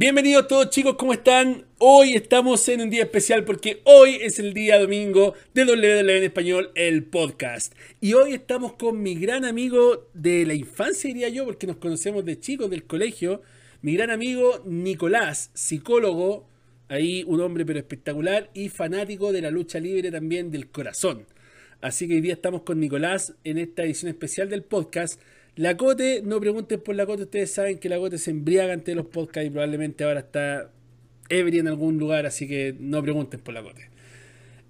Bienvenidos todos chicos, ¿cómo están? Hoy estamos en un día especial porque hoy es el día domingo de WWE en español, el podcast. Y hoy estamos con mi gran amigo de la infancia, diría yo, porque nos conocemos de chicos del colegio, mi gran amigo Nicolás, psicólogo, ahí un hombre pero espectacular y fanático de la lucha libre también del corazón. Así que hoy día estamos con Nicolás en esta edición especial del podcast la Cote, no pregunten por la Cote, ustedes saben que la Cote se embriaga ante los podcasts y probablemente ahora está ebria en algún lugar, así que no pregunten por la Cote.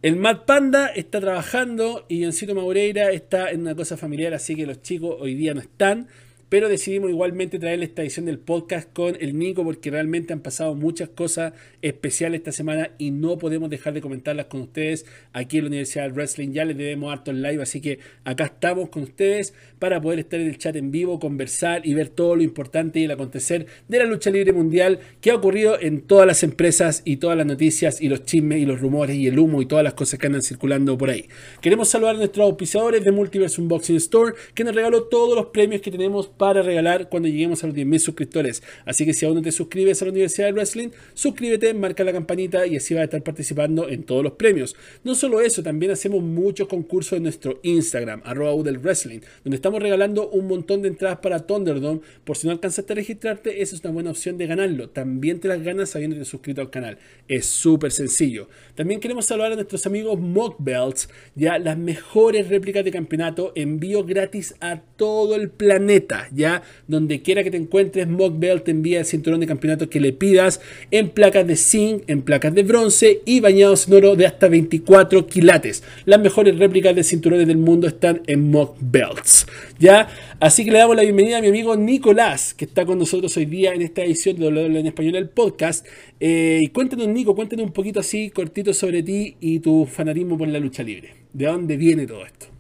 El Mad Panda está trabajando y Johncito Maureira está en una cosa familiar, así que los chicos hoy día no están. Pero decidimos igualmente traerle esta edición del podcast con el Nico porque realmente han pasado muchas cosas especiales esta semana y no podemos dejar de comentarlas con ustedes aquí en la Universidad del Wrestling. Ya les debemos harto en live, así que acá estamos con ustedes para poder estar en el chat en vivo, conversar y ver todo lo importante y el acontecer de la lucha libre mundial que ha ocurrido en todas las empresas y todas las noticias y los chismes y los rumores y el humo y todas las cosas que andan circulando por ahí. Queremos saludar a nuestros auspiciadores de Multiverse Unboxing Store que nos regaló todos los premios que tenemos para regalar cuando lleguemos a los 10.000 suscriptores. Así que si aún no te suscribes a la Universidad del Wrestling, suscríbete, marca la campanita y así vas a estar participando en todos los premios. No solo eso, también hacemos muchos concursos en nuestro Instagram, arroba del Wrestling, donde estamos regalando un montón de entradas para Thunderdome. Por si no alcanzaste a registrarte, esa es una buena opción de ganarlo. También te las ganas habiéndote suscrito al canal. Es súper sencillo. También queremos saludar a nuestros amigos Mock Belts, ya las mejores réplicas de campeonato, envío gratis a todo el planeta ya donde quiera que te encuentres, Mock Belt te envía el cinturón de campeonato que le pidas en placas de zinc, en placas de bronce y bañados en oro de hasta 24 quilates. Las mejores réplicas de cinturones del mundo están en Mock Belts, ya. Así que le damos la bienvenida a mi amigo Nicolás, que está con nosotros hoy día en esta edición de WWE en español, el podcast. Eh, y cuéntanos, Nico, cuéntanos un poquito así, cortito sobre ti y tu fanatismo por la lucha libre. ¿De dónde viene todo esto?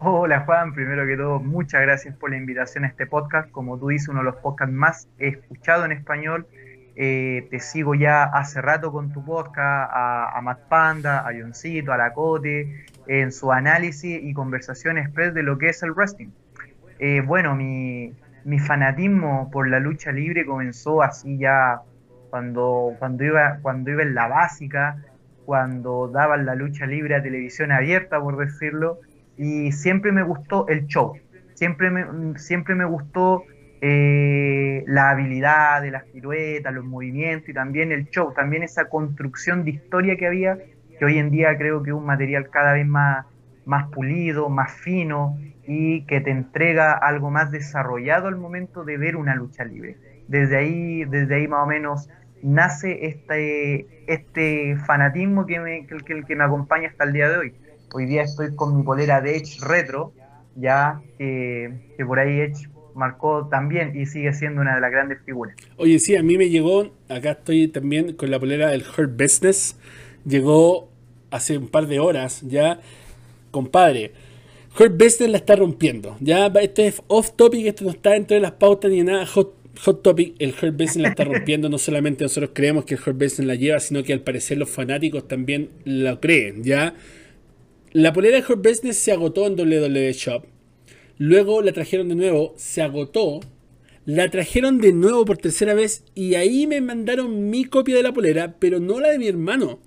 Hola Juan, primero que todo, muchas gracias por la invitación a este podcast. Como tú dices, uno de los podcasts más escuchados en español. Eh, te sigo ya hace rato con tu podcast, a, Matt Panda, a Johncito, a La Cote, en su análisis y conversación express de lo que es el wrestling. Eh, bueno, mi, mi, fanatismo por la lucha libre comenzó así ya cuando, cuando, iba, cuando iba en la básica, cuando daban la lucha libre a televisión abierta, por decirlo y siempre me gustó el show, siempre me, siempre me gustó eh, la habilidad de las piruetas, los movimientos y también el show, también esa construcción de historia que había, que hoy en día creo que es un material cada vez más, más pulido, más fino y que te entrega algo más desarrollado al momento de ver una lucha libre. Desde ahí, desde ahí más o menos nace este, este fanatismo que me, que, que me acompaña hasta el día de hoy. Hoy día estoy con mi polera de Edge Retro, ya que, por ahí Edge marcó también y sigue siendo una de las grandes figuras. Oye, sí, a mí me llegó, acá estoy también con la polera del Hurt Business, llegó hace un par de horas ya, compadre. Hurt Business la está rompiendo. Ya, esto es off topic, esto no está dentro de las pautas ni nada. Hot, hot topic, el Hurt Business la está rompiendo. no solamente nosotros creemos que el Hurt Business la lleva, sino que al parecer los fanáticos también lo creen. Ya, la polera de Hurt Business se agotó en WWE Shop. Luego la trajeron de nuevo, se agotó. La trajeron de nuevo por tercera vez y ahí me mandaron mi copia de la polera, pero no la de mi hermano,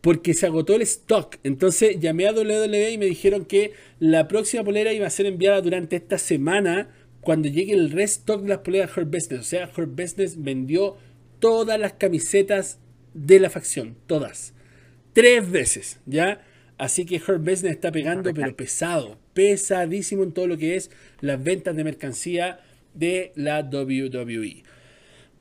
porque se agotó el stock. Entonces llamé a WWE y me dijeron que la próxima polera iba a ser enviada durante esta semana cuando llegue el restock de las poleras Hurt Business. O sea, Hurt Business vendió todas las camisetas de la facción, todas. Tres veces, ¿ya? Así que Herb Business está pegando, pero pesado, pesadísimo en todo lo que es las ventas de mercancía de la WWE.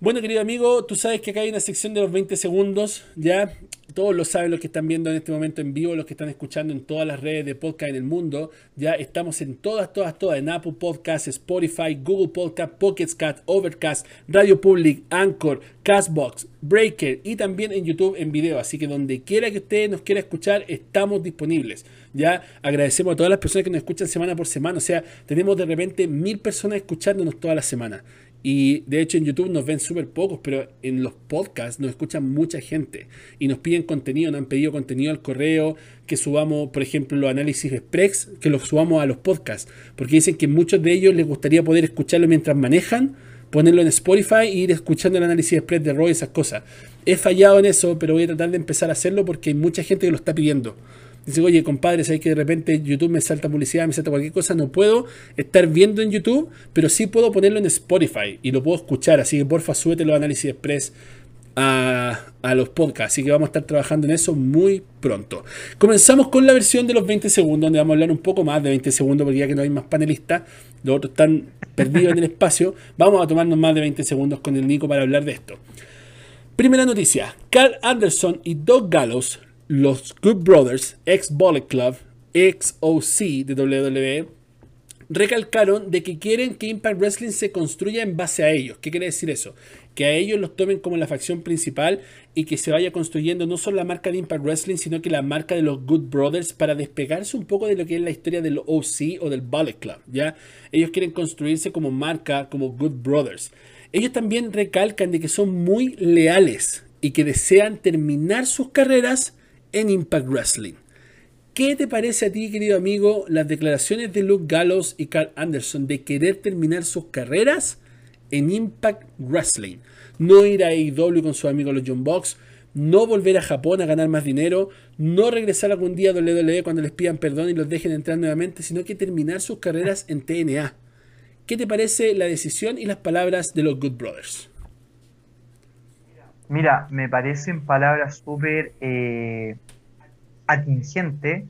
Bueno, querido amigo, tú sabes que acá hay una sección de los 20 segundos, ¿ya? Todos lo saben los que están viendo en este momento en vivo, los que están escuchando en todas las redes de podcast en el mundo. Ya estamos en todas, todas, todas, en Apple Podcasts, Spotify, Google Podcast, Pocket Cast, Overcast, Radio Public, Anchor, Castbox, Breaker y también en YouTube en video. Así que donde quiera que usted nos quiera escuchar, estamos disponibles. Ya agradecemos a todas las personas que nos escuchan semana por semana. O sea, tenemos de repente mil personas escuchándonos toda la semana. Y de hecho en YouTube nos ven súper pocos, pero en los podcasts nos escuchan mucha gente y nos piden contenido, nos han pedido contenido al correo, que subamos, por ejemplo, los análisis express, que los subamos a los podcasts, porque dicen que muchos de ellos les gustaría poder escucharlo mientras manejan, ponerlo en Spotify e ir escuchando el análisis express de Roy y esas cosas. He fallado en eso, pero voy a tratar de empezar a hacerlo porque hay mucha gente que lo está pidiendo. Dice, oye, compadre, sabes que de repente YouTube me salta publicidad, me salta cualquier cosa, no puedo estar viendo en YouTube, pero sí puedo ponerlo en Spotify y lo puedo escuchar. Así que porfa, súbete los análisis express a, a, los podcasts. Así que vamos a estar trabajando en eso muy pronto. Comenzamos con la versión de los 20 segundos, donde vamos a hablar un poco más de 20 segundos, porque ya que no hay más panelistas, los otros están perdidos en el espacio. Vamos a tomarnos más de 20 segundos con el Nico para hablar de esto. Primera noticia: Carl Anderson y Doug Gallows los Good Brothers, ex Bullet Club, ex OC de WWE, recalcaron de que quieren que Impact Wrestling se construya en base a ellos. ¿Qué quiere decir eso? Que a ellos los tomen como la facción principal y que se vaya construyendo no solo la marca de Impact Wrestling, sino que la marca de los Good Brothers para despegarse un poco de lo que es la historia del OC o del Bullet Club. ¿ya? Ellos quieren construirse como marca, como Good Brothers. Ellos también recalcan de que son muy leales y que desean terminar sus carreras en Impact Wrestling. ¿Qué te parece a ti, querido amigo, las declaraciones de Luke Gallows y Carl Anderson de querer terminar sus carreras en Impact Wrestling? No ir a AEW con sus amigos los John Box, no volver a Japón a ganar más dinero, no regresar algún día a WWE cuando les pidan perdón y los dejen entrar nuevamente, sino que terminar sus carreras en TNA. ¿Qué te parece la decisión y las palabras de los Good Brothers? Mira, me parecen palabras súper eh, atingentes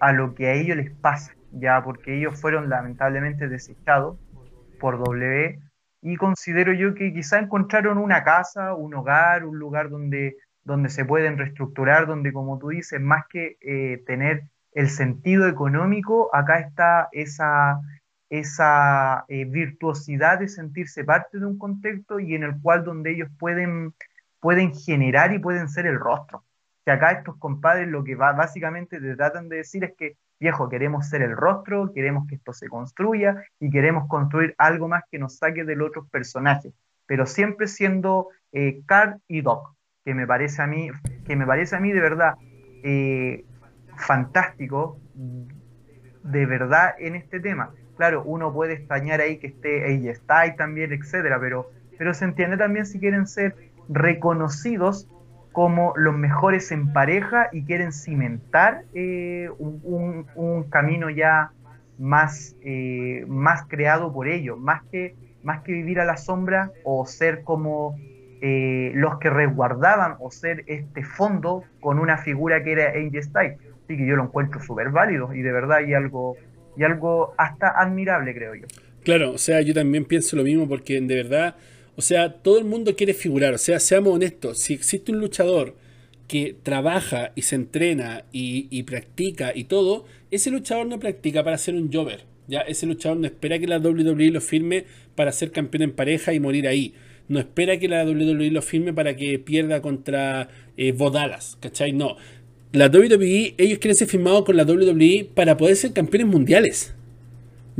a lo que a ellos les pasa, ya porque ellos fueron lamentablemente desechados por W y considero yo que quizá encontraron una casa, un hogar, un lugar donde, donde se pueden reestructurar, donde como tú dices, más que eh, tener el sentido económico, acá está esa, esa eh, virtuosidad de sentirse parte de un contexto y en el cual donde ellos pueden pueden generar y pueden ser el rostro. Que acá estos compadres lo que va, básicamente te tratan de decir es que, viejo, queremos ser el rostro, queremos que esto se construya y queremos construir algo más que nos saque del otro personaje, pero siempre siendo eh, y Doc, que me parece a mí, que me parece a mí de verdad eh, fantástico, de verdad en este tema. Claro, uno puede extrañar ahí que esté ella está y también, etcétera, pero, pero se entiende también si quieren ser reconocidos como los mejores en pareja y quieren cimentar eh, un, camino ya más, eh, más creado por ellos, más que, más que vivir a la sombra o ser como eh, los que resguardaban o ser este fondo con una figura que era AJ Styles. Así que yo lo encuentro súper válido y de verdad y algo, y algo hasta admirable, creo yo. Claro, o sea, yo también pienso lo mismo porque de verdad o sea, todo el mundo quiere figurar. O sea, seamos honestos. Si existe un luchador que trabaja y se entrena y, practica y todo, ese luchador no practica para ser un jobber. ¿ya? Ese luchador no espera que la WWE lo firme para ser campeón en pareja y morir ahí. No espera que la WWE lo firme para que pierda contra eh, Bodalas. ¿Cachai? No. La WWE, ellos quieren ser firmados con la WWE para poder ser campeones mundiales.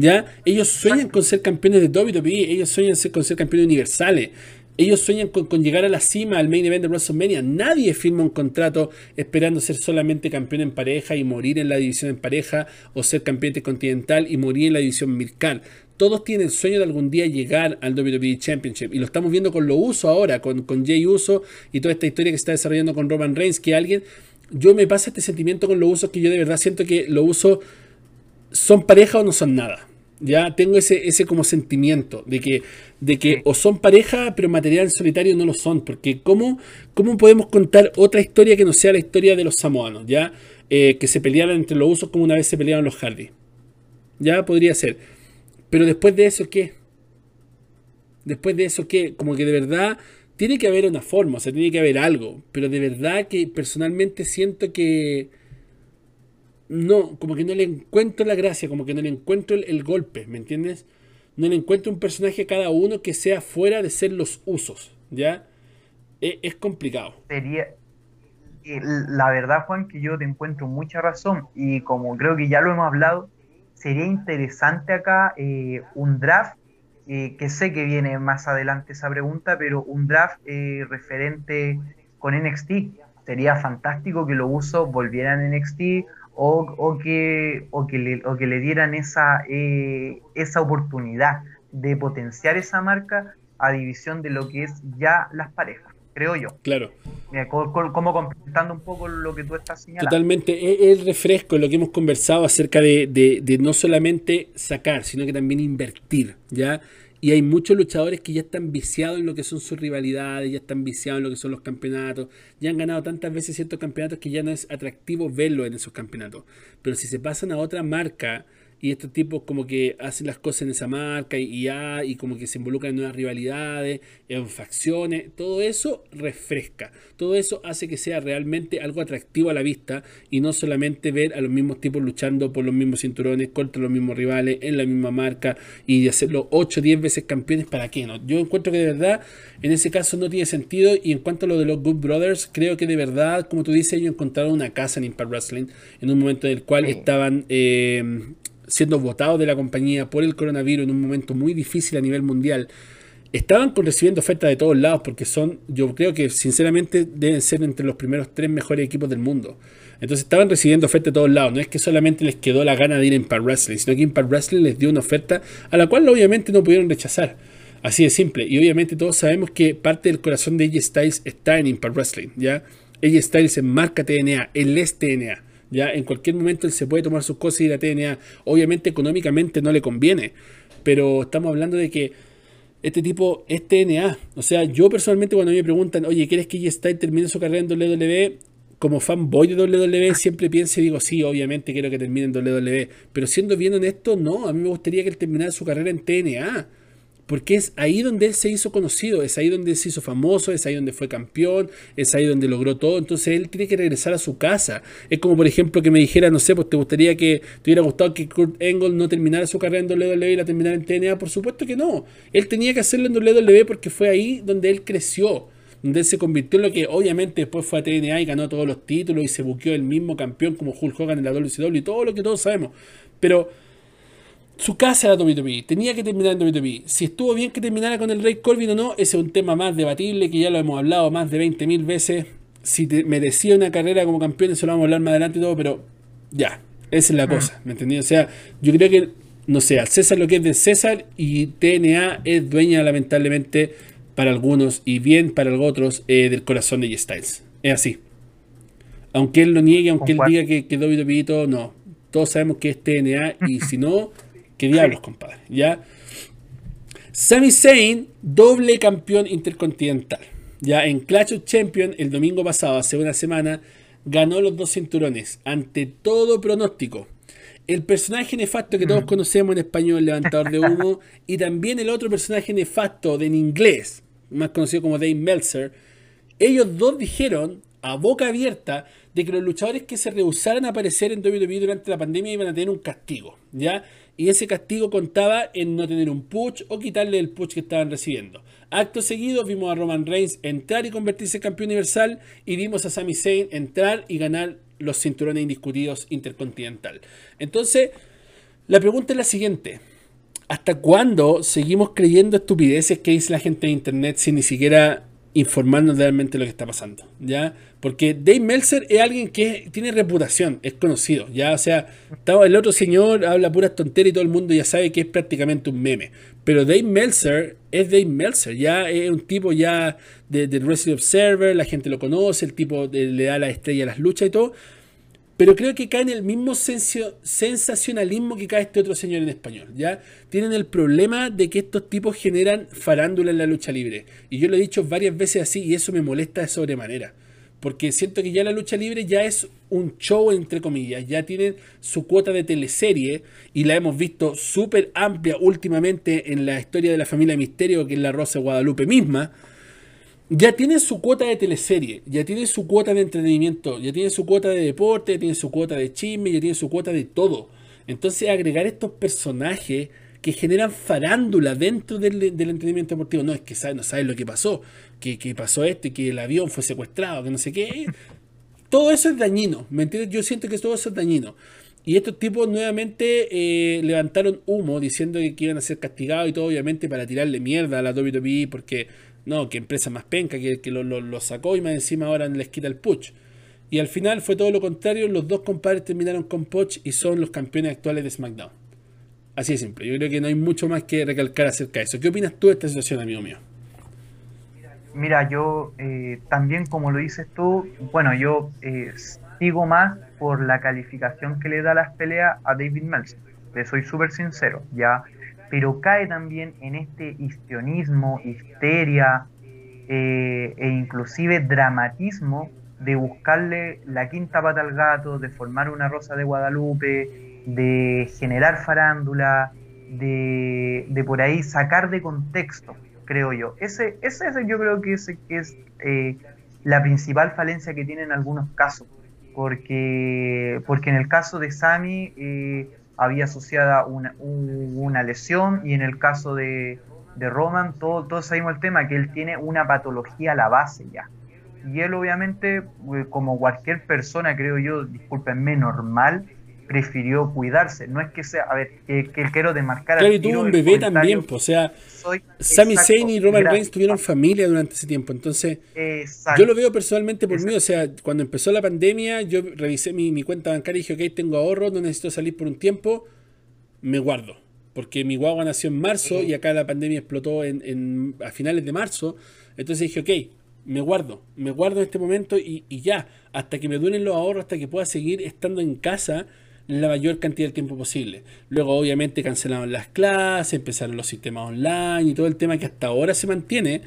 ¿Ya? Ellos sueñan con ser campeones de WWE, ellos sueñan con ser campeones universales, ellos sueñan con, llegar a la cima, al main event de WrestleMania. Nadie firma un contrato esperando ser solamente campeón en pareja y morir en la división en pareja, o ser campeón continental y morir en la división Mircal. Todos tienen el sueño de algún día llegar al WWE Championship. Y lo estamos viendo con lo Uso ahora, con, con Jay Uso y toda esta historia que se está desarrollando con Roman Reigns, que alguien, yo me pasa este sentimiento con lo Uso que yo de verdad siento que lo Uso son pareja o no son nada. Ya tengo ese, ese como sentimiento de que, de que o son pareja, pero material solitario no lo son. Porque ¿cómo, cómo podemos contar otra historia que no sea la historia de los samoanos? ¿Ya? Eh, que se pelearan entre los usos como una vez se pelearon los Hardy. Ya podría ser. Pero después de eso, ¿qué? Después de eso, ¿qué? Como que de verdad tiene que haber una forma, o sea, tiene que haber algo. Pero de verdad que personalmente siento que no, como que no le encuentro la gracia, como que no le encuentro el, golpe, ¿me entiendes? No le encuentro un personaje cada uno que sea fuera de ser los usos, ¿ya? E, es, complicado. Sería, eh, la verdad, Juan, que yo te encuentro mucha razón y como creo que ya lo hemos hablado, sería interesante acá eh, un draft, eh, que sé que viene más adelante esa pregunta, pero un draft referente con NXT. Sería fantástico que los usos volvieran a NXT o, que, o, que, le, o que le dieran esa, eh, esa oportunidad de potenciar esa marca a división de lo que es ya las parejas, creo yo. Claro. como, completando un poco lo que tú estás señalando. Totalmente, es el refresco, lo que hemos conversado acerca de, de, de no solamente sacar, sino que también invertir, ¿ya? Y hay muchos luchadores que ya están viciados en lo que son sus rivalidades, ya están viciados en lo que son los campeonatos, ya han ganado tantas veces ciertos campeonatos que ya no es atractivo verlo en esos campeonatos. Pero si se pasan a otra marca y estos tipos como que hacen las cosas en esa marca y, ya, y como que se involucran en nuevas rivalidades, en facciones, todo eso refresca, todo eso hace que sea realmente algo atractivo a la vista y no solamente ver a los mismos tipos luchando por los mismos cinturones contra los mismos rivales en la misma marca y de hacerlo 8 o 10 veces campeones, ¿para qué no? Yo encuentro que de verdad en ese caso no tiene sentido y en cuanto a lo de los Good Brothers, creo que de verdad, como tú dices, ellos encontraron una casa en Impact Wrestling en un momento en el cual estaban... Eh, siendo votados de la compañía por el coronavirus en un momento muy difícil a nivel mundial, estaban recibiendo ofertas de todos lados porque son, yo creo que sinceramente deben ser entre los primeros tres mejores equipos del mundo. Entonces estaban recibiendo ofertas de todos lados. No es que solamente les quedó la gana de ir a Impact Wrestling, sino que Impact Wrestling les dio una oferta a la cual obviamente no pudieron rechazar. Así de simple. Y obviamente todos sabemos que parte del corazón de AJ Styles está en Impact Wrestling. ¿ya? AJ Styles en marca TNA, él es TNA. Ya en cualquier momento él se puede tomar sus cosas y ir a TNA. Obviamente económicamente no le conviene, pero estamos hablando de que este tipo es TNA. O sea, yo personalmente cuando me preguntan, oye, ¿quieres que J-Style termine su carrera en WWE? Como fanboy de WWE siempre pienso y digo, sí, obviamente quiero que termine en WWE. Pero siendo bien honesto, no, a mí me gustaría que él terminara su carrera en TNA porque es ahí donde él se hizo conocido, es ahí donde se hizo famoso, es ahí donde fue campeón, es ahí donde logró todo, entonces él tiene que regresar a su casa. Es como por ejemplo que me dijera, no sé, pues te gustaría que te hubiera gustado que Kurt Angle no terminara su carrera en WWE y la terminara en TNA, por supuesto que no. Él tenía que hacerlo en WWE porque fue ahí donde él creció donde él se convirtió en lo que obviamente después fue a TNA y ganó todos los títulos y se buqueó el mismo campeón como Hulk Hogan en la WCW y todo lo que todos sabemos. Pero su casa era WWE, tenía que terminar en WWE. Si estuvo bien que terminara con el Rey Corbin o no, ese es un tema más debatible que ya lo hemos hablado más de 20.000 veces. Si merecía una carrera como campeón, eso lo vamos a hablar más adelante y todo, pero ya, esa es la mm. cosa, ¿me entendí? O sea, yo creo que, no sé, al César lo que es de César y TNA es dueña lamentablemente para algunos y bien para otros eh, del corazón de G-Styles. Es así. Aunque él lo niegue, aunque él diga que, que WWE y todo, no. Todos sabemos que es TNA y si no ¿Qué diablos, compadre? ¿Ya? Sami Zayn, doble campeón intercontinental. Ya en Clash of Champions, el domingo pasado, hace una semana, ganó los dos cinturones, ante todo pronóstico. El personaje nefasto que todos mm. conocemos en español, levantador de humo, y también el otro personaje nefasto de en inglés, más conocido como Dave Meltzer, ellos dos dijeron a boca abierta de que los luchadores que se rehusaran a aparecer en WWE durante la pandemia iban a tener un castigo, ¿ya? Y ese castigo contaba en no tener un push o quitarle el push que estaban recibiendo. Acto seguido vimos a Roman Reigns entrar y convertirse en campeón universal y vimos a Sami Zayn entrar y ganar los cinturones indiscutidos intercontinental. Entonces, la pregunta es la siguiente. ¿Hasta cuándo seguimos creyendo estupideces que dice la gente de internet sin ni siquiera informarnos realmente lo que está pasando? ¿Ya? Porque Dave Meltzer es alguien que tiene reputación, es conocido. Ya, o sea, el otro señor habla puras tonterías y todo el mundo ya sabe que es prácticamente un meme. Pero Dave Meltzer es Dave Meltzer, ya es un tipo ya de, de Wrestling Observer, la gente lo conoce, el tipo le da la estrella a las luchas y todo. Pero creo que cae en el mismo sensacionalismo que cae este otro señor en español. ¿ya? Tienen el problema de que estos tipos generan farándula en la lucha libre. Y yo lo he dicho varias veces así y eso me molesta de sobremanera porque siento que ya la lucha libre ya es un show, entre comillas, ya tienen su cuota de teleserie y la hemos visto súper amplia últimamente en la historia de la familia Misterio, que es la Rosa Guadalupe misma. Ya tiene su cuota de teleserie, ya tiene su cuota de entretenimiento, ya tiene su cuota de deporte, ya tiene su cuota de chisme, ya tiene su cuota de todo. Entonces agregar estos personajes que generan farándula dentro del, entretenimiento deportivo. No, es que no sabes lo que pasó, que, pasó esto y que el avión fue secuestrado, que no sé qué. Todo eso es dañino, ¿me entiendes? Yo siento que todo eso es dañino. Y estos tipos nuevamente eh, levantaron humo diciendo que, iban a ser castigados y todo, obviamente, para tirarle mierda a la WWE, porque no, que empresa más penca, que, que lo, sacó y más encima ahora les quita el push. Y al final fue todo lo contrario, los dos compadres terminaron con Poch y son los campeones actuales de SmackDown. Así de simple. Yo creo que no hay mucho más que recalcar acerca de eso. ¿Qué opinas tú de esta situación, amigo mío? Mira, yo eh, también como lo dices tú, bueno, yo eh, sigo más por la calificación que le da las peleas a David Meltzer. Te soy súper sincero, ya. Pero cae también en este histrionismo, histeria eh, e inclusive dramatismo de buscarle la quinta pata al gato, de formar una rosa de Guadalupe, de generar farándula, de, por ahí sacar de contexto creo yo. Ese, ese, yo creo que, ese, es eh, la principal falencia que tiene en algunos casos, porque, porque en el caso de Sami eh, había asociada una, una, lesión y en el caso de, de Roman todo, todos sabemos el tema, que él tiene una patología a la base ya. Y él obviamente, eh, como cualquier persona, creo yo, discúlpenme, normal, prefirió cuidarse. No es que sea, a ver, que, que quiero demarcar. Claro, y tuvo un bebé también, pues, o sea, Sami Zayn y Roman Reigns tuvieron familia durante ese tiempo. Entonces, yo lo veo personalmente por mí, o sea, cuando empezó la pandemia, yo revisé mi, mi cuenta bancaria y dije, ok, tengo ahorro, no necesito salir por un tiempo, me guardo. Porque mi guagua nació en marzo y acá la pandemia explotó en, en, a finales de marzo. Entonces dije, ok, me guardo, me guardo en este momento y, y ya, hasta que me duelen los ahorros, hasta que pueda seguir estando en casa la mayor cantidad de tiempo posible. Luego obviamente cancelaron las clases, empezaron los sistemas online y todo el tema que hasta ahora se mantiene.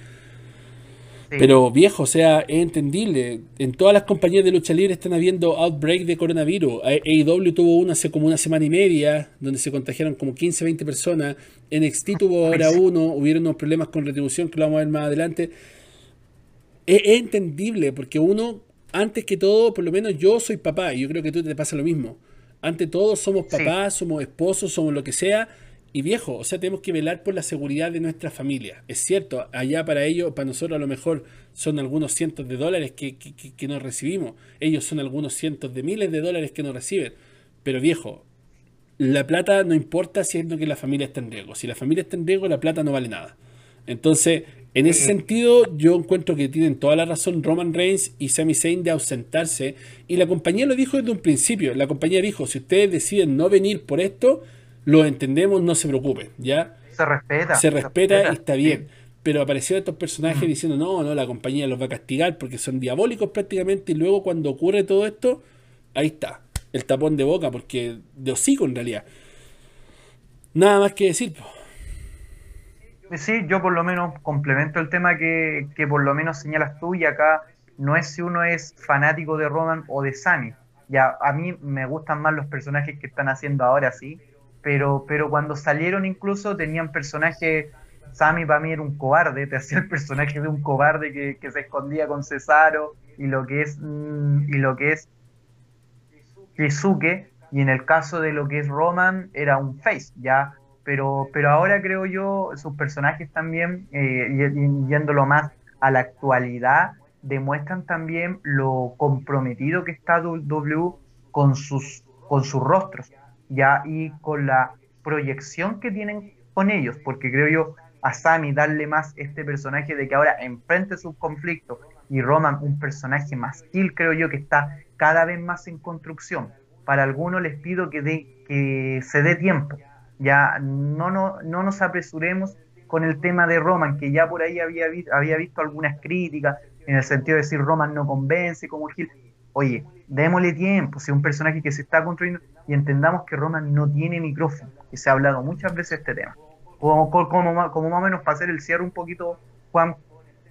Pero viejo, o sea, es entendible. En todas las compañías de lucha libre están habiendo outbreak de coronavirus. AEW tuvo uno hace como una semana y media, donde se contagiaron como 15, 20 personas. NXT tuvo ahora uno, hubieron unos problemas con retribución que lo vamos a ver más adelante. Es, es entendible, porque uno, antes que todo, por lo menos yo soy papá, y yo creo que tú te pasa lo mismo ante todo somos papás, somos esposos, somos lo que sea. Y viejo, o sea, tenemos que velar por la seguridad de nuestra familia. Es cierto, allá para ellos, para nosotros a lo mejor son algunos cientos de dólares que, que, nos recibimos. Ellos son algunos cientos de miles de dólares que nos reciben. Pero viejo, la plata no importa siendo que la familia está en riesgo. Si la familia está en riesgo, la plata no vale nada. Entonces, en ese sentido, yo encuentro que tienen toda la razón Roman Reigns y Sami Zayn de ausentarse. Y la compañía lo dijo desde un principio. La compañía dijo, si ustedes deciden no venir por esto, lo entendemos, no se preocupen, ¿ya? Se respeta. Se respeta, y está bien. Pero aparecieron estos personajes diciendo, no, no, la compañía los va a castigar porque son diabólicos prácticamente. Y luego cuando ocurre todo esto, ahí está, el tapón de boca, porque de hocico en realidad. Nada más que decir, pues. Sí, yo por lo menos complemento el tema que, por lo menos señalas tú y acá no es si uno es fanático de Roman o de Sami. Ya, a mí me gustan más los personajes que están haciendo ahora, sí, pero, pero cuando salieron incluso tenían personajes, Sami para mí era un cobarde, te hacía el personaje de un cobarde que, se escondía con Cesaro y lo que es, mm, y lo que es y en el caso de lo que es Roman era un face, ya pero, pero ahora creo yo, sus personajes también, eh, yéndolo más a la actualidad, demuestran también lo comprometido que está W con sus, con sus rostros, ya, y con la proyección que tienen con ellos, porque creo yo, a Sami darle más este personaje de que ahora enfrente sus conflictos y Roman un personaje más kill, creo yo que está cada vez más en construcción. Para algunos les pido que, de, que se dé tiempo, ya no, no, no nos apresuremos con el tema de Roman, que ya por ahí había, había visto algunas críticas en el sentido de decir Roman no convence como Gil. Oye, démosle tiempo, si es un personaje que se está construyendo y entendamos que Roman no tiene micrófono, que se ha hablado muchas veces este tema. Como, como, como, más o menos para hacer el cierre un poquito, Juan,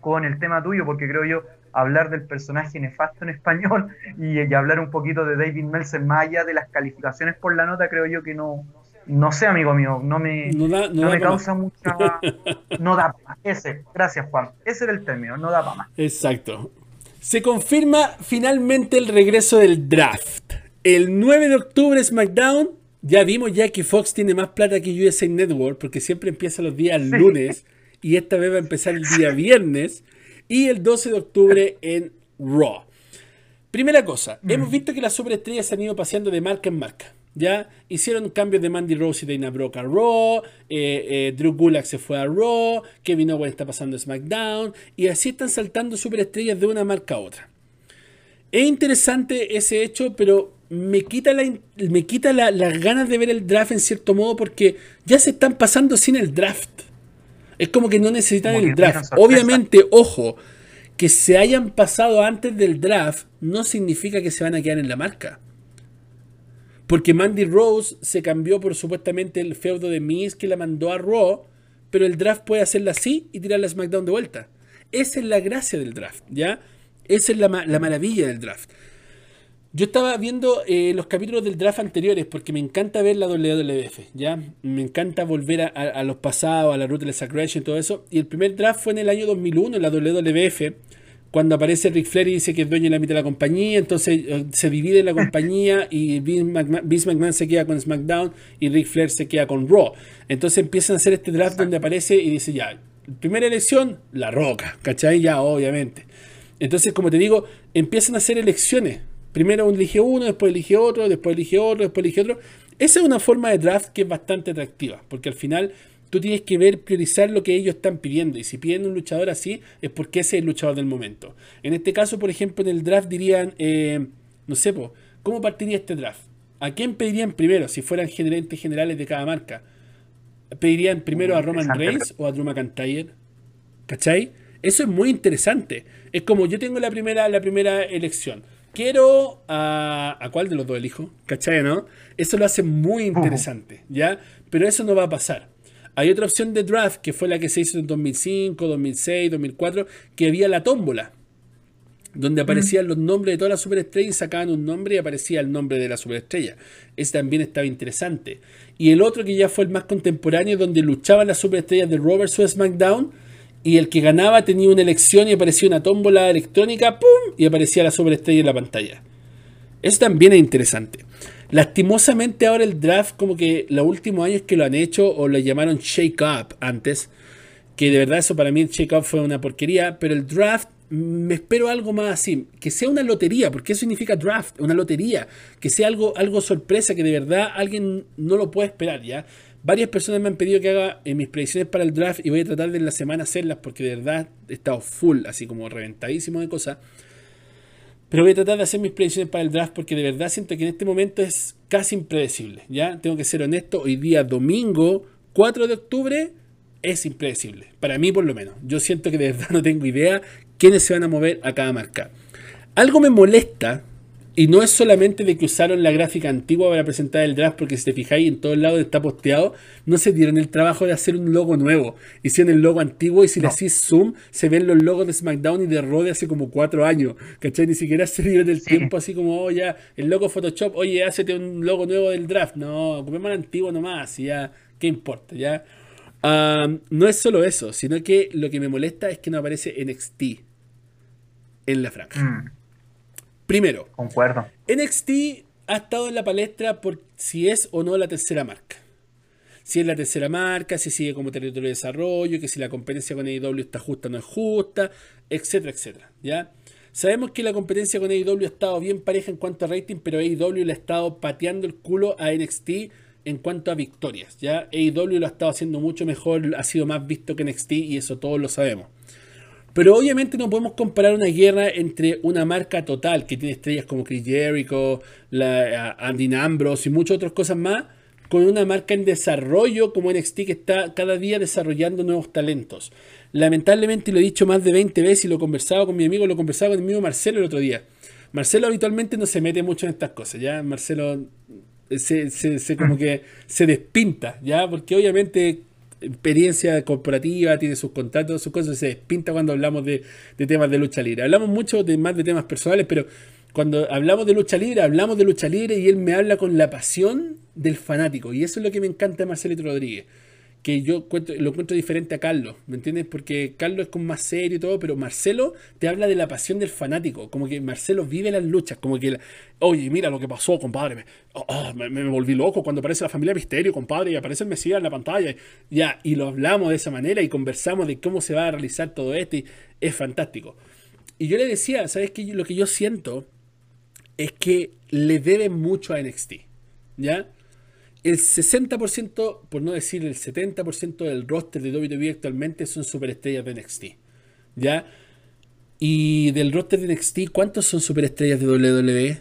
con el tema tuyo, porque creo yo hablar del personaje nefasto en español y, y hablar un poquito de David Meltzer más allá de las calificaciones por la nota, creo yo que no, no sé, amigo mío, no me, no, me causa mucha. No da para Ese, gracias, Juan. Ese era el término, no da para más. Exacto. Se confirma finalmente el regreso del draft. El 9 de octubre SmackDown. Ya vimos ya que Fox tiene más plata que USA Network porque siempre empieza los días lunes y esta vez va a empezar el día viernes y el 12 de octubre en Raw. Primera cosa, mm. hemos visto que las superestrellas se han ido paseando de marca en marca. ¿Ya? Hicieron cambios de Mandy Rose y Dana Brooke a Raw, eh, eh, Drew Gulak se fue a Raw, Kevin Owens está pasando a SmackDown, y así están saltando superestrellas de una marca a otra. Es interesante ese hecho, pero me quita, la, me quita las ganas de ver el draft en cierto modo porque ya se están pasando sin el draft. Es como que no necesitan el draft. Obviamente, ojo, que se hayan pasado antes del draft no significa que se van a quedar en la marca. Porque Mandy Rose se cambió por supuestamente el feudo de Miz que la mandó a Raw, pero el draft puede hacerla así y tirarla a SmackDown de vuelta. Esa es la gracia del draft, ¿ya? Esa es la, maravilla del draft. Yo estaba viendo eh, los capítulos del draft anteriores porque me encanta ver la WWF, ¿ya? Me encanta volver a, los pasados, a la ruta de Sacration y todo eso. Y el primer draft fue en el año 2001 en la WWF cuando aparece Rick Flair y dice que es dueño de la mitad de la compañía, entonces eh, se divide la compañía y Vince McMahon, se queda con SmackDown y Rick Flair se queda con Raw. Entonces empiezan a hacer este draft donde aparece y dice ya, primera elección, La Roca, ¿cachai? Ya, obviamente. Entonces, como te digo, empiezan a hacer elecciones. Primero elige uno, después elige otro, después elige otro, después elige otro. Esa es una forma de draft que es bastante atractiva, porque al final tú tienes que ver, priorizar lo que ellos están pidiendo. Y si piden un luchador así, es porque ese es el luchador del momento. En este caso, por ejemplo, en el draft dirían, eh, no sé, ¿cómo partiría este draft? ¿A quién pedirían primero si fueran gerentes generales de cada marca? ¿Pedirían primero a Roman Reigns o a Drew McIntyre? ¿Cachai? Eso es muy interesante. Es como yo tengo la primera, la primera elección. Quiero a. ¿A cuál de los dos elijo? ¿Cachai, no? Eso lo hace muy interesante, ¿ya? Pero eso no va a pasar. Hay otra opción de draft que fue la que se hizo en 2005, 2006, 2004, que había la tómbola, donde mm. aparecían los nombres de todas las superestrellas y sacaban un nombre y aparecía el nombre de la superestrella. Ese también estaba interesante. Y el otro que ya fue el más contemporáneo, donde luchaban las superestrellas de Robert vs SmackDown y el que ganaba tenía una elección y aparecía una tómbola electrónica, ¡pum! y aparecía la superestrella en la pantalla. Eso también es interesante. Lastimosamente ahora el draft, como que los últimos años que lo han hecho o lo llamaron shake up antes, que de verdad eso para mí el shake up fue una porquería, pero el draft me espero algo más así, que sea una lotería, porque eso significa draft, una lotería, que sea algo, algo sorpresa, que de verdad alguien no lo puede esperar, ¿ya? Varias personas me han pedido que haga en mis predicciones para el draft y voy a tratar de en la semana hacerlas porque de verdad he estado full, así como reventadísimo de cosas. Pero voy a tratar de hacer mis predicciones para el draft porque de verdad siento que en este momento es casi impredecible. ¿ya? Tengo que ser honesto, hoy día domingo 4 de octubre es impredecible. Para mí por lo menos. Yo siento que de verdad no tengo idea quiénes se van a mover a cada marca. Algo me molesta y no es solamente de que usaron la gráfica antigua para presentar el draft, porque si te fijáis en todos lados está posteado, no se dieron el trabajo de hacer un logo nuevo. Hicieron el logo antiguo y si le hacís zoom, se ven los logos de SmackDown y de Raw de hace como cuatro años. ¿Cachai? Ni siquiera se dieron el tiempo así como, oh, ya, el logo Photoshop, oye, hácete un logo nuevo del draft. No, ocupemos el antiguo nomás, y ya, ¿qué importa? Ya. no es solo eso, sino que lo que me molesta es que no aparece NXT en la franja. Mm. Primero, concuerdo. NXT ha estado en la palestra por si es o no la tercera marca. Si es la tercera marca, si sigue como territorio de desarrollo, que si la competencia con AEW está justa o no es justa, etcétera, etcétera. ¿ya? Sabemos que la competencia con AEW ha estado bien pareja en cuanto a rating, pero AEW le ha estado pateando el culo a NXT en cuanto a victorias. ¿ya? AEW lo ha estado haciendo mucho mejor, ha sido más visto que NXT y eso todos lo sabemos. Pero obviamente no podemos comparar una guerra entre una marca total que tiene estrellas como Chris Jericho, la, Andy Ambrose y muchas otras cosas más, con una marca en desarrollo como NXT que está cada día desarrollando nuevos talentos. Lamentablemente lo he dicho más de 20 veces y lo he conversado con mi amigo, lo he conversado con mi amigo Marcelo el otro día. Marcelo habitualmente no se mete mucho en estas cosas, ¿ya? Marcelo se, se como que se despinta, ¿ya? Porque obviamente experiencia corporativa, tiene sus contratos, sus cosas, se despinta cuando hablamos de, temas de lucha libre. Hablamos mucho de, más de temas personales, pero cuando hablamos de lucha libre, hablamos de lucha libre y él me habla con la pasión del fanático. Y eso es lo que me encanta de Marcelito Rodríguez que yo lo encuentro diferente a Carlos, ¿me entiendes? Porque Carlos es como más serio y todo, pero Marcelo te habla de la pasión del fanático, como que Marcelo vive las luchas, como que, oye, mira lo que pasó, compadre, oh, me, me, volví loco cuando aparece la familia Misterio, compadre, y aparece el Mesías en la pantalla, ya, y lo hablamos de esa manera y conversamos de cómo se va a realizar todo esto, y es fantástico. Y yo le decía, ¿sabes qué? Lo que yo siento es que le debe mucho a NXT, ¿ya? El 60%, por no decir el 70% del roster de WWE actualmente son superestrellas de NXT. ¿Ya? Y del roster de NXT, ¿cuántos son superestrellas de WWE?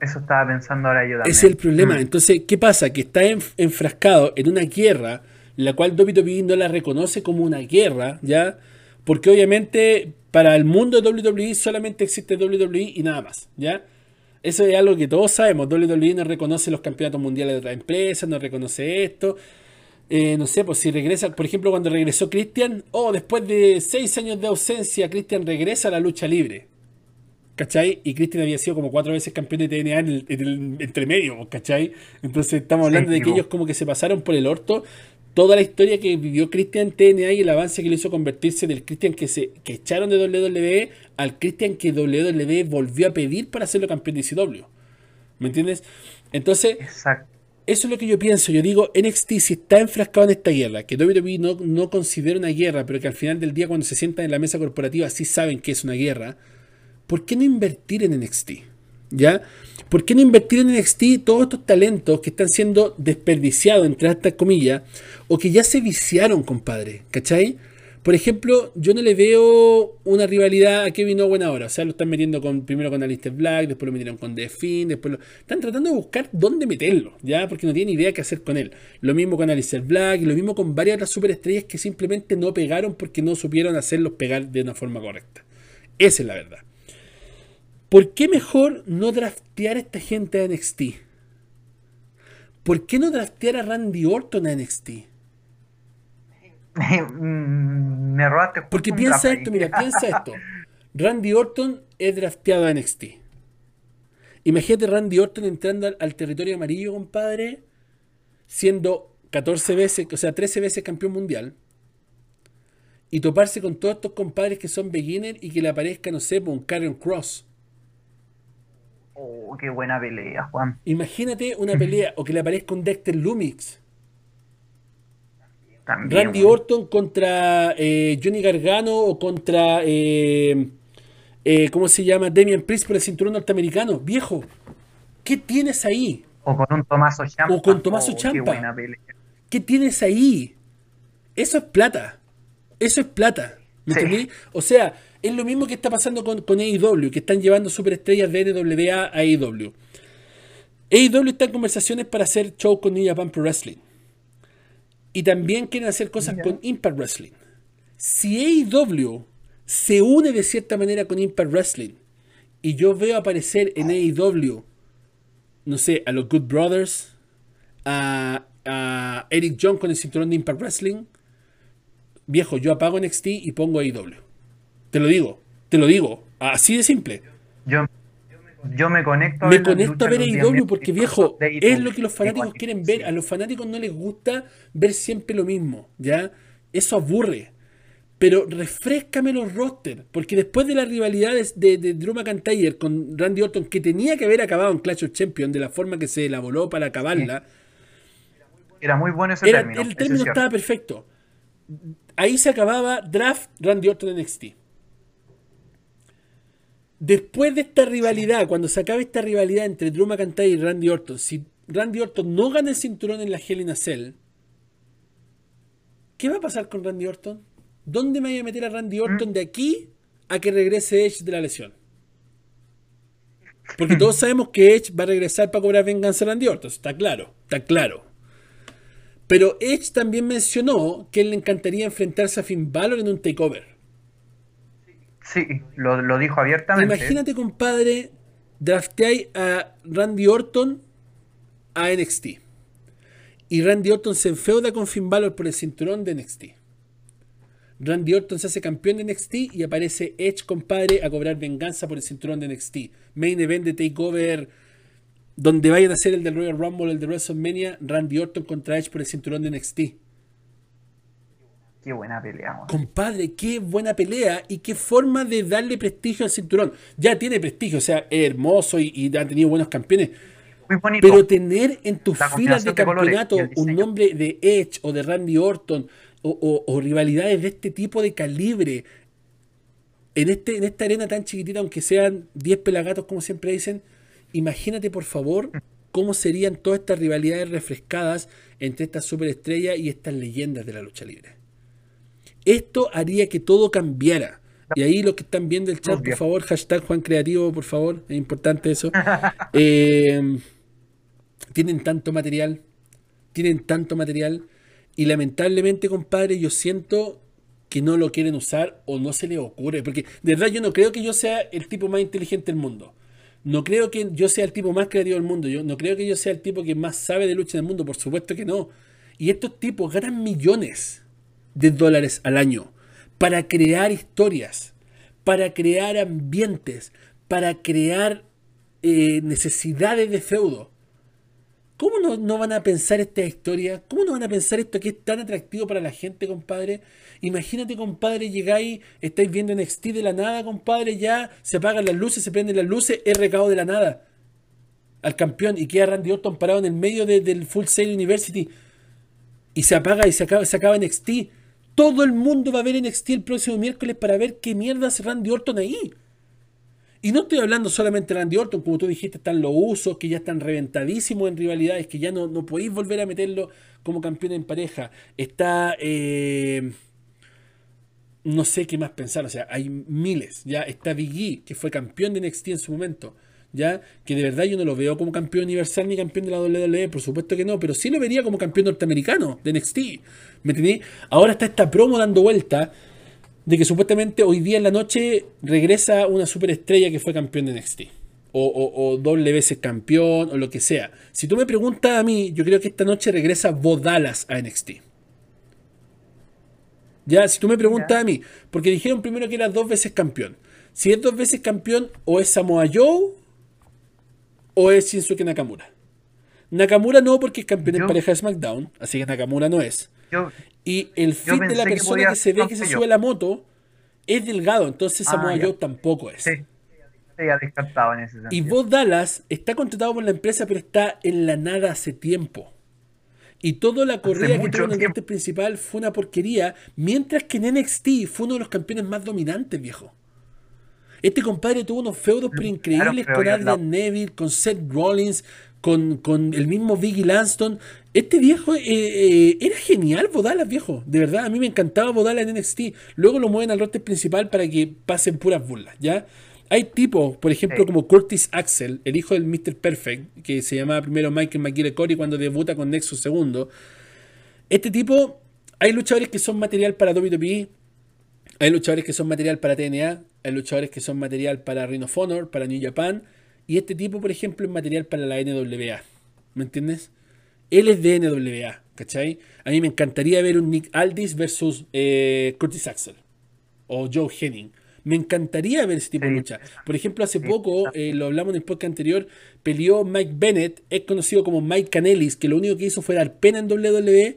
Eso estaba pensando ahora yo también. Ese es el problema. Mm. Entonces, ¿qué pasa? Que está enfrascado en una guerra la cual WWE no la reconoce como una guerra, ¿ya? Porque obviamente para el mundo de WWE solamente existe WWE y nada más, ¿ya? Eso es algo que todos sabemos. WWE no reconoce los campeonatos mundiales de otras empresas, no reconoce esto. Eh, no sé, pues si regresa, por ejemplo, cuando regresó Christian, oh, después de seis años de ausencia, Christian regresa a la lucha libre. ¿Cachai? Y Christian había sido como cuatro veces campeón de TNA en el, en entremedio, ¿cachai? Entonces estamos hablando de que ellos como que se pasaron por el orto toda la historia que vivió Christian TNA y el avance que le hizo convertirse del Christian que se que echaron de WWE al Christian que WWE volvió a pedir para hacerlo campeón de CW. ¿Me entiendes? Entonces, eso es lo que yo pienso. Yo digo, NXT si está enfrascado en esta guerra, que WWE no, no considera una guerra, pero que al final del día cuando se sientan en la mesa corporativa sí saben que es una guerra, ¿por qué no invertir en NXT? ¿Ya? ¿Por qué no invertir en NXT todos estos talentos que están siendo desperdiciados, entre estas comillas, o que ya se viciaron, compadre? ¿Cachai? Por ejemplo, yo no le veo una rivalidad a Kevin Owen ahora. O sea, lo están metiendo con, primero con Alistair Black, después lo metieron con The después lo... Están tratando de buscar dónde meterlo, ¿ya? Porque no tienen idea qué hacer con él. Lo mismo con Alistair Black y lo mismo con varias otras superestrellas que simplemente no pegaron porque no supieron hacerlos pegar de una forma correcta. Esa es la verdad. ¿Por qué mejor no draftear a esta gente a NXT? ¿Por qué no draftear a Randy Orton a NXT? Me robaste. Porque piensa esto, mira, piensa esto. Randy Orton es drafteado a NXT. Imagínate Randy Orton entrando al, territorio amarillo, compadre, siendo 14 veces, o sea, 13 veces campeón mundial. Y toparse con todos estos compadres que son beginners y que le aparezca, no sé, un Karen Cross Oh, qué buena pelea, Juan. Imagínate una pelea o que le aparezca un Dexter Lumix. Randy Orton contra eh, Johnny Gargano o contra, eh, eh, ¿cómo se llama? Damian Priest por el cinturón norteamericano. Viejo, ¿qué tienes ahí? O con un Tomaso Champa. O con Tomaso oh, Champa. Qué, tienes ahí? Eso es plata. Eso es plata. ¿Me entendí? O sea, es lo mismo que está pasando con, con AEW, que están llevando superestrellas de NWA a AEW. AEW está en conversaciones para hacer show con New Japan Pro Wrestling. Y también quieren hacer cosas con Impact Wrestling. Si AEW se une de cierta manera con Impact Wrestling y yo veo aparecer en AEW, no sé, a los Good Brothers, a, a Eric John con el cinturón de Impact Wrestling, viejo, yo apago NXT y pongo AEW. Te lo digo, te lo digo, así de simple. Yo, yo me conecto a Me conecto a ver AEW porque, viejo, es lo que los fanáticos quieren ver. A los fanáticos no les gusta ver siempre lo mismo, ¿ya? Eso aburre. Pero refrescame los rosters, porque después de las rivalidades de, de Drew McIntyre con Randy Orton, que tenía que haber acabado en Clash of Champions de la forma que se elaboró para acabarla, era muy bueno ese término. El término estaba perfecto. Ahí se acababa Draft Randy Orton NXT. Después de esta rivalidad, cuando se acabe esta rivalidad entre Drew McIntyre y Randy Orton, si Randy Orton no gana el cinturón en la Hell in a Cell, ¿qué va a pasar con Randy Orton? ¿Dónde me voy a meter a Randy Orton de aquí a que regrese Edge de la lesión? Porque todos sabemos que Edge va a regresar para cobrar venganza a Randy Orton, está claro, está claro. Pero Edge también mencionó que él le encantaría enfrentarse a Finn Balor en un takeover. Sí, lo, dijo abiertamente. Imagínate, compadre, drafteáis a Randy Orton a NXT. Y Randy Orton se enfeuda con Finn Balor por el cinturón de NXT. Randy Orton se hace campeón de NXT y aparece Edge, compadre, a cobrar venganza por el cinturón de NXT. Main event de Takeover, donde vayan a ser el del Royal Rumble, el de WrestleMania, Randy Orton contra Edge por el cinturón de NXT. Qué buena pelea. Compadre, qué buena pelea y qué forma de darle prestigio al cinturón. Ya tiene prestigio, o sea, es hermoso y, ha tenido buenos campeones. Muy bonito. Pero tener en tus filas de campeonato un nombre de Edge o de Randy Orton o, rivalidades de este tipo de calibre en, este, en esta arena tan chiquitita, aunque sean 10 pelagatos como siempre dicen, imagínate por favor cómo serían todas estas rivalidades refrescadas entre estas superestrellas y estas leyendas de la lucha libre. Esto haría que todo cambiara. Y ahí los que están viendo el chat, por favor, hashtag Juan Creativo, por favor, es importante eso. Eh, tienen tanto material, tienen tanto material. Y lamentablemente, compadre, yo siento que no lo quieren usar o no se les ocurre. Porque de verdad yo no creo que yo sea el tipo más inteligente del mundo. No creo que yo sea el tipo más creativo del mundo. Yo no creo que yo sea el tipo que más sabe de lucha en el mundo. Por supuesto que no. Y estos tipos ganan millones de dólares al año para crear historias, para crear ambientes, para crear eh, necesidades de feudo. ¿Cómo no, no, van a pensar esta historia? ¿Cómo no van a pensar esto que es tan atractivo para la gente, compadre? Imagínate, compadre, llegáis, estáis viendo NXT de la nada, compadre, ya se apagan las luces, se prenden las luces, es recado de la nada al campeón y queda Randy Orton parado en el medio del Full Sail University y se apaga y se acaba, se acaba NXT. Todo el mundo va a ver NXT el próximo miércoles para ver qué mierda hace Randy Orton ahí. Y no estoy hablando solamente de Randy Orton, como tú dijiste, están los usos que ya están reventadísimos en rivalidades, que ya no, no podéis volver a meterlo como campeón en pareja. Está. Eh, no sé qué más pensar, o sea, hay miles. Ya está Big E, que fue campeón de NXT en su momento. ¿Ya? Que de verdad yo no lo veo como campeón universal ni campeón de la WWE, por supuesto que no, pero sí lo vería como campeón norteamericano de NXT. ¿Me entendí? Ahora está esta promo dando vuelta de que supuestamente hoy día en la noche regresa una superestrella que fue campeón de NXT. O, o, doble veces campeón, o lo que sea. Si tú me preguntas a mí, yo creo que esta noche regresa Bodalas a NXT. Ya, si tú me preguntas a mí, porque dijeron primero que era dos veces campeón. Si es dos veces campeón, o es Samoa Joe, o es Shinsuke Nakamura. Nakamura no, porque es campeón en pareja de SmackDown, así que Nakamura no es. y el fit de la persona que, se ve que se sube la moto es delgado, entonces ah, Samoa Joe tampoco es. Sí. descartado en ese sentido. Y vos Dallas está contratado por la empresa, pero está en la nada hace tiempo. Y toda la corrida que tuvo en el norte principal fue una porquería, mientras que en NXT fue uno de los campeones más dominantes, viejo. Este compadre tuvo unos feudos pero increíbles con Adrian Neville, con Seth Rollins, con, el mismo Biggie Lanston. Este viejo eh, eh, era genial, Bodalas, viejo. De verdad, a mí me encantaba Bodalas en NXT. Luego lo mueven al roster principal para que pasen puras burlas, ¿ya? Hay tipos, por ejemplo, como Curtis Axel, el hijo del Mr. Perfect, que se llamaba primero Michael McGillicuddy cuando debuta con Nexus segundo. Este tipo, hay luchadores que son material para WWE, hay luchadores que son material para TNA, hay luchadores que son material para Ring of Honor, para New Japan, y este tipo, por ejemplo, es material para la NWA. ¿Me entiendes? Él es de NWA, ¿cachai? A mí me encantaría ver un Nick Aldis versus eh, Curtis Axel o Joe Henning. Me encantaría ver ese tipo de lucha. Por ejemplo, hace poco, eh, lo hablamos en el podcast anterior, peleó Mike Bennett, es conocido como Mike Canelis, que lo único que hizo fue dar pena en WWE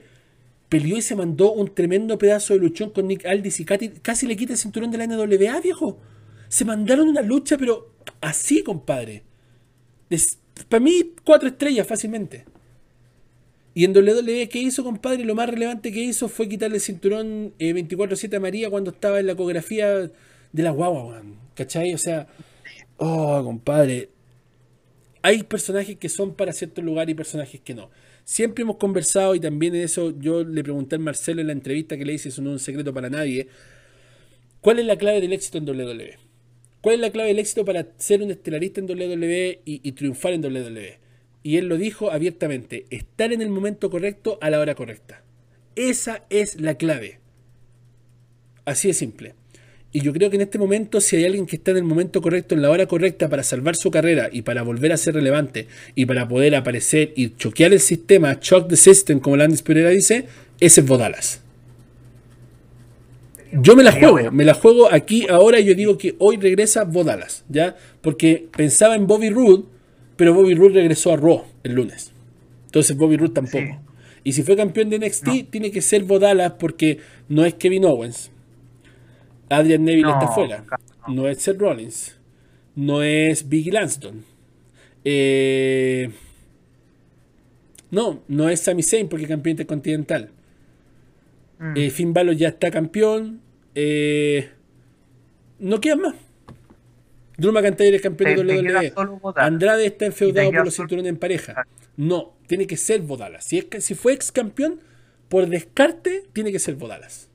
peleó y se mandó un tremendo pedazo de luchón con Nick Aldis y casi, le quita el cinturón de la NWA, viejo. Se mandaron una lucha, pero así, compadre. para mí, cuatro estrellas fácilmente. Y en WWE, ¿qué hizo, compadre? Lo más relevante que hizo fue quitarle el cinturón 24-7 eh, a María cuando estaba en la ecografía de la guagua, ¿cachai? O sea, oh, compadre. Hay personajes que son para cierto lugar y personajes que no. Siempre hemos conversado y también en eso yo le pregunté a Marcelo en la entrevista que le hice, eso no es un secreto para nadie. ¿Cuál es la clave del éxito en WWE? ¿Cuál es la clave del éxito para ser un estelarista en WWE y, triunfar en WWE? Y él lo dijo abiertamente, estar en el momento correcto a la hora correcta. Esa es la clave. Así de simple. Y yo creo que en este momento, si hay alguien que está en el momento correcto, en la hora correcta para salvar su carrera y para volver a ser relevante y para poder aparecer y choquear el sistema, shock the system, como Landis Pereira dice, ese es Bodalas. Yo me la juego, me la juego aquí ahora y yo digo que hoy regresa Bodalas, ¿ya? Porque pensaba en Bobby Roode, pero Bobby Roode regresó a Raw el lunes. Entonces Bobby Roode tampoco. Y si fue campeón de NXT, tiene que ser Bodalas porque no es Kevin Owens, Adrian Neville está fuera. No. es Seth Rollins. No es Biggie Lanston. Eh, no, no es Sami Zayn porque es campeón intercontinental. Mm. Eh, Finn Balor ya está campeón. Eh, no quedan más. Drew McIntyre es campeón de WWE. Andrade está enfeudado por los cinturones en pareja. No, tiene que ser Bodalas. Si, es que, si fue ex campeón, por descarte, tiene que ser Bodalas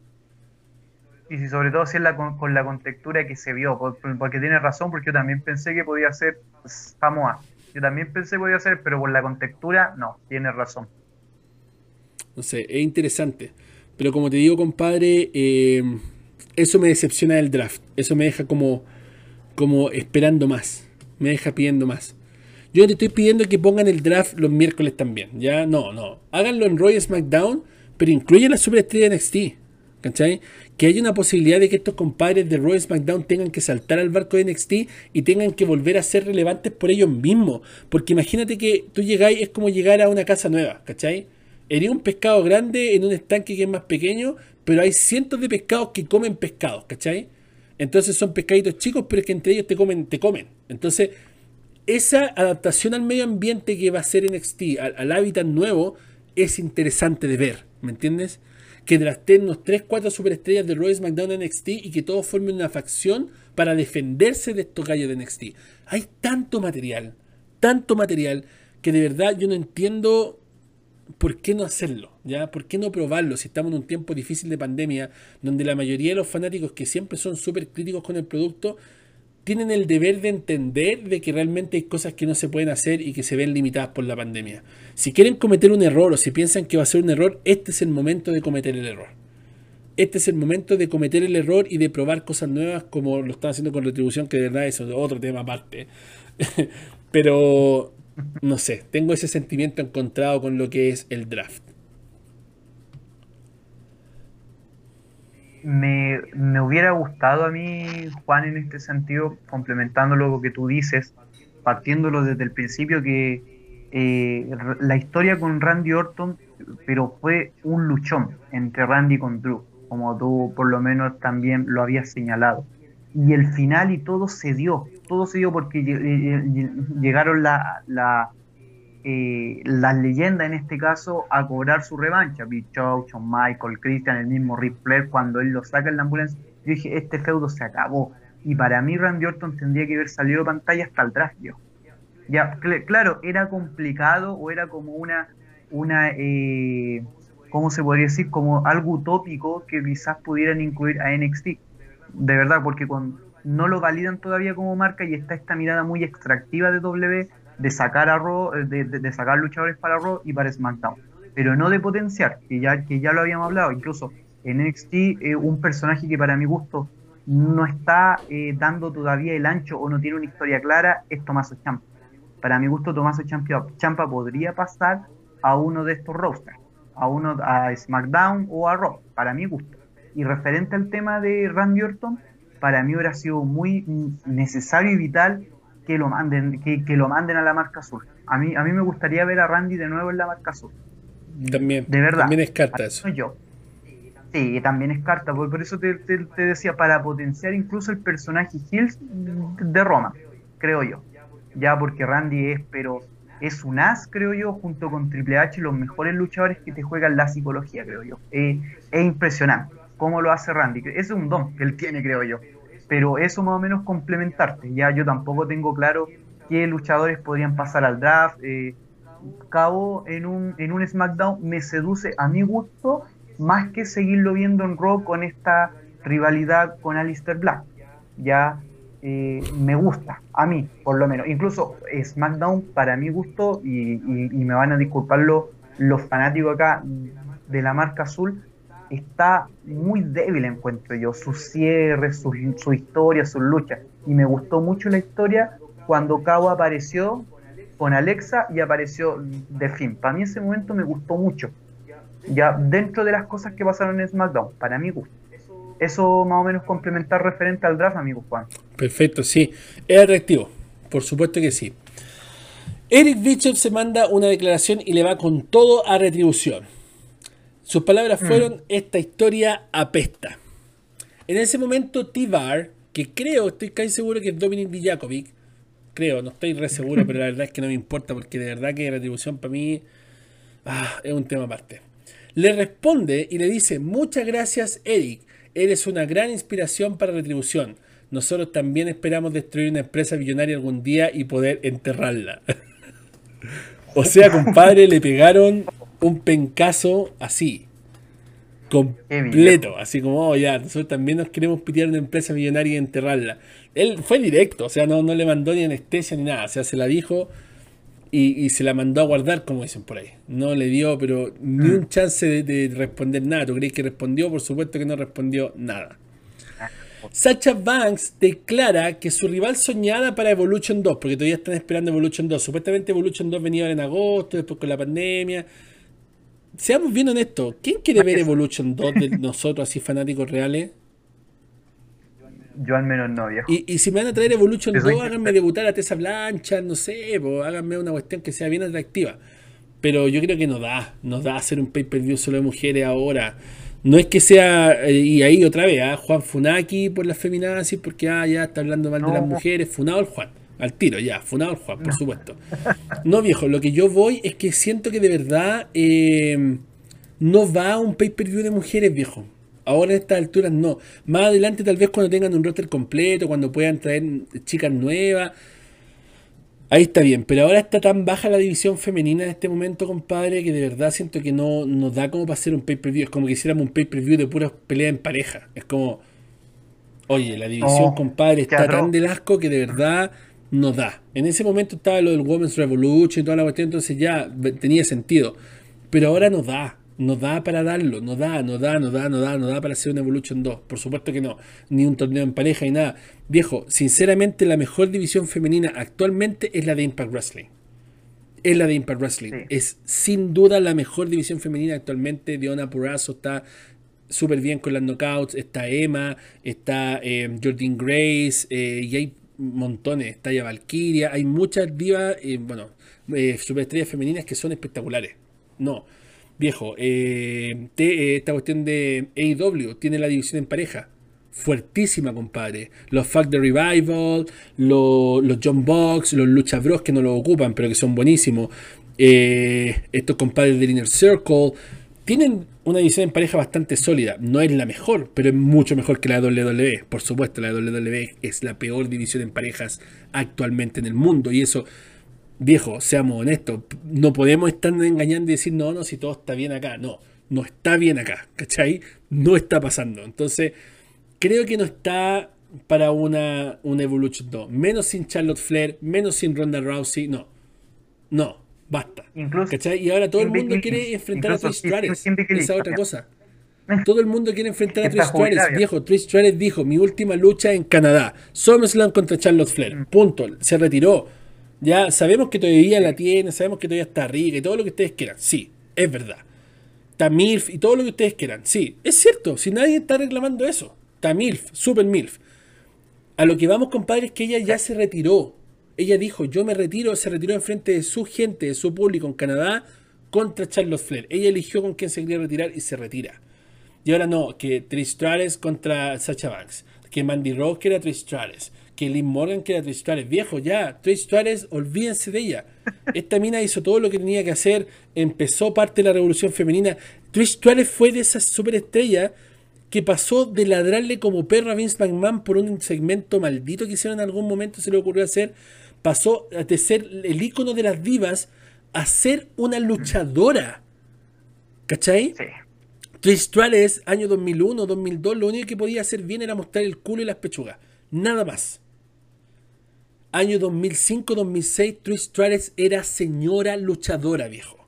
y si sobre todo si es la, con, la contextura que se vio, porque tiene razón, porque yo también pensé que podía ser Samoa. Yo también pensé que podía ser, pero por la contextura, no, tiene razón. No sé, es interesante. Pero como te digo, compadre, eh, eso me decepciona del draft. Eso me deja como, como esperando más. Me deja pidiendo más. Yo te estoy pidiendo que pongan el draft los miércoles también. Ya, no, no. Háganlo en Royal SmackDown, pero incluyen la superestrella NXT. ¿Cachai? Que haya una posibilidad de que estos compadres de Royal SmackDown tengan que saltar al barco de NXT y tengan que volver a ser relevantes por ellos mismos. Porque imagínate que tú llegáis, es como llegar a una casa nueva, ¿cachai? Eres un pescado grande en un estanque que es más pequeño, pero hay cientos de pescados que comen pescados, ¿cachai? Entonces son pescaditos chicos, pero es que entre ellos te comen, te comen. Entonces, esa adaptación al medio ambiente que va a ser NXT, al hábitat nuevo, es interesante de ver, ¿me entiendes? Que draften unos 3-4 superestrellas de Royce McDonald en NXT y que todos formen una facción para defenderse de estos gallos de NXT. Hay tanto material, tanto material, que de verdad yo no entiendo ¿por qué no hacerlo? ¿Ya? ¿Por qué no probarlo si estamos en un tiempo difícil de pandemia donde la mayoría de los fanáticos que siempre son súper críticos con el producto tienen el deber de entender de que realmente hay cosas que no se pueden hacer y que se ven limitadas por la pandemia. Si quieren cometer un error o si piensan que va a ser un error, este es el momento de cometer el error. Este es el momento de cometer el error y de probar cosas nuevas como lo están haciendo con Retribución, que de verdad es otro tema aparte. Pero no sé, tengo ese sentimiento encontrado con lo que es el draft. Me, me, hubiera gustado a mí, Juan, en este sentido, complementando lo que tú dices, partiéndolo desde el principio, que eh, la historia con Randy Orton, pero fue un luchón entre Randy con Drew, como tú por lo menos también lo habías señalado. Y el final y todo se dio, todo se dio porque llegaron la, la, eh, las leyendas en este caso a cobrar su revancha. Big Shawn Michael, Christian, el mismo Ric Flair, cuando él lo saca en la ambulancia, yo dije, este feudo se acabó. Y para mí Randy Orton tendría que haber salido de pantalla hasta el yo. Ya, claro, era complicado o era como una, una eh, ¿cómo se podría decir? Como algo utópico que quizás pudieran incluir a NXT. De verdad, porque cuando no lo validan todavía como marca y está esta mirada muy extractiva de W de sacar a eh, de, sacar luchadores para Raw y para SmackDown, pero no de potenciar, que ya, que ya lo habíamos hablado, incluso en NXT eh, un personaje que para mi gusto no está eh, dando todavía el ancho o no tiene una historia clara es Tomaso Champa. Para mi gusto Tomaso Champa, Champa podría pasar a uno de estos rosters, a uno a SmackDown o a Raw, para mi gusto. Y referente al tema de Randy Orton, para mí hubiera sido muy necesario y vital que lo manden, que, lo manden a la marca azul. A mí, a mí me gustaría ver a Randy de nuevo en la marca azul. También, de verdad. También es carta eso. Yo. Sí, también es carta, por, eso te, decía, para potenciar incluso el personaje Hills de Roma, creo yo. Ya porque Randy es, pero es un as, creo yo, junto con Triple H, los mejores luchadores que te juegan la psicología, creo yo. es impresionante cómo lo hace Randy. Ese es un don que él tiene, creo yo. Pero eso más o menos complementarte. Ya yo tampoco tengo claro qué luchadores podrían pasar al draft. Eh, Cabo en un, en un SmackDown me seduce a mi gusto más que seguirlo viendo en Raw con esta rivalidad con Alistair Black. Ya eh, me gusta, a mí por lo menos. Incluso SmackDown para mi gusto, y, y me van a disculpar los fanáticos acá de la marca azul, está muy débil, encuentro yo, su cierre, su, su historia, su lucha. Y me gustó mucho la historia cuando Cabo apareció con Alexa y apareció de fin. Para mí ese momento me gustó mucho. Ya dentro de las cosas que pasaron en SmackDown, para mí gusto. Eso más o menos complementar referente al draft, amigo Juan. Perfecto, sí. Es atractivo, por supuesto que sí. Eric Bishop se manda una declaración y le va con todo a retribución. Sus palabras mm. fueron, esta historia apesta. En ese momento T-Bar, que creo, estoy casi seguro que es Dominic Dijakovic, creo, no estoy re seguro, pero la verdad es que no me importa porque de verdad que retribución para mí ah, es un tema aparte. Le responde y le dice, muchas gracias Eric, eres una gran inspiración para retribución. Nosotros también esperamos destruir una empresa billonaria algún día y poder enterrarla. o sea, compadre, le pegaron un pencazo así. Completo, así como, oh, ya, nosotros también nos queremos pitear una empresa millonaria y enterrarla. Él fue directo, o sea, no, no le mandó ni anestesia ni nada, o sea, se la dijo y, se la mandó a guardar, como dicen por ahí. No le dio, pero ni un chance de, responder nada. ¿Tú crees que respondió? Por supuesto que no respondió nada. Sacha Banks declara que su rival soñada para Evolution 2, porque todavía están esperando Evolution 2. Supuestamente Evolution 2 venía en agosto, después con la pandemia. Seamos bien honestos, ¿quién quiere ver Evolution 2 de nosotros, así fanáticos reales? Yo al menos no, viejo. Y, y si me van a traer Evolution 2, háganme debutar a Tessa Blancha, no sé, háganme una cuestión que sea bien atractiva. Pero yo creo que no da, no da hacer un pay-per-view solo de mujeres ahora. No es que sea, eh, y ahí otra vez, ¿ah? Juan Funaki por las feminazis, porque ah, ya está hablando mal de las mujeres, funado el Juan, al tiro, ya, funado el Juan, por supuesto. No, viejo, lo que yo voy es que siento que de verdad eh, no va un pay-per-view de mujeres, viejo. Ahora a estas alturas no. Más adelante tal vez cuando tengan un roster completo, cuando puedan traer chicas nuevas. Ahí está bien, pero ahora está tan baja la división femenina en este momento, compadre, que de verdad siento que no nos da como para hacer un pay-per-view. Es como que hiciéramos un pay-per-view de puras peleas en pareja. Es como, oye, la división, compadre, está tan del asco que de verdad nos da. En ese momento estaba lo del Women's Revolution y toda la cuestión, entonces ya tenía sentido. Pero ahora nos da. No da para darlo, no da, no da, no da, no da, no da para hacer una Evolution 2. Por supuesto que no. Ni un torneo en pareja ni nada. Viejo, sinceramente la mejor división femenina actualmente es la de Impact Wrestling. Es la de Impact Wrestling. Es sin duda la mejor división femenina actualmente. Diona Purazo está súper bien con las knockouts. Está Emma, está eh, Jordan Grace eh, y hay montones. Ya Valkyria. Hay muchas divas, eh, bueno, superestrellas femeninas que son espectaculares. No Viejo, eh, eh, esta cuestión de AEW tiene la división en pareja. Fuertísima, compadre. Los Fuck the Revival, los, John Box, los Lucha Bros que no lo ocupan, pero que son buenísimos. Eh, estos compadres del Inner Circle tienen una división en pareja bastante sólida. No es la mejor, pero es mucho mejor que la WWE. Por supuesto, la WWE es la peor división en parejas actualmente en el mundo. Y eso viejo, seamos honestos, no podemos estar engañando y decir, no, no, si todo está bien acá. No, no está bien acá, ¿cachai? No está pasando. Entonces, creo que no está para una, una Evolution 2. Menos sin Charlotte Flair, menos sin Ronda Rousey, no. No, basta. ¿cachai? Y ahora todo el mundo quiere enfrentar a Trish Stratus. Esa otra cosa. Todo el mundo quiere enfrentar a Trish Stratus. Viejo, Trish Stratus dijo, mi última lucha en Canadá. SummerSlam contra Charlotte Flair. Mm. Punto. Se retiró ya sabemos que todavía la tiene, sabemos que todavía está rica y todo lo que ustedes quieran. Sí, es verdad. Tamilf y todo lo que ustedes quieran. Sí, es cierto. Si nadie está reclamando eso. Tamilf, super Milf. A lo que vamos, compadre, es que ella ya se retiró. Ella dijo, yo me retiro, se retiró en frente de su gente, de su público en Canadá, contra Charlotte Flair. Ella eligió con quién se quería retirar y se retira. Y ahora no, que Trish contra Sacha Banks. Que Mandy Rose era Trish que Liz Morgan que era Trish Stratus. Viejo, ya, Trish Stratus, olvídense de ella. Esta mina hizo todo lo que tenía que hacer, empezó parte de la revolución femenina. Trish Stratus fue de esas superestrellas que pasó de ladrarle como perro a Vince McMahon por un segmento maldito que hicieron en algún momento, se le ocurrió hacer, pasó de ser el ícono de las divas a ser una luchadora. ¿Cachai? Sí. Trish Stratus, año 2001, 2002, lo único que podía hacer bien era mostrar el culo y las pechugas. Nada más. Año 2005-2006, Trish Stratus era señora luchadora, viejo.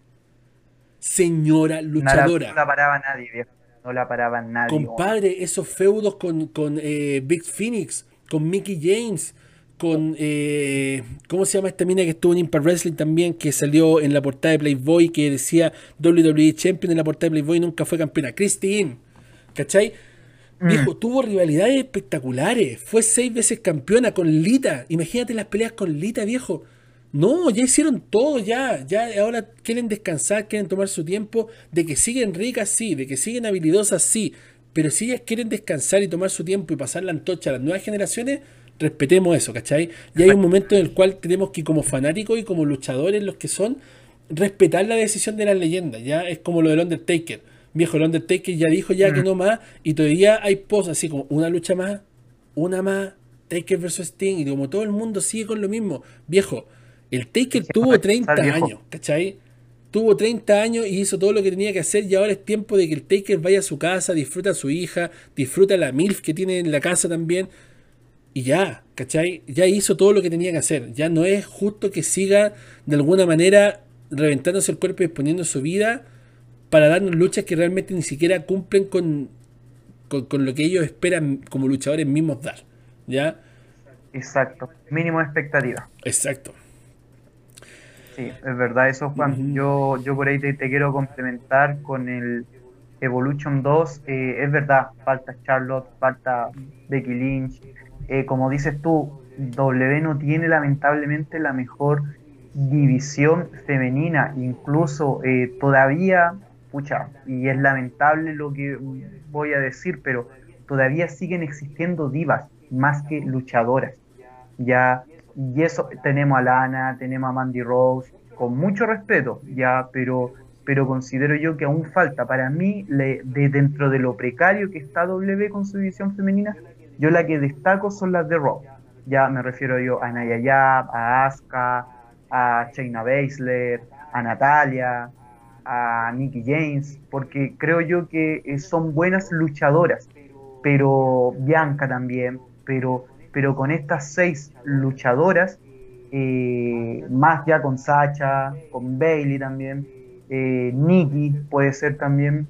Señora luchadora. No la, paraba nadie, viejo. No la paraba nadie. Compadre, esos feudos con, con eh, Big Phoenix, con Mickey James, con. Eh, ¿Cómo se llama esta mina que estuvo en Impact Wrestling también? Que salió en la portada de Playboy, que decía WWE Champion en la portada de Playboy y nunca fue campeona. Christine. ¿Cachai? Viejo, mm. tuvo rivalidades espectaculares. Fue seis veces campeona con Lita. Imagínate las peleas con Lita, viejo. No, ya hicieron todo, ya. Ya ahora quieren descansar, quieren tomar su tiempo. De que siguen ricas, sí. De que siguen habilidosas, sí. Pero si ellas quieren descansar y tomar su tiempo y pasar la antorcha a las nuevas generaciones, respetemos eso, ¿cachai? Y hay un momento en el cual tenemos que, como fanáticos y como luchadores, los que son, respetar la decisión de las leyendas. Ya es como lo del Undertaker Viejo, el Undertaker ya dijo ya que mm. no más. Y todavía hay posts así como una lucha más, una más, Taker versus Sting. Y como todo el mundo sigue con lo mismo. Viejo, el Taker tuvo 30 años, ¿cachai? Tuvo 30 años y hizo todo lo que tenía que hacer y ahora es tiempo de que el Taker vaya a su casa, disfruta a su hija, disfruta a la MILF que tiene en la casa también y ya, ¿cachai? Ya hizo todo lo que tenía que hacer. Ya no es justo que siga de alguna manera reventándose el cuerpo y exponiendo su vida para darnos luchas que realmente ni siquiera cumplen con, con, lo que ellos esperan como luchadores mismos dar. ¿Ya? Exacto. Mínimo expectativa. Exacto. Sí, es verdad eso, Juan. yo, yo por ahí te, quiero complementar con el Evolution 2. Eh, es verdad, falta Charlotte, falta Becky Lynch. Eh, como dices tú, W no tiene lamentablemente la mejor división femenina, incluso eh, todavía, pucha, y es lamentable lo que voy a decir, pero todavía siguen existiendo divas más que luchadoras. Ya, y eso tenemos a Lana, tenemos a Mandy Rose, con mucho respeto, ya, pero, pero considero yo que aún falta. Para mí, de dentro de lo precario que está W con su división femenina, yo la que destaco son las de Raw. Ya me refiero yo a Naya Yap, a Asuka, a Shayna Baszler, a Natalia, a Nikki James, porque creo yo que eh, son buenas luchadoras, pero Bianca también, pero, pero con estas seis luchadoras, eh, más ya con Sacha, con Bailey también, eh, Nikki puede ser también,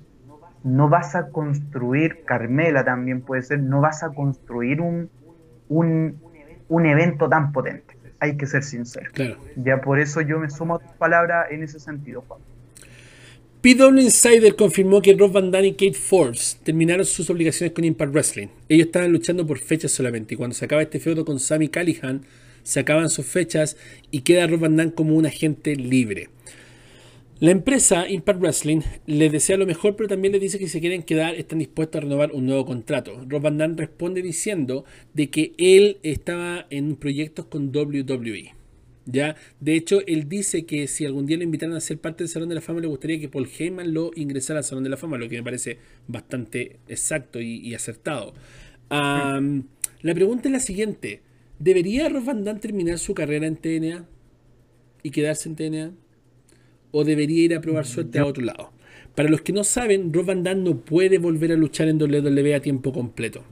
no vas a construir, Carmela también puede ser, no vas a construir un, un, un evento tan potente hay que ser sincero. Ya por eso yo me sumo a tus palabras en ese sentido, Juan. PW Insider confirmó que Rob Van Damme y Kate Forbes terminaron sus obligaciones con Impact Wrestling. Ellos estaban luchando por fechas solamente y cuando se acaba este feudo con Sammy Callihan, se acaban sus fechas y queda Rob Van Damme como un agente libre. La empresa Impact Wrestling les desea lo mejor, pero también les dice que si se quieren quedar están dispuestos a renovar un nuevo contrato. Rob Van Damme responde diciendo de que él estaba en proyectos con WWE. ¿ya? De hecho, él dice que si algún día lo invitaran a ser parte del Salón de la Fama, le gustaría que Paul Heyman lo ingresara al Salón de la Fama, lo que me parece bastante exacto y, acertado. la pregunta es la siguiente. ¿Debería Rob Van Damme terminar su carrera en TNA y quedarse en TNA? O debería ir a probar mm, suerte a otro lado. Para los que no saben, Rob Van Damme no puede volver a luchar en WWE a tiempo completo.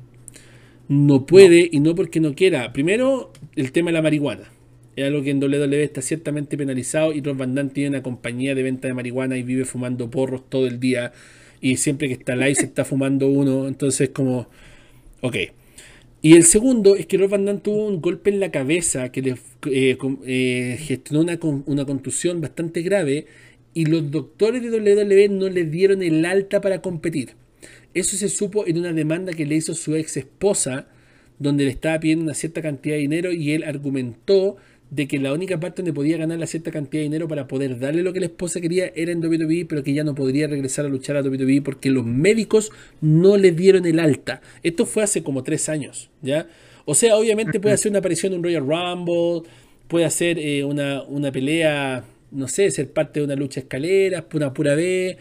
No puede y no porque no quiera. Primero, el tema de la marihuana. Es algo que en WWE está ciertamente penalizado y Rob Van Damme tiene una compañía de venta de marihuana y vive fumando porros todo el día. Y siempre que está live se está fumando uno. Entonces, como. Ok. Y el segundo es que Rob Van Damme tuvo un golpe en la cabeza que le eh, eh, gestionó una, una contusión bastante grave y los doctores de WWE no le dieron el alta para competir. Eso se supo en una demanda que le hizo su ex esposa, donde le estaba pidiendo una cierta cantidad de dinero y él argumentó de que la única parte donde podía ganar la cierta cantidad de dinero para poder darle lo que la esposa quería era en WWE, pero que ya no podría regresar a luchar a WWE porque los médicos no le dieron el alta. Esto fue hace como tres años, ¿ya? O sea, obviamente puede hacer una aparición en un Royal Rumble, puede hacer eh, una, una, pelea, no sé, ser parte de una lucha escaleras, una pura B,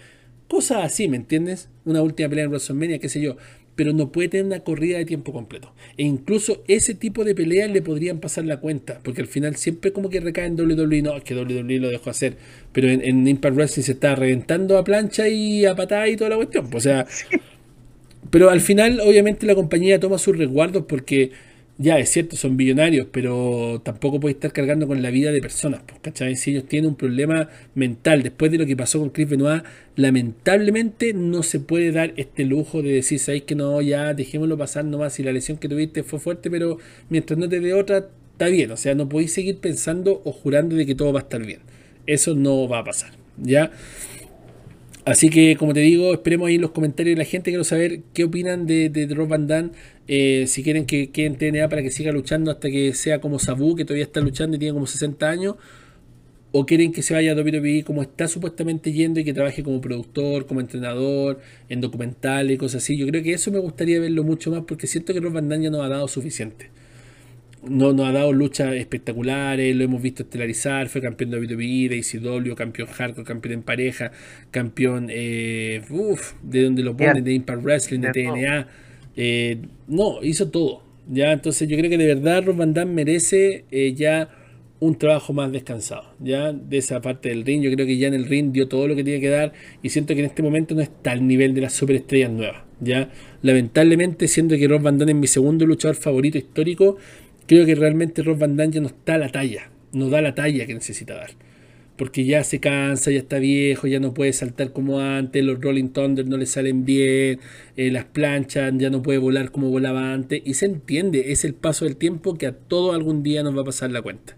cosas así, ¿me entiendes? Una última pelea en WrestleMania, qué sé yo pero no puede tener una corrida de tiempo completo. E incluso ese tipo de peleas le podrían pasar la cuenta, porque al final siempre como que recae en WWE, no, es que WWE lo dejó hacer, pero en, Impact Wrestling se está reventando a plancha y a patada y toda la cuestión. O sea, pero al final obviamente la compañía toma sus resguardos porque ya es cierto, son billonarios, pero tampoco puede estar cargando con la vida de personas, ¿cachai? Si ellos tienen un problema mental, después de lo que pasó con Chris Benoit, lamentablemente no se puede dar este lujo de decir, ¿sabéis que no? Ya dejémoslo pasar nomás, si la lesión que tuviste fue fuerte, pero mientras no te dé otra, está bien, o sea, no podéis seguir pensando o jurando de que todo va a estar bien. Eso no va a pasar, ¿ya? Así que, como te digo, esperemos ahí en los comentarios de la gente. Quiero saber qué opinan de, de, Rob Van Damme. Eh, si quieren que quede en TNA para que siga luchando hasta que sea como Sabu, que todavía está luchando y tiene como 60 años. O quieren que se vaya a WWE como está supuestamente yendo y que trabaje como productor, como entrenador, en documentales y cosas así. Yo creo que eso me gustaría verlo mucho más porque siento que Rob Van Damme ya nos ha dado suficiente no nos ha dado luchas espectaculares, lo hemos visto estelarizar, fue campeón de WWE, de ICW, campeón hardcore, campeón en pareja, campeón, eh, de donde lo ponen, de Impact Wrestling, de, TNA, eh, no, hizo todo, ya, entonces yo creo que de verdad Rob Van Damme merece eh, ya un trabajo más descansado, ya, de esa parte del ring, yo creo que ya en el ring dio todo lo que tenía que dar y siento que en este momento no está al nivel de las superestrellas nuevas, ¿ya? Lamentablemente, siendo que Rob Van Damme es mi segundo luchador favorito histórico, creo que realmente Rob Van Damme ya no está a la talla, no da la talla que necesita dar. Porque ya se cansa, ya está viejo, ya no puede saltar como antes, los Rolling Thunder no le salen bien, eh, las planchas ya no puede volar como volaba antes. Y se entiende, es el paso del tiempo que a todo algún día nos va a pasar la cuenta.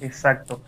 Exacto.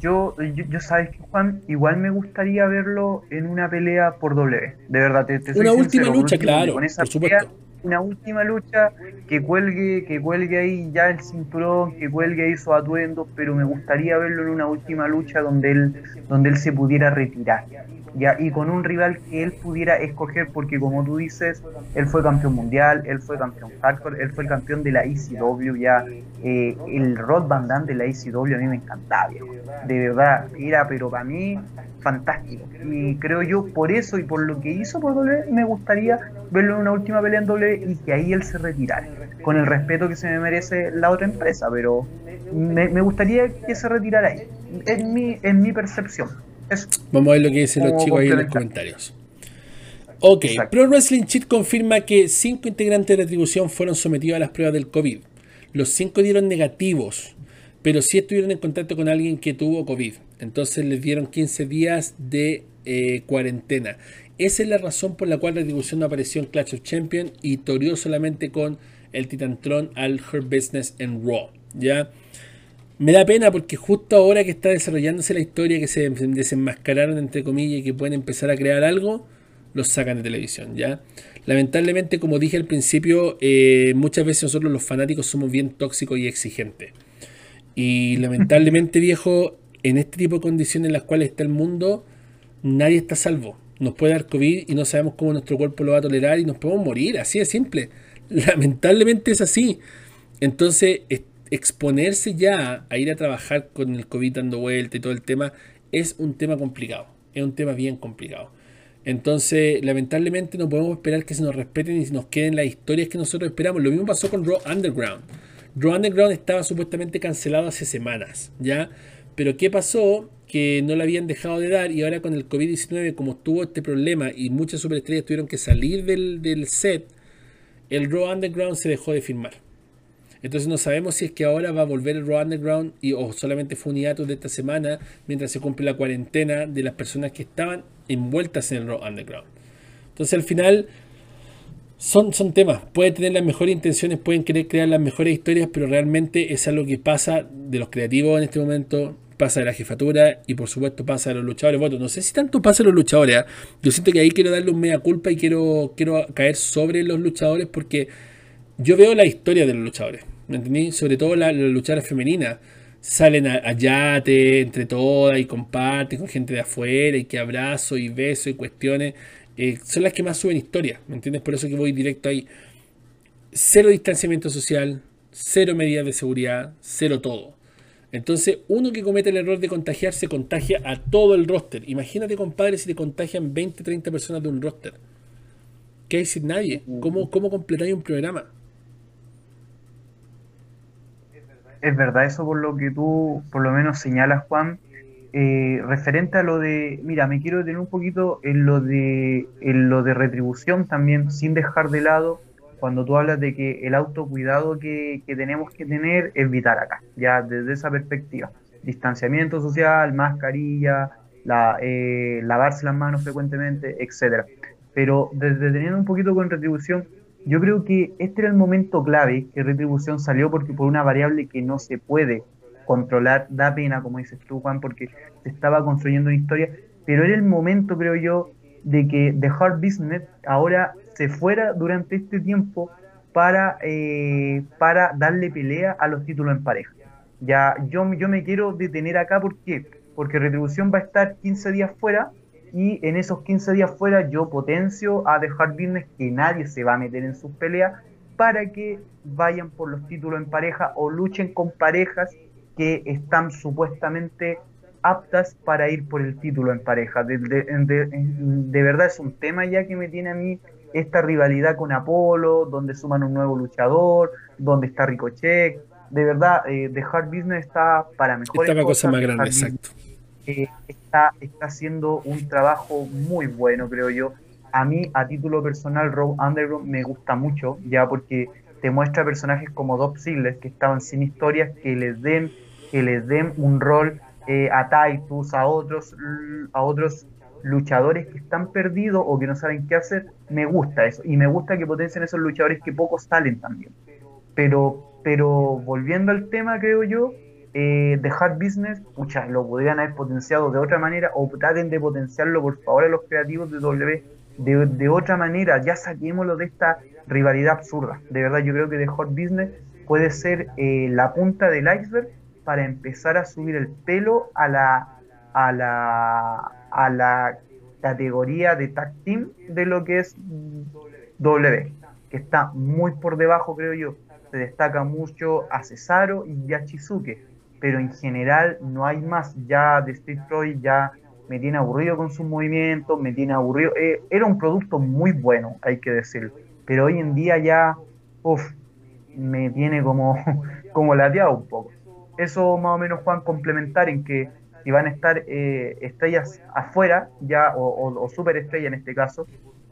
Yo, yo, sabes que Juan, igual me gustaría verlo en una pelea por doble. De verdad, te, te Una última lucha, claro, por supuesto una última lucha que cuelgue, que cuelgue ahí ya el cinturón, que cuelgue ahí su atuendo, pero me gustaría verlo en una última lucha donde él, donde él se pudiera retirar. Ya, y con un rival que él pudiera escoger, porque como tú dices, él fue campeón mundial, él fue campeón hardcore, él fue el campeón de la ECW, ya eh, el Rod Van Damme de la ECW a mí me encantaba, de verdad, era, pero para mí, fantástico. Y creo yo, por eso y por lo que hizo por me gustaría verlo en una última pelea en doble y que ahí él se retirara, con el respeto que se me merece la otra empresa, pero me, gustaría que se retirara ahí, en mi, en mi percepción. Vamos a ver lo que dicen los chicos ahí en los comentarios. Ok, Pro Wrestling Cheat confirma que cinco integrantes de retribución fueron sometidos a las pruebas del COVID. Los cinco dieron negativos, pero sí estuvieron en contacto con alguien que tuvo COVID. Entonces les dieron 15 días de eh, cuarentena. Esa es la razón por la cual Retribución no apareció en Clash of Champions y torió solamente con el Titantron al Her Business en Raw. ¿ya? Me da pena porque justo ahora que está desarrollándose la historia, que se desenmascararon entre comillas y que pueden empezar a crear algo, los sacan de televisión, ¿ya? Lamentablemente, como dije al principio, eh, muchas veces nosotros los fanáticos somos bien tóxicos y exigentes. Y lamentablemente, viejo, en este tipo de condiciones en las cuales está el mundo, nadie está salvo. Nos puede dar COVID y no sabemos cómo nuestro cuerpo lo va a tolerar y nos podemos morir, así de simple. Lamentablemente es así. Entonces, exponerse ya a ir a trabajar con el COVID dando vuelta y todo el tema es un tema complicado. Es un tema bien complicado. Entonces, lamentablemente no podemos esperar que se nos respeten y nos queden las historias que nosotros esperamos. Lo mismo pasó con Raw Underground. Raw Underground estaba supuestamente cancelado hace semanas, ¿ya? Pero ¿qué pasó? Que no lo habían dejado de dar y ahora con el COVID-19, como tuvo este problema y muchas superestrellas tuvieron que salir del, del set, el Raw Underground se dejó de filmar. Entonces no sabemos si es que ahora va a volver el Raw Underground y, o solamente fue un hiato de esta semana mientras se cumple la cuarentena de las personas que estaban envueltas en el Raw Underground. Entonces al final son, son temas. Pueden tener las mejores intenciones, pueden querer crear las mejores historias, pero realmente es algo que pasa de los creativos en este momento, pasa de la jefatura y por supuesto pasa de los luchadores. Bueno, no sé si tanto pasa de los luchadores. ¿ah? Yo siento que ahí quiero darle un media culpa y quiero, quiero caer sobre los luchadores porque yo veo la historia de los luchadores. ¿Me entendí? Sobre todo las la luchadoras femeninas. Salen a, yate entre todas y comparten con gente de afuera y que abrazo y beso y cuestiones. Eh, son las que más suben historia, ¿me entiendes? Por eso que voy directo ahí. Cero distanciamiento social, cero medidas de seguridad, cero todo. Entonces, uno que comete el error de contagiarse contagia a todo el roster. Imagínate, compadre, si te contagian 20, 30 personas de un roster. ¿Qué hay decir nadie? ¿Cómo, cómo completáis un programa? es verdad eso por lo que tú por lo menos señalas, Juan. Eh, referente a lo de, mira, me quiero detener un poquito en lo de en lo de retribución también, sin dejar de lado cuando tú hablas de que el autocuidado que, que tenemos que tener es vital acá, ya desde esa perspectiva. Distanciamiento social, mascarilla, la, eh, lavarse las manos frecuentemente, etcétera. Pero desde teniendo un poquito con retribución, yo creo que este era el momento clave que Retribución salió porque por una variable que no se puede controlar, da pena, como dices tú, Juan, porque se estaba construyendo una historia, pero era el momento, creo yo, de que The Hard Business ahora se fuera durante este tiempo para, eh, para darle pelea a los títulos en pareja. Ya, yo, yo me quiero detener acá, ¿por qué? Porque Retribución va a estar 15 días fuera y en esos 15 días fuera yo potencio a dejar Business que nadie se va a meter en sus peleas para que vayan por los títulos en pareja o luchen con parejas que están supuestamente aptas para ir por el título en pareja. De, verdad es un tema ya que me tiene a mí esta rivalidad con Apolo, donde suman un nuevo luchador, donde está Ricochet. De verdad, eh, The Hard Business está para mejor. Está la cosa más grande, exacto. Eh, está, está haciendo un trabajo muy bueno, creo yo. a mí, a título personal, Rob Underground me gusta mucho, ya porque te muestra personajes como Dob Ziggler, que estaban sin historias, que les den, que les den un rol eh, a Titus, a otros, a otros luchadores que están perdidos o que no saben qué hacer, me gusta eso. Y me gusta que potencien esos luchadores que pocos salen también. Pero, pero volviendo al tema, creo yo, eh, de Hard Business, pucha, lo podrían haber potenciado de otra manera o traten de potenciarlo por favor a los creativos de W de, otra manera, ya saquémoslo de esta rivalidad absurda. De verdad, yo creo que The Hard Business puede ser eh, la punta del iceberg para empezar a subir el pelo a la, a la, a la categoría de tag team de lo que es W, que está muy por debajo, creo yo. Se destaca mucho a Cesaro y a Chizuke, pero en general no hay más. Ya de Street Troy ya me tiene aburrido con sus movimientos, me tiene aburrido. Eh, era un producto muy bueno, hay que decirlo, pero hoy en día ya, uff, me tiene como, como lateado un poco. Eso más o menos, Juan, complementar en que si van a estar eh, estrellas afuera, ya, o, o, superestrella en este caso,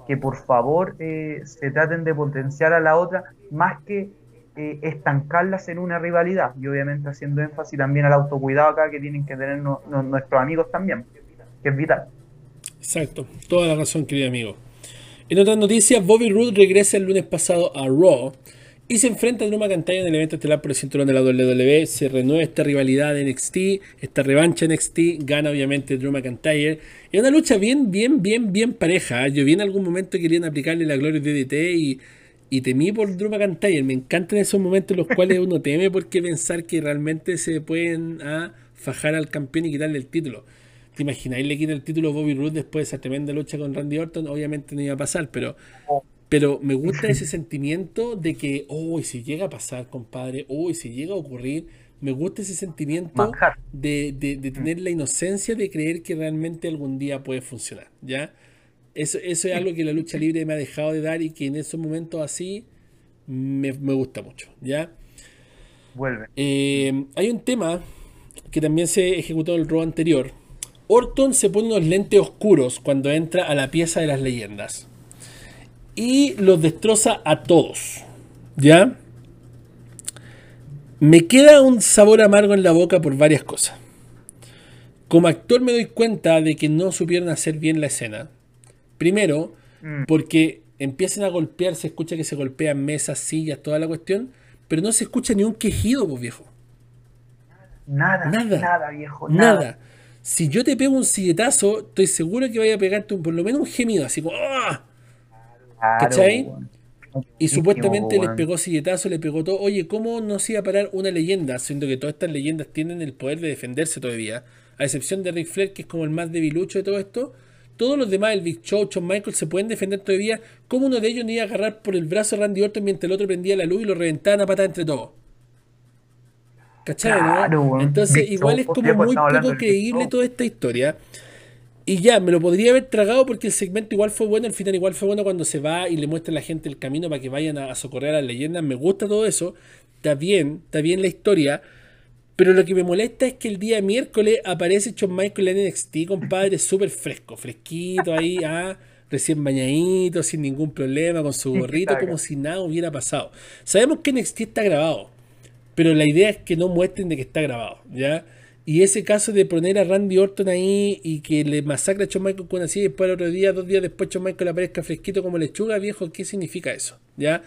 que por favor eh, se traten de potenciar a la otra más que eh, estancarlas en una rivalidad. Y obviamente haciendo énfasis también al autocuidado acá que tienen que tener nuestros amigos también, que es vital. Exacto, toda la razón, querido amigo. En otras noticias, Bobby Roode regresa el lunes pasado a Raw y se enfrenta a Drew McIntyre en el evento estelar por el cinturón de la WWE. Se renueva esta rivalidad de NXT, esta revancha NXT. Gana obviamente Drew McIntyre. Es una lucha bien, bien, bien, bien pareja. Yo vi en algún momento que querían aplicarle la Gloria DDT y, y temí por Drew McIntyre. Me encantan esos momentos en los cuales uno teme porque pensar que realmente se pueden ah, fajar al campeón y quitarle el título. ¿Te imagináis le quita el título a Bobby Roode después de esa tremenda lucha con Randy Orton? Obviamente no iba a pasar, pero pero me gusta ese sentimiento de que, uy, si llega a pasar, compadre, uy, si llega a ocurrir, me gusta ese sentimiento de, de, tener la inocencia de creer que realmente algún día puede funcionar, ¿ya? Eso, eso es algo que la lucha libre me ha dejado de dar y que en esos momentos así me, gusta mucho, ¿ya? Vuelve. Eh, hay un tema que también se ejecutó en el robo anterior. Orton se pone unos lentes oscuros cuando entra a la pieza de las leyendas y los destroza a todos. ¿Ya? Me queda un sabor amargo en la boca por varias cosas. Como actor me doy cuenta de que no supieron hacer bien la escena. Primero, mm. porque empiezan a golpear, se escucha que se golpean mesas, sillas, toda la cuestión, pero no se escucha ni un quejido, pues viejo. Nada, nada, nada viejo, nada. Si yo te pego un silletazo, estoy seguro que vaya a pegarte por lo menos un gemido, así como ¡ah! ¿Cachai? Y supuestamente les pegó silletazo, le pegó todo. Oye, ¿cómo no se iba a parar una leyenda? Siendo que todas estas leyendas tienen el poder de defenderse todavía. A excepción de Rick Flair, que es como el más debilucho de todo esto. Todos los demás, el Big Show, Shawn Michael, se pueden defender todavía. ¿Cómo uno de ellos no iba a agarrar por el brazo a Randy Orton mientras el otro prendía la luz y lo reventaban a patada entre todos? ¿Cachai? no? Entonces, igual es como muy poco creíble toda esta historia. Y ya, me lo podría haber tragado porque el segmento igual fue bueno, el final igual fue bueno cuando se va y le muestra a la gente el camino para que vayan a, socorrer a las leyendas. Me gusta todo eso, está bien, está bien la historia. Pero lo que me molesta es que el día miércoles aparece John Michael en NXT, compadre, súper fresco, fresquito ahí, ah, recién bañadito, sin ningún problema, con su gorrito, como si nada hubiera pasado. Sabemos que NXT está grabado, pero la idea es que no muestren de que está grabado, ¿ya? Y ese caso de poner a Randy Orton ahí y que le masacra a Shawn Michael con así, y después el otro día, dos días después, Shawn Michael aparezca fresquito como lechuga, viejo, ¿qué significa eso? ¿Ya?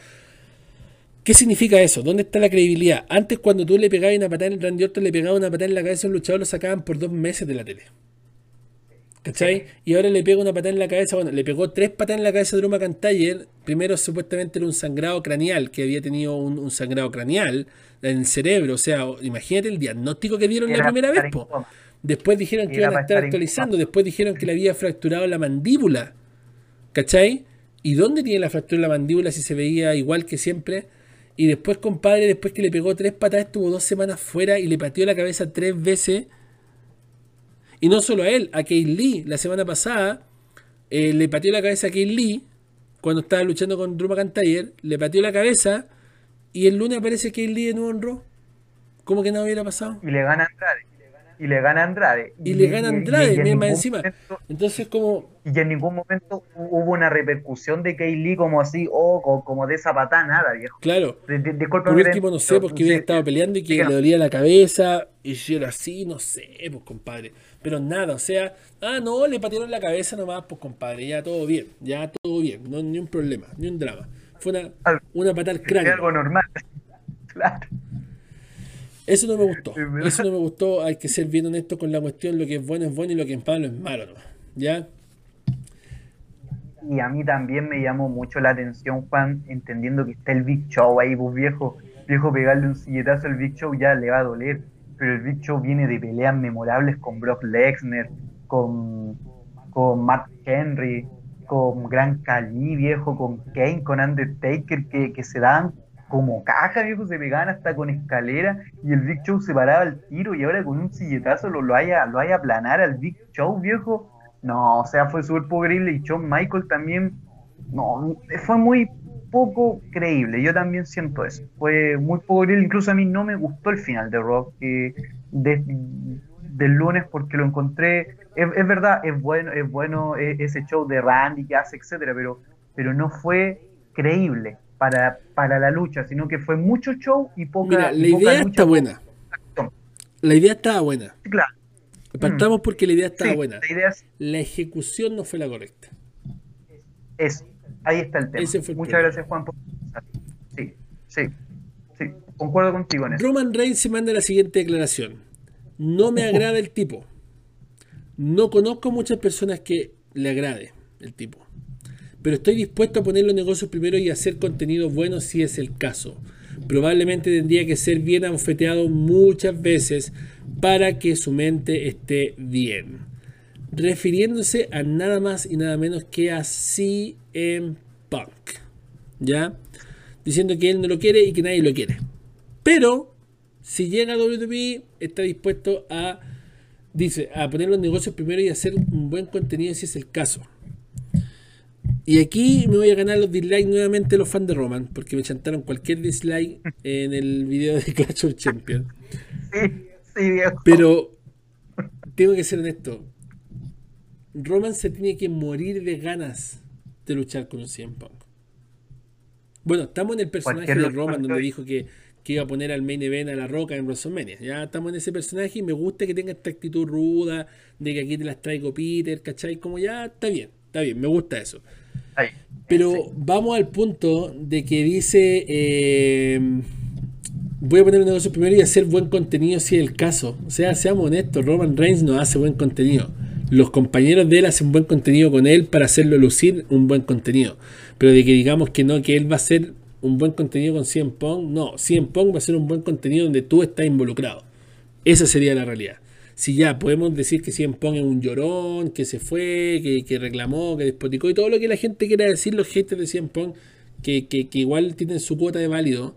¿Qué significa eso? ¿Dónde está la credibilidad? Antes, cuando tú le pegabas una patada en Randy Orton, le pegabas una patada en la cabeza a un luchador, lo sacaban por dos meses de la tele. ¿Cachai? Y ahora le pega una patada en la cabeza. Bueno, le pegó tres patadas en la cabeza a Drew McIntyre. Primero, supuestamente era un sangrado craneal, que había tenido un sangrado craneal en el cerebro. O sea, imagínate el diagnóstico que dieron la primera vez. Después dijeron que iban a estar actualizando. Después dijeron que le había fracturado la mandíbula. ¿Cachai? ¿Y dónde tiene la fractura la mandíbula si se veía igual que siempre? Y después, compadre, después que le pegó tres patadas, estuvo dos semanas fuera y le pateó la cabeza tres veces. Y no solo a él, a Kay Lee, la semana pasada, eh, le pateó la cabeza a Kay Lee cuando estaba luchando con Drew McIntyre, le pateó la cabeza y el lunes aparece que Lee de nuevo en Raw. ¿Cómo que no hubiera pasado? Y le gana Andrade. y le gana Andrade. Y, le gana Andrade, más encima. Entonces, como. Y en ningún momento hubo una repercusión de Kay Lee como así, o como, de esa patada, nada, viejo. Claro. Por último, no sé, porque hubiera estado peleando y que le dolía la cabeza, y yo era así, no sé, pues compadre. Pero nada, o sea, ah, no, le patearon la cabeza nomás, pues compadre, ya todo bien, ya todo bien, no, ni un problema, ni un drama. Fue una, una patada al cráneo. Algo normal, claro. Eso no me gustó. Eso no me gustó. Hay que ser bien honesto con la cuestión. Lo que es bueno es bueno y lo que es malo es malo. ¿Ya? Y a mí también me llamó mucho la atención, Juan, entendiendo que está el Big Show ahí, pues viejo. Viejo, pegarle un silletazo al Big Show ya le va a doler. Pero el Big Show viene de peleas memorables con Brock Lesnar, con, con Mark Henry, con Gran Cali, viejo, con Kane, con Undertaker, que, que se dan como caja, viejo, se pegaban hasta con escalera y el Big Show se paraba al tiro y ahora con un silletazo lo, lo haya, lo haya aplanar al Big Show, viejo. No, o sea, fue súper creíble y Shawn Michael también, no, fue muy poco creíble, yo también siento eso, fue muy poco creíble, incluso a mí no me gustó el final de Rock eh, del lunes porque lo encontré, es, verdad, es bueno, es bueno e, ese show de Randy que hace, etcétera, pero, pero no fue creíble, para, para la lucha, sino que fue mucho show y poca. Mira, la idea está buena. La idea estaba buena. Claro. Partamos mm. porque la idea estaba buena. La, ejecución no fue la correcta. Eso, ahí está el tema. Muchas gracias, Juan, por. Sí, sí, sí, concuerdo contigo en eso. Roman Reigns se manda la siguiente declaración. No me agrada el tipo. No conozco muchas personas que le agrade el tipo pero estoy dispuesto a poner los negocios primero y hacer contenido bueno si es el caso. Probablemente tendría que ser bien abofeteado muchas veces para que su mente esté bien. Refiriéndose a nada más y nada menos que a CM Punk. ¿Ya? Diciendo que él no lo quiere y que nadie lo quiere. Pero, si llega a WWE, está dispuesto a, dice, a poner los negocios primero y hacer un buen contenido si es el caso. Y aquí me voy a ganar los dislikes nuevamente los fans de Roman, porque me chantaron cualquier dislike en el video de Clash of Champions. Sí, sí, viejo. Pero tengo que ser honesto. Roman se tiene que morir de ganas de luchar con un CM Punk. Bueno, estamos en el personaje de Roman donde dijo que, que, iba a poner al main event a la roca en WrestleMania. Ya estamos en ese personaje y me gusta que tenga esta actitud ruda, de que aquí te las traigo Peter, ¿cachai? Como ya está bien, está bien, me gusta eso. Pero vamos al punto de que dice, eh, voy a poner un negocio primero y hacer buen contenido si es el caso. O sea, seamos honestos, Roman Reigns no hace buen contenido. Los compañeros de él hacen buen contenido con él para hacerlo lucir un buen contenido. Pero de que digamos que no, que él va a hacer un buen contenido con CM Pong, no, CM Pong va a ser un buen contenido donde tú estás involucrado. Esa sería la realidad si ya podemos decir que CM Pong es un llorón, que se fue, que, reclamó, que despoticó y todo lo que la gente quiera decir, los haters de CM Pong, que, que, igual tienen su cuota de válido,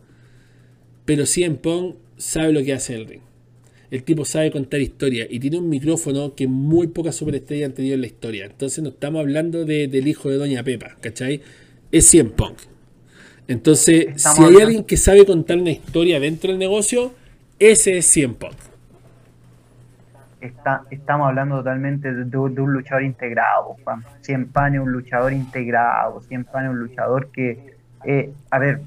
pero CM Pong sabe lo que hace el ring. El tipo sabe contar historia y tiene un micrófono que muy pocas superestrellas han tenido en la historia. Entonces no estamos hablando del hijo de Doña Pepa, ¿cachai? Es CM Pong. Entonces, si hay alguien que sabe contar una historia dentro del negocio, ese es CM Pong está, estamos hablando totalmente de, un luchador integrado, Juan. Cien es un luchador integrado, Cien es un luchador que, eh, a ver,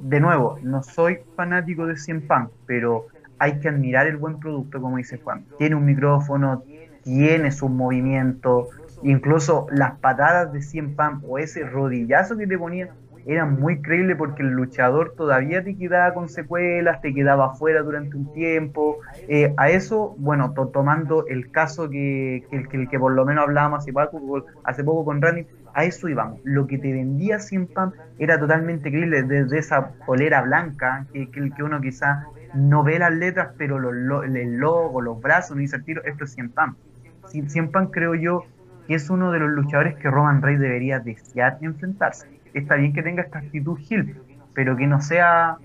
de nuevo, no soy fanático de Cien Pan, pero hay que admirar el buen producto, como dice Juan. Tiene un micrófono, tiene su movimiento, incluso las patadas de Cien Pan o ese rodillazo que te ponía era muy creíble porque el luchador todavía te quedaba con secuelas, te quedaba afuera durante un tiempo. Eh, a eso, bueno, tomando el caso que, que, que, por lo menos hablábamos hace poco, hace poco con Randy, a eso íbamos. Lo que te vendía sin Pam era totalmente creíble, desde esa polera blanca, que, que, uno quizá no ve las letras, pero los, el logo, los brazos, no dice el tiro, esto es Cien Pam. Cien Pam creo yo que es uno de los luchadores que Roman Reigns debería desear enfrentarse está bien que tenga esta actitud Gil, pero que no sea,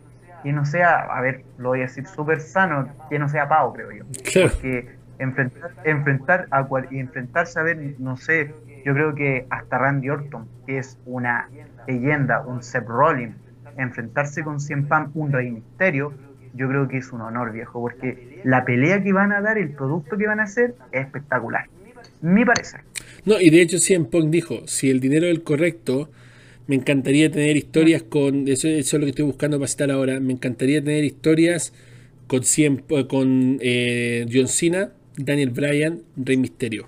que no sea, a ver, lo voy a decir súper sano, que no sea pavo, creo yo. Porque enfrentar, enfrentar a enfrentarse a ver, no sé, yo creo que hasta Randy Orton, que es una leyenda, un Seth Rollins, enfrentarse con Cien Pam, un Rey Misterio, yo creo que es un honor, viejo, porque la pelea que van a dar, el producto que van a hacer, es espectacular. Mi parecer. No, y de hecho CM Punk dijo, si el dinero es el correcto, me encantaría tener historias con, eso, es lo que estoy buscando para citar ahora, me encantaría tener historias con, con eh, John Cena, Daniel Bryan, Rey Misterio.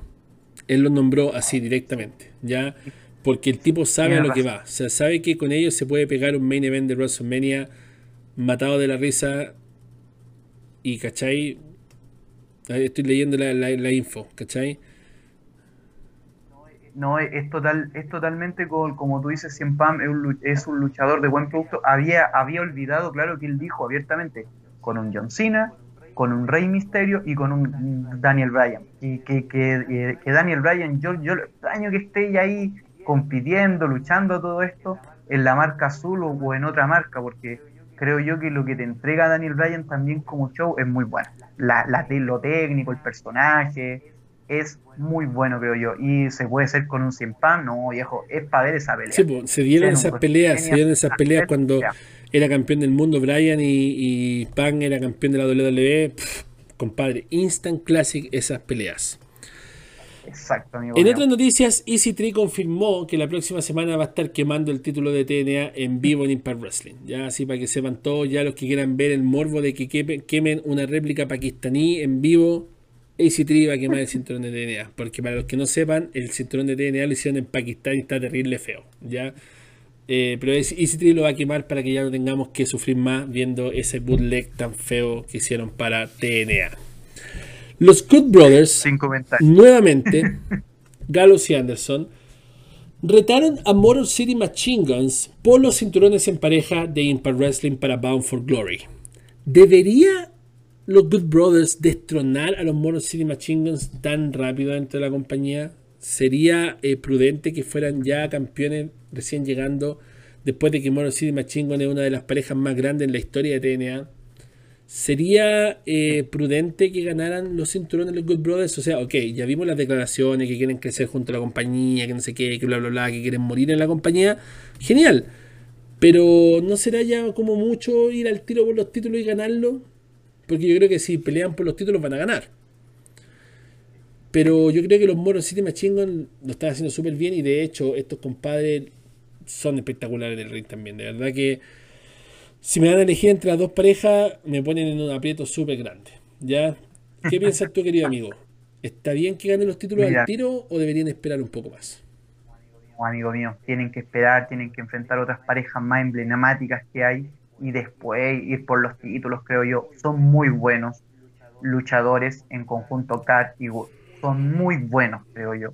Él lo nombró así directamente, ya porque el tipo sabe a lo que va, o sea, sabe que con ellos se puede pegar un main event de WrestleMania matado de la risa y, ¿cachai? Estoy leyendo la, la info, ¿cachai? No, es, total, es totalmente como, tú dices, Cien Pam es un, luchador de buen producto. Había, había olvidado, claro, que él dijo abiertamente, con un John Cena, con un Rey Misterio y con un Daniel Bryan. Y que, que, que Daniel Bryan, yo, yo extraño que esté ahí compitiendo, luchando todo esto en la marca azul o, en otra marca, porque creo yo que lo que te entrega Daniel Bryan también como show es muy bueno. La, la, lo técnico, el personaje, es muy bueno, creo yo. Y se puede hacer con un sin pan, no, viejo, es para ver esa pelea. Sí, se dieron esas peleas, se dieron esas peleas cuando era campeón del mundo Brian y, Pan era campeón de la WWE. compadre, instant classic esas peleas. Exacto, amigo. En otras noticias, Easy Tree confirmó que la próxima semana va a estar quemando el título de TNA en vivo en Impact Wrestling. Ya así para que sepan todos, ya los que quieran ver el morbo de que quemen una réplica pakistaní en vivo, AC3 va a quemar el cinturón de TNA. Porque para los que no sepan, el cinturón de TNA lo hicieron en Pakistán y está terrible feo. ¿ya? Eh, pero AC3 lo va a quemar para que ya no tengamos que sufrir más viendo ese bootleg tan feo que hicieron para TNA. Los Good Brothers, nuevamente, Gallows y Anderson, retaron a Motor City Machine Guns por los cinturones en pareja de Impact Wrestling para Bound for Glory. ¿Debería los Good Brothers destronar a los Motor City Machine Guns tan rápido dentro de la compañía? ¿Sería eh, prudente que fueran ya campeones recién llegando después de que Motor City Machine Guns es una de las parejas más grandes en la historia de TNA? ¿Sería eh, prudente que ganaran los cinturones de los Good Brothers? O sea, ok, ya vimos las declaraciones que quieren crecer junto a la compañía, que no sé qué, que bla, bla, bla, que quieren morir en la compañía. Genial. Pero ¿no será ya como mucho ir al tiro por los títulos y ganarlo? Porque yo creo que si pelean por los títulos van a ganar. Pero yo creo que los Moros City Machine lo están haciendo súper bien y de hecho estos compadres son espectaculares en el ring también. De verdad que si me dan a elegir entre las dos parejas me ponen en un aprieto súper grande. ¿Ya? ¿Qué piensas tú, querido amigo? ¿Está bien que ganen los títulos al tiro o deberían esperar un poco más? Amigo mío, tienen que esperar, tienen que enfrentar otras parejas más emblemáticas que hay y después ir por los títulos, creo yo. Son muy buenos luchadores en conjunto Cat y Son muy buenos, creo yo.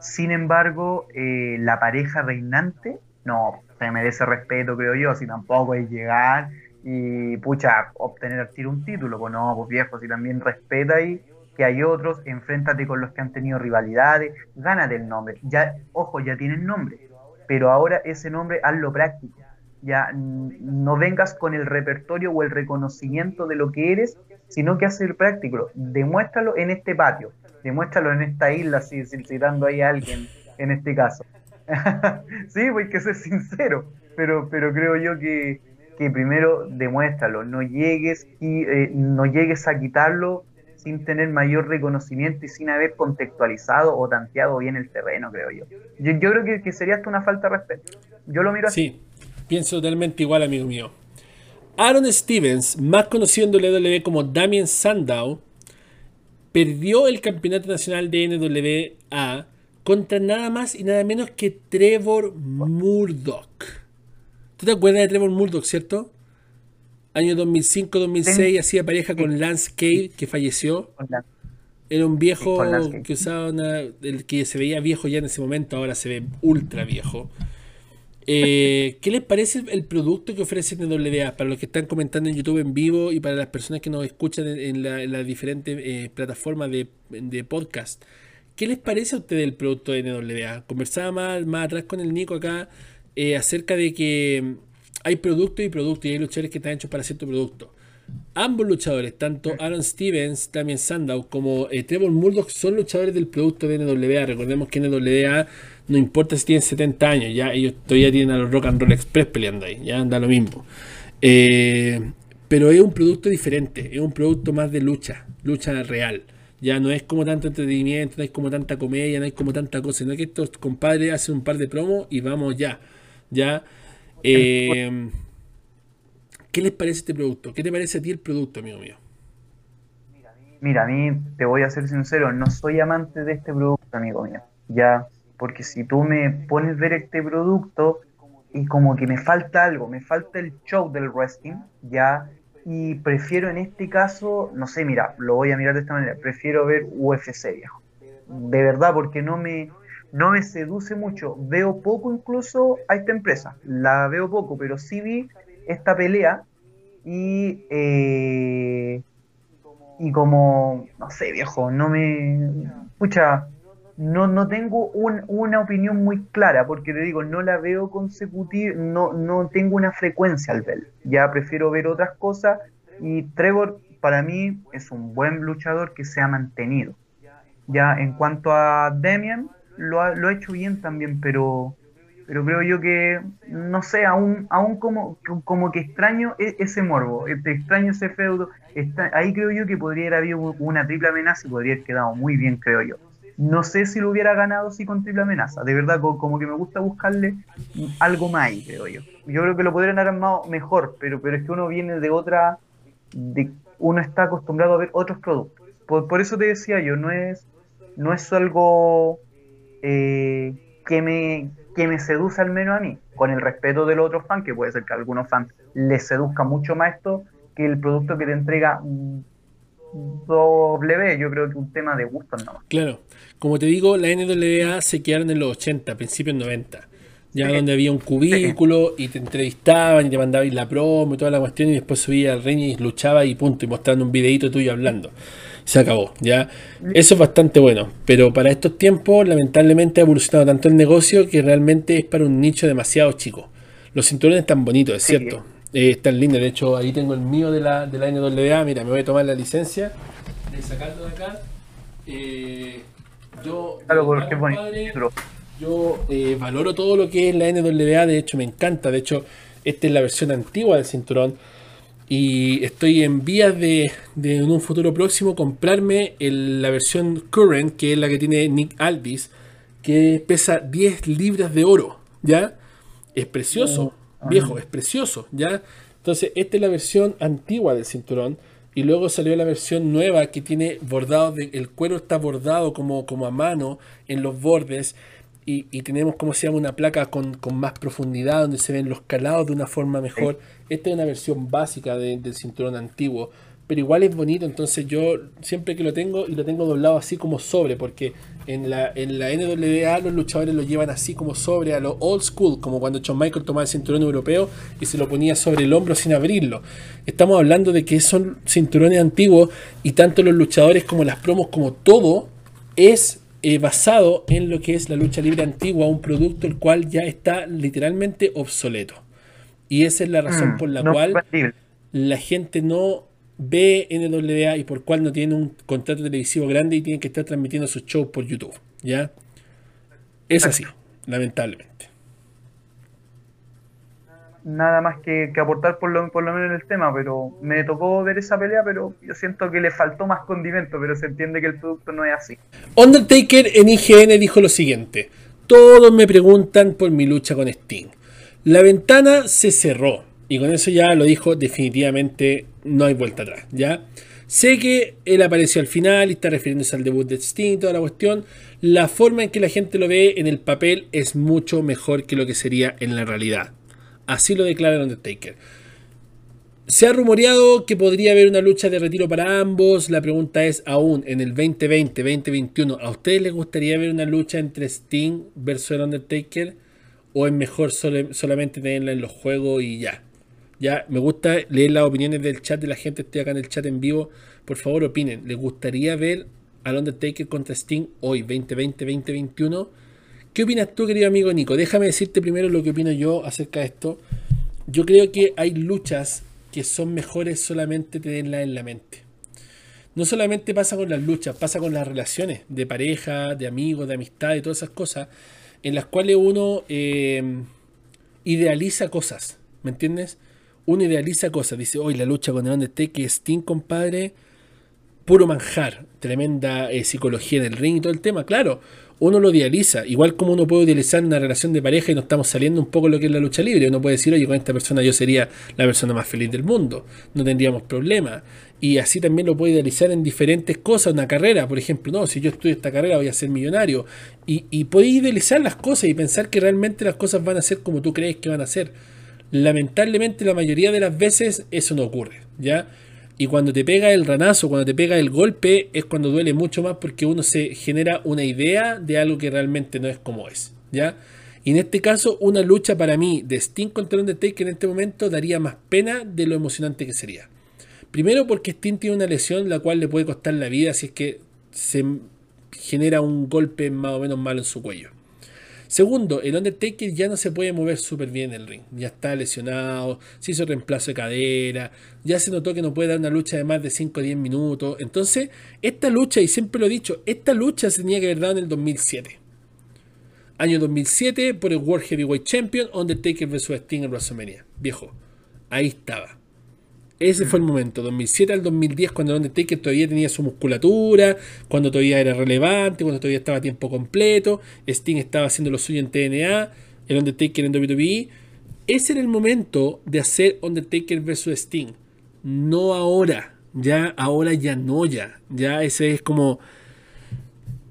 Sin embargo, eh, la pareja reinante, no, se merece respeto, creo yo, si tampoco es llegar y, pucha, obtener al tiro un título, pues no, pues viejo, si también respeta ahí que hay otros, enfréntate con los que han tenido rivalidades, gánate el nombre. Ya, ojo, ya tienen nombre, pero ahora ese nombre hazlo práctico ya no vengas con el repertorio o el reconocimiento de lo que eres, sino que hacer práctico. Demuéstralo en este patio, demuéstralo en esta isla, si, citando ahí a alguien en este caso. sí, pues que ser sincero, pero, pero creo yo que, primero demuéstralo, no llegues y eh, no llegues a quitarlo sin tener mayor reconocimiento y sin haber contextualizado o tanteado bien el terreno, creo yo. Yo, creo que, que, sería hasta una falta de respeto. Yo lo miro así. Pienso totalmente igual, amigo mío. Aaron Stevens, más conocido en WWE como Damien Sandow, perdió el campeonato nacional de NWA contra nada más y nada menos que Trevor Murdoch. ¿Tú te acuerdas de Trevor Murdoch, cierto? Año 2005-2006 hacía pareja con Lance Cade, que falleció. Era un viejo que usaba una. El que se veía viejo ya en ese momento, ahora se ve ultra viejo. Eh, ¿Qué les parece el producto que ofrece NWA? Para los que están comentando en YouTube en vivo y para las personas que nos escuchan en, las diferentes eh, plataformas de, podcast. ¿Qué les parece a ustedes el producto de NWA? Conversaba más, más atrás con el Nico acá eh, acerca de que hay producto y producto y hay luchadores que están hechos para cierto producto. Ambos luchadores, tanto Aaron Stevens, también Sandow, como Trevor Murdoch, son luchadores del producto de NWA. Recordemos que NWA no importa si tienen 70 años, ya ellos todavía tienen a los Rock and Roll Express peleando ahí, ya anda lo mismo. Eh, pero es un producto diferente, es un producto más de lucha, lucha real. Ya no es como tanto entretenimiento, no es como tanta comedia, no es como tanta cosa, sino que estos compadres hacen un par de promos y vamos ya. Ya. Eh, ¿Qué les parece este producto? ¿Qué te parece a ti el producto, amigo mío? Mira, a mí te voy a ser sincero, no soy amante de este producto, amigo mío. Ya, porque si tú me pones ver este producto y como que me falta algo, me falta el show del wrestling, ya, y prefiero en este caso, no sé, mira, lo voy a mirar de esta manera, prefiero ver UFC, viejo. De verdad, porque no me, no me seduce mucho. Veo poco incluso a esta empresa, la veo poco, pero sí vi esta pelea y, eh, y como, no sé, viejo, no me... Escucha, no, no tengo una opinión muy clara, porque te digo, no la veo consecutiva, no, no tengo una frecuencia al ver. Ya prefiero ver otras cosas y Trevor para mí es un buen luchador que se ha mantenido. Ya en cuanto a Demian, lo ha, lo ha hecho bien también, pero pero creo yo que, no sé, aún, aún como, como que extraño e, ese morbo, este, extraño ese feudo, ahí creo yo que podría haber habido una triple amenaza y podría haber quedado muy bien, creo yo. No sé si lo hubiera ganado si con triple amenaza, de verdad, como, que me gusta buscarle algo más ahí, creo yo. Yo creo que lo podrían haber armado mejor, pero, pero es que uno viene de otra, uno está acostumbrado a ver otros productos. Por, por eso te decía yo, no es, no es algo eh, que me que me seduce al menos a mí, con el respeto de los otros fans, que puede ser que a algunos fans les seduzca mucho más esto que el producto que te entrega Yo creo que un tema de gusto no. Claro, como te digo, la NWA se quedaron en los 80, principios 90, ya donde había un cubículo y te entrevistaban y te mandaban la promo y toda la cuestión y después subía al ring y luchaba y punto, y mostrando un videito tuyo hablando se acabó, ¿ya? Eso es bastante bueno, pero para estos tiempos lamentablemente ha evolucionado tanto el negocio que realmente es para un nicho demasiado chico. Los cinturones están bonitos, es cierto, eh, están lindos, de hecho ahí tengo el mío de la, de la NWA, mira, me voy a tomar la licencia de sacarlo de acá. Eh, yo, yo eh, valoro todo lo que es la NWA, de hecho me encanta, de hecho esta es la versión antigua del cinturón. Y estoy en vías de, en un futuro próximo comprarme la versión current, que es la que tiene Nick Aldis, que pesa 10 libras de oro, ¿ya? Es precioso, oh, viejo, es precioso, ¿ya? Entonces, esta es la versión antigua del cinturón. Y luego salió la versión nueva que tiene bordado, el cuero está bordado como, como a mano en los bordes y, tenemos, como se llama, una placa con, más profundidad, donde se ven los calados de una forma mejor. Esta es una versión básica del cinturón antiguo, pero igual es bonito, entonces yo siempre que lo tengo, y lo tengo doblado así como sobre, porque en la, en la NWA los luchadores lo llevan así como sobre, a lo old school, como cuando John Michael tomaba el cinturón europeo y se lo ponía sobre el hombro sin abrirlo. Estamos hablando de que son cinturones antiguos y tanto los luchadores como las promos, como todo, es eh, basado en lo que es la lucha libre antigua, un producto el cual ya está literalmente obsoleto. Y esa es la razón mm, por la cual la gente no ve NWA y por cual no tiene un contrato televisivo grande y tiene que estar transmitiendo sus shows por YouTube. ¿Ya? Es así, lamentablemente nada más que, aportar por lo, por lo menos en el tema, pero me tocó ver esa pelea, pero yo siento que le faltó más condimento, pero se entiende que el producto no es así. Undertaker en IGN dijo lo siguiente, todos me preguntan por mi lucha con Sting. La ventana se cerró, y con eso ya lo dijo definitivamente, no hay vuelta atrás, ¿ya? Sé que él apareció al final y está refiriéndose al debut de Sting, toda la cuestión. La forma en que la gente lo ve en el papel es mucho mejor que lo que sería en la realidad. Así lo declara el Undertaker. Se ha rumoreado que podría haber una lucha de retiro para ambos. La pregunta es, aún en el 2020-2021, ¿a ustedes les gustaría ver una lucha entre Sting versus el Undertaker? ¿O es mejor solamente tenerla en los juegos y ya? Ya, me gusta leer las opiniones del chat de la gente. Estoy acá en el chat en vivo. Por favor, opinen. ¿Les gustaría ver al Undertaker contra Sting hoy, 2020-2021? ¿Qué opinas tú, querido amigo Nico? Déjame decirte primero lo que opino yo acerca de esto. Yo creo que hay luchas que son mejores solamente tenerlas en la mente. No solamente pasa con las luchas, pasa con las relaciones de pareja, de amigos, de amistad y todas esas cosas, en las cuales uno em, idealiza cosas, ¿me entiendes? Uno idealiza cosas. Dice, hoy la lucha con el Undertaker, Sting, compadre, puro manjar. Tremenda eh, psicología en el ring y todo el tema. Claro, uno lo idealiza. Igual como uno puede idealizar una relación de pareja y no estamos saliendo un poco lo que es la lucha libre. Uno puede decir, oye, con esta persona yo sería la persona más feliz del mundo. No tendríamos problemas. Y así también lo puede idealizar en diferentes cosas. Una carrera, por ejemplo, no, si yo estudio esta carrera voy a ser millonario. Y, y puedes idealizar las cosas y pensar que realmente las cosas van a ser como tú crees que van a ser. Lamentablemente la mayoría de las veces eso no ocurre, ¿ya? Y cuando te pega el ranazo, cuando te pega el golpe, es cuando duele mucho más porque uno se genera una idea de algo que realmente no es como es. ¿Ya? Y en este caso, una lucha para mí de Sting contra Undertaker en este momento daría más pena de lo emocionante que sería. Primero porque Sting tiene una lesión la cual le puede costar la vida si es que se genera un golpe más o menos malo en su cuello. Segundo, el Undertaker ya no se puede mover súper bien en el ring. Ya está lesionado, se hizo reemplazo de cadera, ya se notó que no puede dar una lucha de más de 5 o 10 minutos. Entonces, esta lucha, y siempre lo he dicho, esta lucha se tenía que haber dado en el 2007. Año 2007 por el World Heavyweight Champion, Undertaker vs Sting en WrestleMania. Viejo, ahí estaba. Ese fue el momento, 2007 al 2010, cuando Undertaker todavía tenía su musculatura, cuando todavía era relevante, cuando todavía estaba a tiempo completo, Sting estaba haciendo lo suyo en TNA, el Undertaker en WWE. Ese era el momento de hacer Undertaker vs Sting. No ahora, ya ahora ya no ya. Ya ese es como...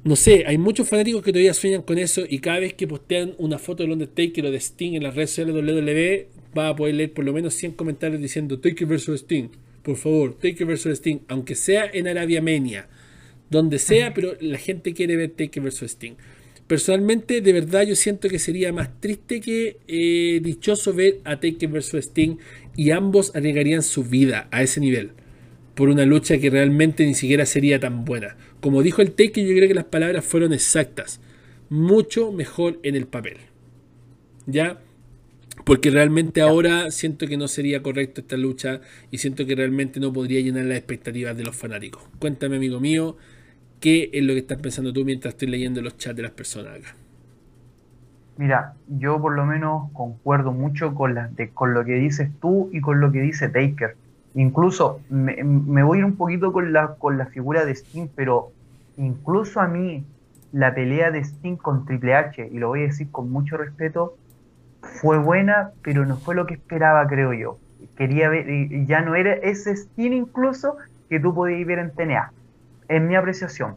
No sé, hay muchos fanáticos que todavía sueñan con eso y cada vez que postean una foto del Undertaker o de Sting en las redes sociales de WWE, va a poder leer por lo menos 100 comentarios diciendo Taker vs Sting, por favor, Taker vs Sting, aunque sea en Arabia Menia, donde sea, pero la gente quiere ver Taker vs Sting. Personalmente, de verdad, yo siento que sería más triste que eh, dichoso ver a Taker vs Sting y ambos arriesgarían su vida a ese nivel por una lucha que realmente ni siquiera sería tan buena. Como dijo el Taker, yo creo que las palabras fueron exactas. Mucho mejor en el papel. ¿Ya? Porque realmente ahora siento que no sería correcto esta lucha y siento que realmente no podría llenar las expectativas de los fanáticos. Cuéntame, amigo mío, qué es lo que estás pensando tú mientras estoy leyendo los chats de las personas acá. Mira, yo por lo menos concuerdo mucho con, la, con lo que dices tú y con lo que dice Taker. Incluso me, me voy a ir un poquito con la, con la figura de Sting, pero incluso a mí la pelea de Sting con Triple H, y lo voy a decir con mucho respeto, fue buena, pero no fue lo que esperaba, creo yo. Quería ver, ya no era ese Sting incluso que tú podías ver en TNA. En mi apreciación,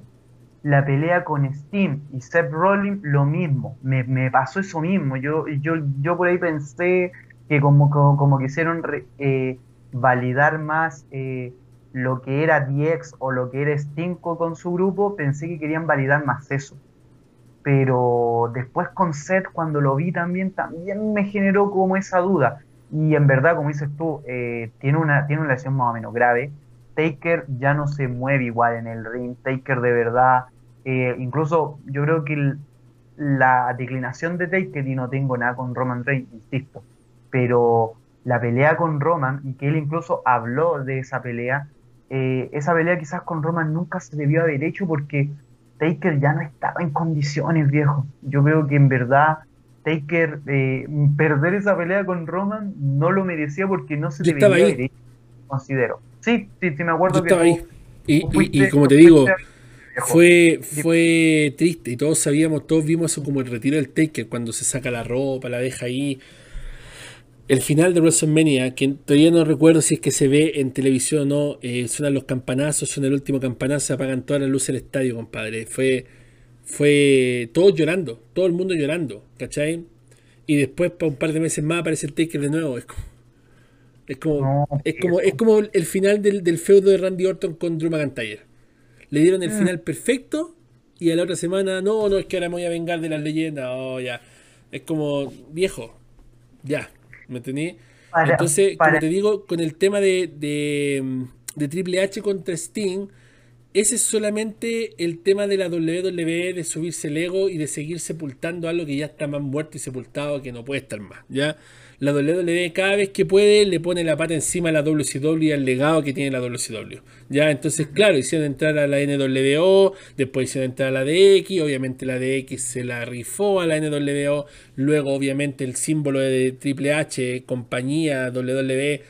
la pelea con Sting y Seth Rollins, lo mismo. Me, pasó eso mismo. Yo, yo, yo por ahí pensé que como, como, quisieron eh, validar más eh, lo que era DX o lo que era Sting con su grupo, pensé que querían validar más eso pero después con Seth, cuando lo vi también, también me generó como esa duda. Y en verdad, como dices tú, eh, tiene, una, tiene una lesión más o menos grave. Taker ya no se mueve igual en el ring. Taker de verdad, eh, incluso yo creo que la declinación de Taker, y no tengo nada con Roman Reigns, insisto, pero la pelea con Roman, y que él incluso habló de esa pelea, eh, esa pelea quizás con Roman nunca se debió haber hecho porque Taker ya no estaba en condiciones, viejo. Yo creo que en verdad Taker eh, perder esa pelea con Roman no lo merecía porque no se Yo estaba ahí. considero. Sí, sí, sí, me acuerdo que estaba ahí. Y, como te digo, fue, fue triste y todos sabíamos, todos vimos eso como el retiro del Taker cuando se saca la ropa, la deja ahí el final de WrestleMania, que todavía no recuerdo si es que se ve en televisión o no, eh, suenan los campanazos, suena el último campanazo, se apagan todas las luces del estadio, compadre. Fue, fue todos llorando, todo el mundo llorando, ¿cachai? Y después, para un par de meses más, aparece el Taker de nuevo. Es como, es como, es como, es como el final del, feudo de Randy Orton con Drew McIntyre. Le dieron el ah. final perfecto y a la otra semana, no, no, es que ahora me voy a vengar de las leyendas, oh, ya. Es como, viejo, ya, ¿Me entendí? Entonces, como te digo, con el tema de, de, Triple H contra Sting, ese es solamente el tema de la WWE de subirse el ego y de seguir sepultando algo que ya está más muerto y sepultado que no puede estar más. ¿ya? La WWE cada vez que puede le pone la pata encima a la WCW y al legado que tiene la WCW. ¿ya? Entonces, claro, hicieron entrar a la NWO, después hicieron entrar a la DX, obviamente la DX se la rifó a la NWO, luego obviamente el símbolo de Triple H, compañía WWE,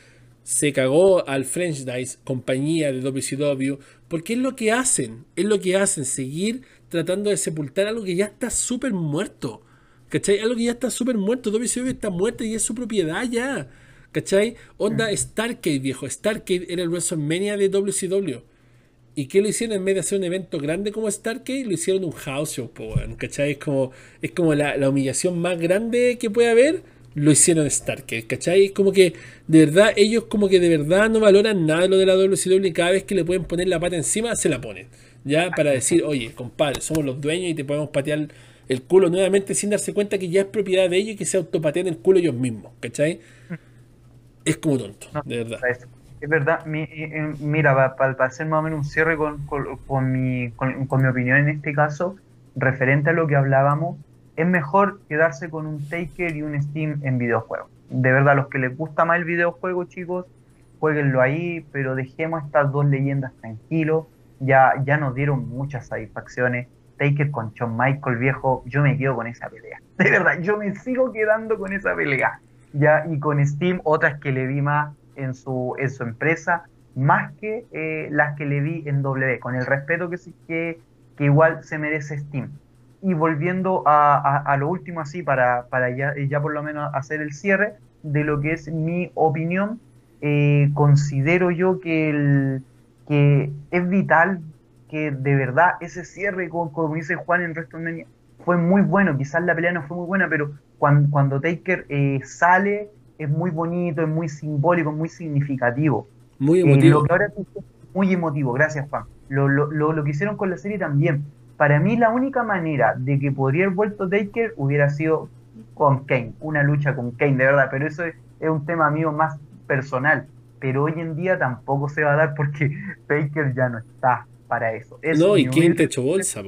se cagó al French Dice, compañía de WCW, porque es lo que hacen, es lo que hacen, seguir tratando de sepultar algo que ya está súper muerto. ¿Cachai? Algo que ya está súper muerto. WCW está muerto y es su propiedad ya. ¿Cachai? Onda Starcade, viejo. Starcade era el WrestleMania de WCW. ¿Y qué lo hicieron en vez de hacer un evento grande como Starcade? Lo hicieron un house show, ¿cachai? Es como, es como la, la humillación más grande que puede haber lo hicieron Starker, ¿cachai? Como que de verdad, ellos como que de verdad no valoran nada de lo de la WCW y cada vez que le pueden poner la pata encima, se la ponen. Ya para decir, oye, compadre, somos los dueños y te podemos patear el culo nuevamente sin darse cuenta que ya es propiedad de ellos y que se autopatean el culo ellos mismos, ¿cachai? Es como tonto, de verdad. Es verdad, eh, mira, para, hacer más o menos un cierre con, mi, con mi opinión en este caso, referente a lo que hablábamos, es mejor quedarse con un Taker y un Steam en videojuegos. De verdad, los que les gusta más el videojuego, chicos, jueguenlo ahí, pero dejemos estas dos leyendas tranquilos. Ya, ya nos dieron muchas satisfacciones. Taker con Shawn Michael, viejo, yo me quedo con esa pelea. De verdad, yo me sigo quedando con esa pelea. Ya, y con Steam, otras que le vi más en su, en su empresa, más que eh, las que le vi en W, con el respeto que, que, que igual se merece Steam y volviendo a, lo último así para, para ya, ya, por lo menos hacer el cierre de lo que es mi opinión, eh, considero yo que, el, que es vital que de verdad ese cierre, como, como dice Juan en WrestleMania, fue muy bueno, quizás la pelea no fue muy buena, pero cuando, cuando Taker eh, sale es muy bonito, es muy simbólico, muy significativo. Muy emotivo. muy emotivo, gracias Juan. Lo, lo, lo, lo que hicieron con la serie también para mí la única manera de que podría haber vuelto Taker hubiera sido con Kane, una lucha con Kane, de verdad, pero eso es, un tema mío más personal. Pero hoy en día tampoco se va a dar porque Taker ya no está para eso. no, y Kane te hecho bolsa,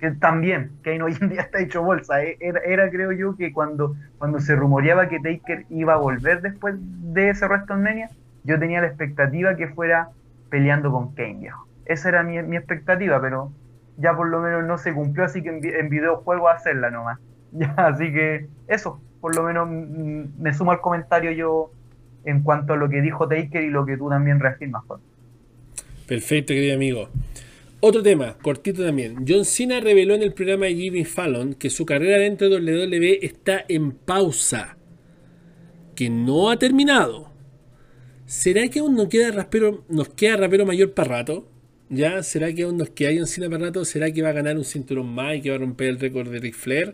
que también, Kane hoy en día está hecho bolsa. Eh, era, creo yo que cuando, cuando se rumoreaba que Taker iba a volver después de ese WrestleMania, yo tenía la expectativa que fuera peleando con Kane, viejo. Esa era mi, mi expectativa, pero ya por lo menos no se cumplió, así que en, en videojuego hacerla nomás. Ya, así que eso, por lo menos me sumo al comentario yo en cuanto a lo que dijo Taker y lo que tú también reafirmas. Perfecto, querido amigo. Otro tema, cortito también. John Cena reveló en el programa de Jimmy Fallon que su carrera dentro de WWE está en pausa, que no ha terminado. ¿Será que aún nos queda rapero, nos queda mayor para rato? ¿Ya? ¿Será que aún nos queda un cine para rato? ¿Será que va a ganar un cinturón más y que va a romper el récord de Ric Flair?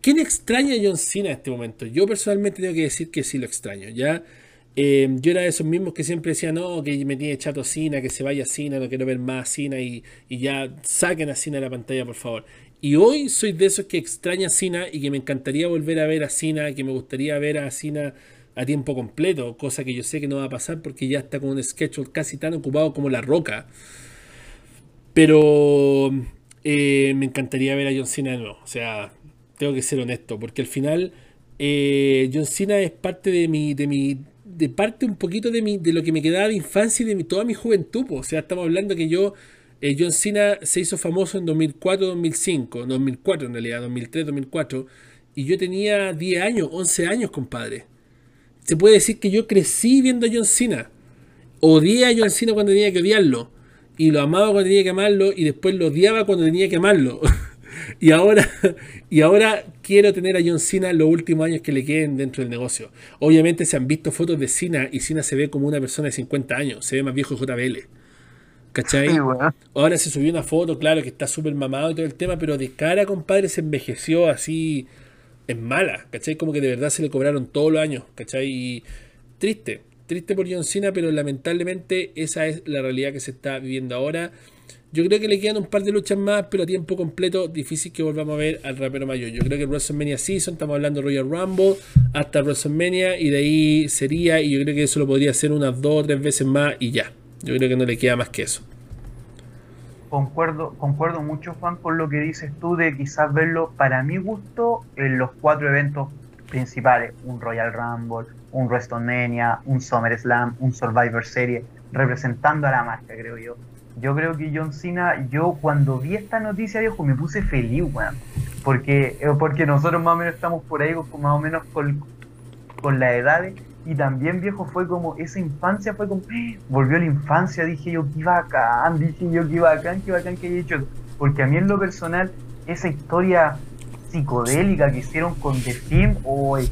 ¿Quién extraña a John Cena en este momento? Yo personalmente tengo que decir que sí lo extraño, ¿ya? Eh, yo era de esos mismos que siempre decían, no, que me tiene chato Cena, que se vaya Cena, no quiero ver más a Cena y, y, ya saquen a Cena de la pantalla, por favor. Y hoy soy de esos que extraña a y que me encantaría volver a ver a Cena, que me gustaría ver a Cena a tiempo completo, cosa que yo sé que no va a pasar porque ya está con un schedule casi tan ocupado como La Roca. Pero eh, me encantaría ver a John Cena de nuevo. O sea, tengo que ser honesto, porque al final eh, John Cena es parte de mi, de mi, de parte un poquito de mi, de lo que me quedaba de infancia y de mi, toda mi juventud. O sea, estamos hablando que yo, eh, John Cena se hizo famoso en 2004, 2005, 2004 en realidad, 2003, 2004, y yo tenía 10 años, 11 años, compadre se puede decir que yo crecí viendo a John Cena. Odié a John Cena cuando tenía que odiarlo. Y lo amaba cuando tenía que amarlo. Y después lo odiaba cuando tenía que amarlo. y, ahora, y ahora quiero tener a John Cena los últimos años que le queden dentro del negocio. Obviamente se han visto fotos de Cena y Cena se ve como una persona de 50 años. Se ve más viejo que JBL. ¿Cachai? Ahora se subió una foto, claro, que está súper mamado y todo el tema, pero de cara, compadre, se envejeció así es mala, ¿cachai? Como que de verdad se le cobraron todos los años, ¿cachai? Y triste, triste por John Cena, pero lamentablemente esa es la realidad que se está viviendo ahora. Yo creo que le quedan un par de luchas más, pero a tiempo completo, difícil que volvamos a ver al rapero mayor. Yo creo que WrestleMania Season, estamos hablando de Royal Rumble, hasta WrestleMania, y de ahí sería, y yo creo que eso lo podría hacer unas dos o tres veces más y ya. Yo creo que no le queda más que eso. Concuerdo, concuerdo mucho, Juan, con lo que dices tú de quizás verlo, para mi gusto, en los cuatro eventos principales, un Royal Rumble, un WrestleMania, un SummerSlam, un Survivor Series, representando a la marca, creo yo. Yo creo que John Cena, yo cuando vi esta noticia, viejo, me puse feliz, weón. Porque, eh, porque nosotros más o menos estamos por ahí, más o menos con, con la edad. Y también, viejo, fue como, esa infancia fue como, volvió la infancia, dije yo, qué bacán, dije yo, qué bacán, qué bacán que he hecho. Porque a mí en lo personal, esa historia psicodélica que hicieron con The Film, hoy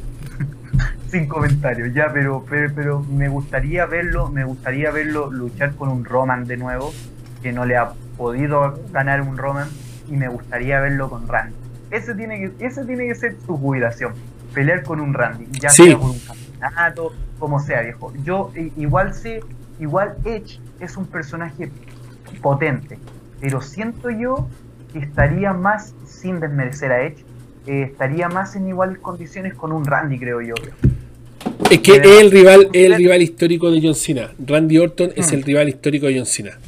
sin comentarios, ya, pero, pero, pero, me gustaría verlo, me gustaría verlo luchar con un Roman de nuevo, que no le ha podido ganar un Roman, y me gustaría verlo con Randy. Ese tiene que, ese tiene que ser su jubilación, pelear con un Randy, ya sea con un campeonato, como sea, viejo. Yo igual sé, igual Edge es un personaje potente, pero siento yo que estaría más, sin desmerecer a Edge, eh, estaría más en iguales condiciones con un Randy, creo yo. Es que es el rival, el rival histórico de John Cena. Randy Orton es mm. el rival histórico de John Cena.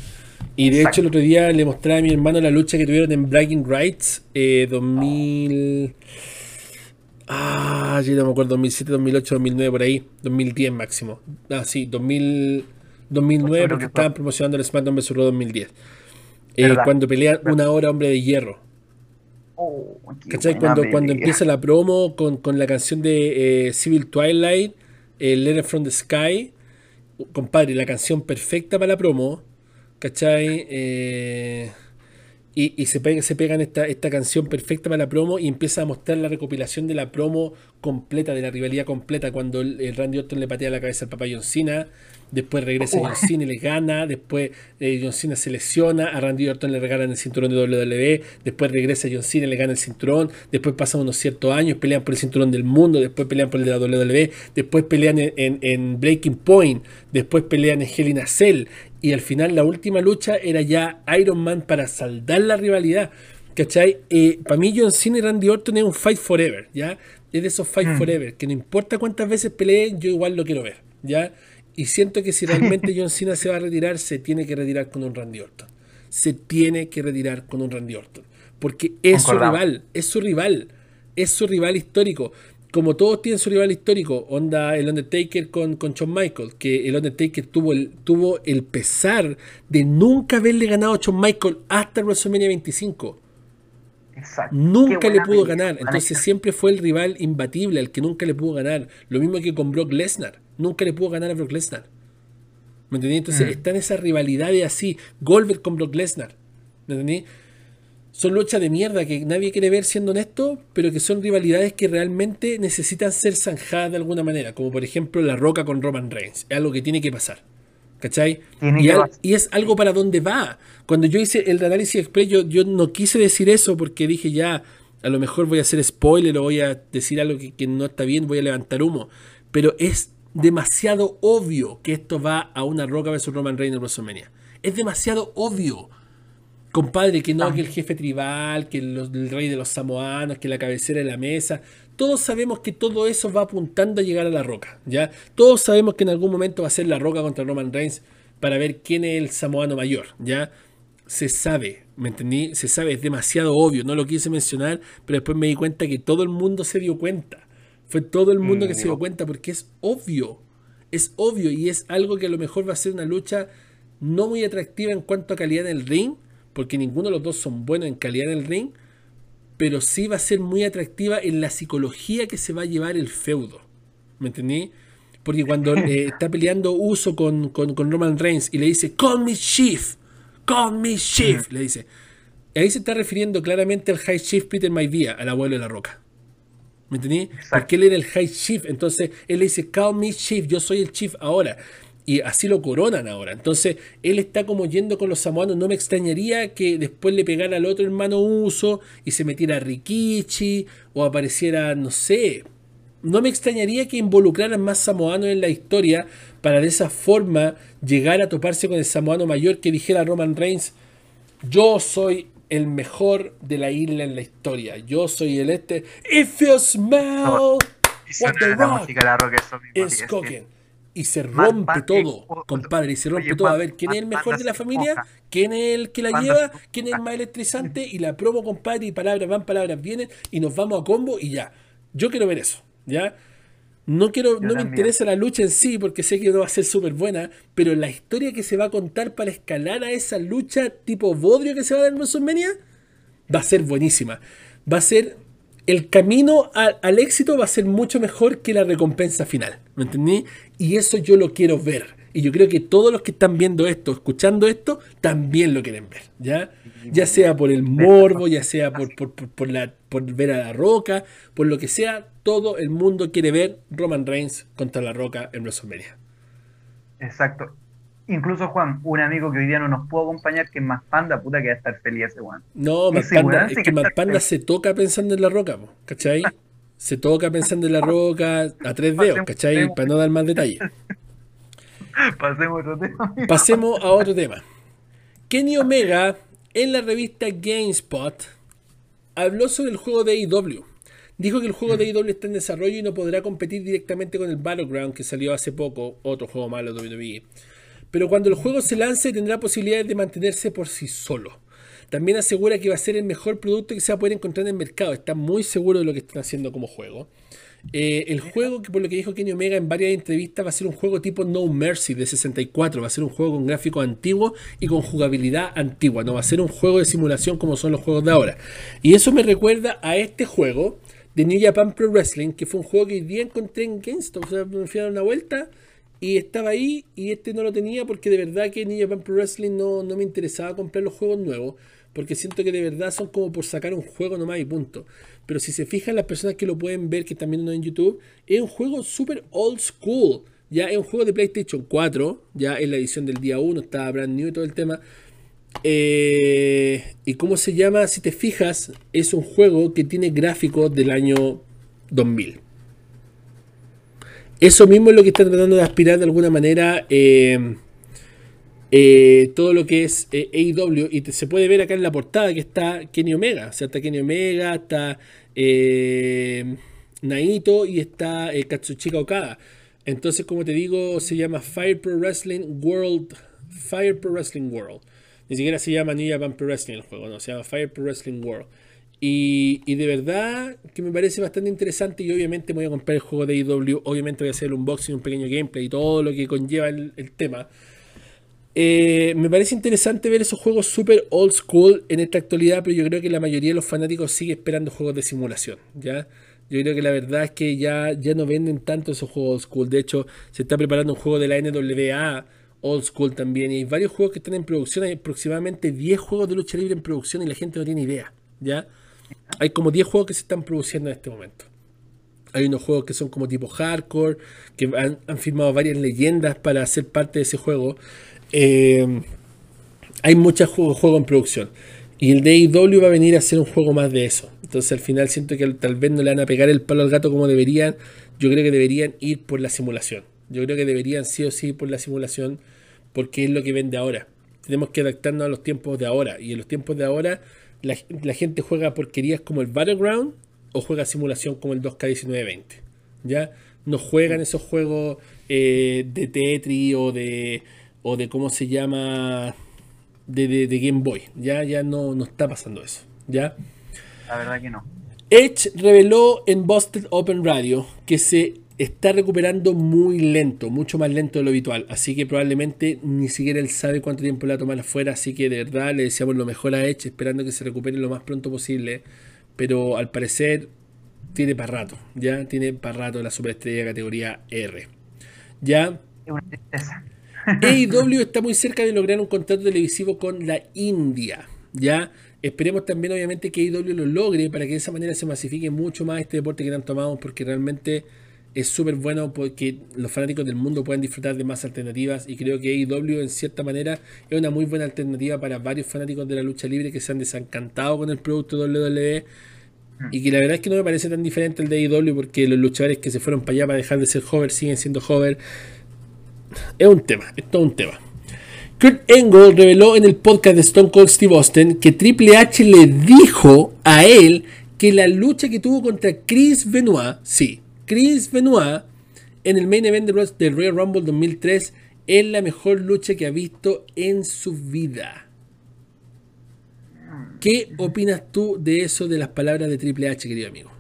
Y de hecho el otro día le mostraba a mi hermano la lucha que tuvieron en Bragging Rights eh, 2000... Ah, yo no me acuerdo, 2007, 2008, 2009, por ahí. 2010 máximo. Ah, sí, 2000, 2009 porque estaban promocionando el SmackDown vs. Raw 2010. Eh, cuando pelean una hora hombre de hierro. Oh, ¿Cachai? Cuando, cuando empieza la promo con, con la canción de eh, Civil Twilight el Letter from the Sky, compadre, la canción perfecta para la promo, ¿cachai? Eh, y, se, pega, se pegan esta, esta canción perfecta para la promo y empieza a mostrar la recopilación de la promo completa, de la rivalidad completa, cuando el, Randy Orton le patea la cabeza al papá John Cena, después regresa John Cena y le gana, después eh, John Cena se lesiona, a Randy Orton le regalan el cinturón de WWE, después regresa John Cena y le gana el cinturón, después pasan unos ciertos años, pelean por el cinturón del mundo, después pelean por el de la WWE, después pelean en, Breaking Point, después pelean en Hell in a Cell, y al final la última lucha era ya Iron Man para saldar la rivalidad. ¿Cachai? Eh, para mí John Cena y Randy Orton es un fight forever, ¿ya? Es de esos fight mm. forever, que no importa cuántas veces peleen, yo igual lo quiero ver, ¿ya? Y siento que si realmente John Cena se va a retirar, se tiene que retirar con un Randy Orton. Se tiene que retirar con un Randy Orton. Porque es su rival, es su rival, es su rival histórico como todos tienen su rival histórico, onda el Undertaker con, con Shawn Michaels, que el Undertaker tuvo el, tuvo el pesar de nunca haberle ganado a Shawn Michaels hasta WrestleMania 25. Exacto. Nunca le pudo ganar. Entonces siempre fue el rival imbatible, al que nunca le pudo ganar. Lo mismo que con Brock Lesnar. Nunca le pudo ganar a Brock Lesnar. ¿Me entendí? Entonces mm. están esas rivalidades así. Goldberg con Brock Lesnar. ¿Me entendí? Son luchas de mierda que nadie quiere ver siendo honesto, pero que son rivalidades que realmente necesitan ser zanjadas de alguna manera, como por ejemplo La Roca con Roman Reigns, es algo que tiene que pasar. ¿Cachai? Y, es algo para donde va. Cuando yo hice el análisis express, yo, no quise decir eso porque dije ya, a lo mejor voy a hacer spoiler o voy a decir algo que, que no está bien, voy a levantar humo. Pero es demasiado obvio que esto va a una Roca versus Roman Reigns en WrestleMania. Es demasiado obvio. Compadre, que no, que el jefe tribal, que el, rey de los samoanos, que la cabecera de la mesa. Todos sabemos que todo eso va apuntando a llegar a la roca, ¿ya? Todos sabemos que en algún momento va a ser la roca contra Roman Reigns para ver quién es el samoano mayor, ¿ya? Se sabe, ¿me entendí? Se sabe, es demasiado obvio, no lo quise mencionar, pero después me di cuenta que todo el mundo se dio cuenta. Fue todo el mundo mm, que se dio cuenta porque es obvio, es obvio y es algo que a lo mejor va a ser una lucha no muy atractiva en cuanto a calidad en el ring, porque ninguno de los dos son buenos en calidad en el ring, pero sí va a ser muy atractiva en la psicología que se va a llevar el feudo. ¿Me entendí? Porque cuando eh, está peleando Uso con, con, Roman Reigns y le dice, Call me Chief, Call me Chief, le dice. Ahí se está refiriendo claramente al High Chief Peter Maivia, al abuelo de la roca. ¿Me entendí? Porque él era el High Chief, entonces él le dice, Call me Chief, yo soy el Chief ahora y así lo coronan ahora. Entonces, él está como yendo con los samoanos. No me extrañaría que después le pegara al otro hermano Uso y se metiera Rikichi o apareciera, no sé. No me extrañaría que involucraran más samoanos en la historia para de esa forma llegar a toparse con el samoano mayor que dijera Roman Reigns: Yo soy el mejor de la isla en la historia. Yo soy el este. If you smell what the rock, is cooking y se rompe todo, compadre, y se rompe todo. A ver, ¿quién es el mejor de la familia? ¿Quién es el que la lleva? ¿Quién es el más electrizante? Y la promo, compadre, y palabras van, palabras vienen, y nos vamos a combo y ya. Yo quiero ver eso, ¿ya? No quiero, no me interesa la lucha en sí, porque sé que no va a ser súper buena, pero la historia que se va a contar para escalar a esa lucha tipo bodrio que se va a dar en WrestleMania va a ser buenísima. Va a ser el camino al éxito va a ser mucho mejor que la recompensa final. ¿Me entendí? Y eso yo lo quiero ver. Y yo creo que todos los que están viendo esto, escuchando esto, también lo quieren ver. ¿Ya? Ya sea por el morbo, ya sea por, por, la, por ver a la roca, por lo que sea, todo el mundo quiere ver Roman Reigns contra la roca en WrestleMania. Exacto. Incluso Juan, un amigo que hoy día no nos pudo acompañar, que es más panda, puta que va a estar feliz ese Juan. No, más panda, es que más panda se toca pensando en la roca, ¿cachai? Se toca pensando en la roca a tres dedos, ¿cachai? Para no dar más detalles. Pasemos a otro tema. Pasemos a otro tema. Kenny Omega, en la revista GameSpot, habló sobre el juego de AEW. Dijo que el juego de AEW está en desarrollo y no podrá competir directamente con el Battleground que salió hace poco, otro juego malo de WWE pero cuando el juego se lance tendrá posibilidades de mantenerse por sí solo. También asegura que va a ser el mejor producto que se va a poder encontrar en el mercado. Está muy seguro de lo que están haciendo como juego. Eh, el juego, que por lo que dijo Kenny Omega en varias entrevistas, va a ser un juego tipo No Mercy de 64. Va a ser un juego con gráficos antiguos y con jugabilidad antigua. No va a ser un juego de simulación como son los juegos de ahora. Y eso me recuerda a este juego de New Japan Pro Wrestling, que fue un juego que hoy día encontré en GameStop. O sea, me fui a dar una vuelta y estaba ahí y este no lo tenía porque de verdad que New Japan Pro Wrestling no, no me interesaba comprar los juegos nuevos. Porque siento que de verdad son como por sacar un juego nomás y punto. Pero si se fijan las personas que lo pueden ver, que están viendo en YouTube, es un juego súper old school. Ya es un juego de PlayStation 4. Ya es la edición del día 1. Está brand new y todo el tema. Eh, y cómo se llama, si te fijas, es un juego que tiene gráficos del año 2000. Eso mismo es lo que está tratando de aspirar de alguna manera eh, eh, todo lo que es eh, AEW. Y se puede ver acá en la portada que está Kenny Omega. O sea, está Kenny Omega, está Naito y está Katsuchika Okada. Entonces, como te digo, se llama Fire Pro Wrestling World. Fire Pro Wrestling World. Ni siquiera se llama New Japan Pro Wrestling el juego, no, se llama Fire Pro Wrestling World. Y, de verdad que me parece bastante interesante y obviamente voy a comprar el juego de IW, obviamente voy a hacer el unboxing, un pequeño gameplay y todo lo que conlleva el, tema. Eh, me parece interesante ver esos juegos super old school en esta actualidad, pero yo creo que la mayoría de los fanáticos sigue esperando juegos de simulación, ¿ya? Yo creo que la verdad es que ya, ya no venden tanto esos juegos old school. De hecho, se está preparando un juego de la NWA old school también. Y hay varios juegos que están en producción. Hay aproximadamente 10 juegos de lucha libre en producción y la gente no tiene idea. ¿Ya? Hay como 10 juegos que se están produciendo en este momento. Hay unos juegos que son como tipo hardcore, que han, firmado varias leyendas para ser parte de ese juego. Eh, hay muchos juegos, en producción. Y el DAW va a venir a ser un juego más de eso. Entonces al final siento que tal vez no le van a pegar el palo al gato como deberían. Yo creo que deberían ir por la simulación. Yo creo que deberían sí o sí por la simulación porque es lo que vende ahora. Tenemos que adaptarnos a los tiempos de ahora. Y en los tiempos de ahora la, gente juega porquerías como el Battleground o juega simulación como el 2K1920. ¿Ya? No juegan esos juegos eh, de Tetris o de, o de cómo se llama de, Game Boy. Ya, ya no, no está pasando eso. ¿Ya? La verdad que no. Edge reveló en Busted Open Radio que se está recuperando muy lento, mucho más lento de lo habitual. Así que probablemente ni siquiera él sabe cuánto tiempo le va a tomar afuera. Así que de verdad le deseamos lo mejor a Edge, esperando que se recupere lo más pronto posible. Pero al parecer tiene para rato, ya tiene para rato la superestrella categoría R. Ya. AEW está muy cerca de lograr un contrato televisivo con la India. Ya. Esperemos también, obviamente, que AEW lo logre para que de esa manera se masifique mucho más este deporte que tanto amamos, porque realmente es súper bueno porque los fanáticos del mundo puedan disfrutar de más alternativas y creo que AEW en cierta manera es una muy buena alternativa para varios fanáticos de la lucha libre que se han desencantado con el producto WWE y que la verdad es que no me parece tan diferente el de AEW porque los luchadores que se fueron para allá para dejar de ser hover siguen siendo hover es un tema, es todo un tema Kurt Angle reveló en el podcast de Stone Cold Steve Austin que Triple H le dijo a él que la lucha que tuvo contra Chris Benoit, sí, Chris Benoit en el main event del Royal Rumble 2003 es la mejor lucha que ha visto en su vida. ¿Qué opinas tú de eso, de las palabras de Triple H, querido amigo?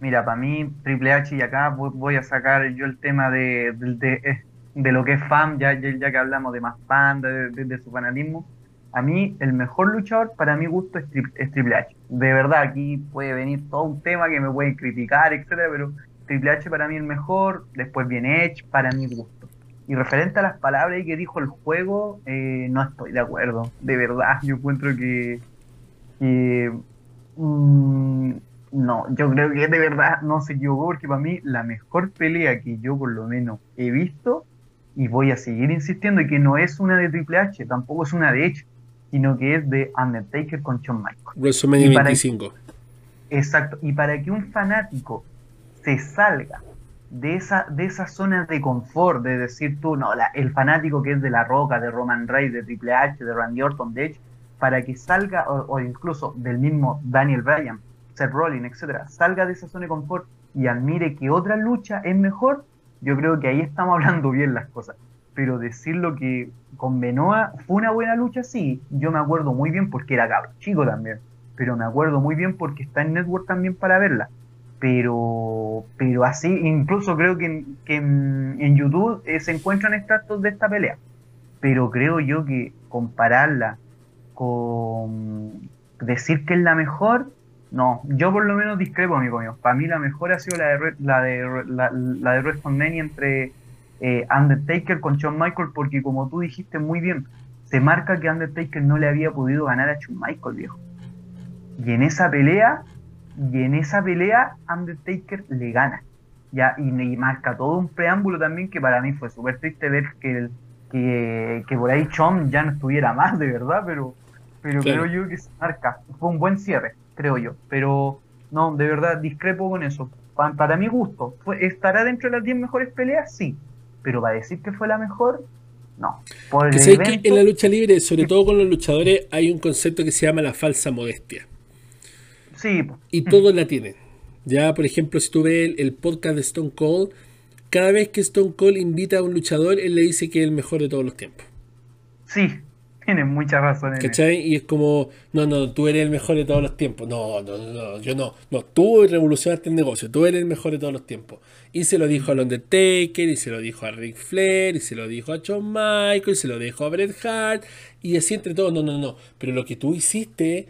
Mira, para mí, Triple H, y acá voy a sacar yo el tema de, de, lo que es fan, ya, ya, que hablamos de más fan, de, su fanatismo. A mí, el mejor luchador, para mi gusto, es, Triple H. De verdad, aquí puede venir todo un tema que me pueden criticar, etcétera, pero Triple H para mí el mejor, después viene Edge, para mi gusto. Y referente a las palabras que dijo el juego, eh, no estoy de acuerdo. De verdad, yo encuentro que. Mm, no, yo creo que de verdad no se equivocó, porque para mí la mejor pelea que yo por lo menos he visto, y voy a seguir insistiendo, que no es una de Triple H, tampoco es una de Edge, sino que es de Undertaker con Shawn Michaels. WrestleMania 25. exacto, y para que un fanático se salga de esa, de esa zona de confort, de decir tú, no, el fanático que es de La Roca, de Roman Reigns, de Triple H, de Randy Orton, de Edge, para que salga, o, incluso del mismo Daniel Bryan, Seth Rollins, etcétera, salga de esa zona de confort y admire que otra lucha es mejor, yo creo que ahí estamos hablando bien las cosas. Pero decirlo que con Benoa fue una buena lucha, sí, yo me acuerdo muy bien porque era cabrón chico también, pero me acuerdo muy bien porque está en Network también para verla. Pero pero así incluso creo que, en, YouTube eh, se encuentran extractos de esta pelea. Pero creo yo que compararla con decir que es la mejor no yo por lo menos discrepo amigo mío para mí la mejor ha sido la de la de la, la de WrestleMania entre eh, Undertaker con Shawn Michaels porque como tú dijiste muy bien se marca que Undertaker no le había podido ganar a Shawn Michaels viejo y en esa pelea y en esa pelea Undertaker le gana. Ya, y, marca todo un preámbulo también que para mí fue súper triste ver que, que, que, por ahí Chom ya no estuviera más, de verdad, pero, pero creo yo que se marca. Fue un buen cierre, creo yo. Pero no, de verdad, discrepo con eso. Para, mi gusto, fue, ¿estará dentro de las 10 mejores peleas? Sí. Pero para decir que fue la mejor, no. Por que que en la lucha libre, sobre todo con los luchadores, hay un concepto que se llama la falsa modestia. Y todos la tienen. Ya, por ejemplo, si tú ves el, podcast de Stone Cold, cada vez que Stone Cold invita a un luchador, él le dice que es el mejor de todos los tiempos. Sí, tiene muchas razones. ¿Cachai? Y es como, no, no, tú eres el mejor de todos los tiempos. No, no, no, yo no. No, tú revolucionaste el negocio, tú eres el mejor de todos los tiempos. Y se lo dijo a Undertaker, y se lo dijo a Ric Flair, y se lo dijo a Shawn Michaels, y se lo dijo a Bret Hart, y así entre todos, no, no, no. Pero lo que tú hiciste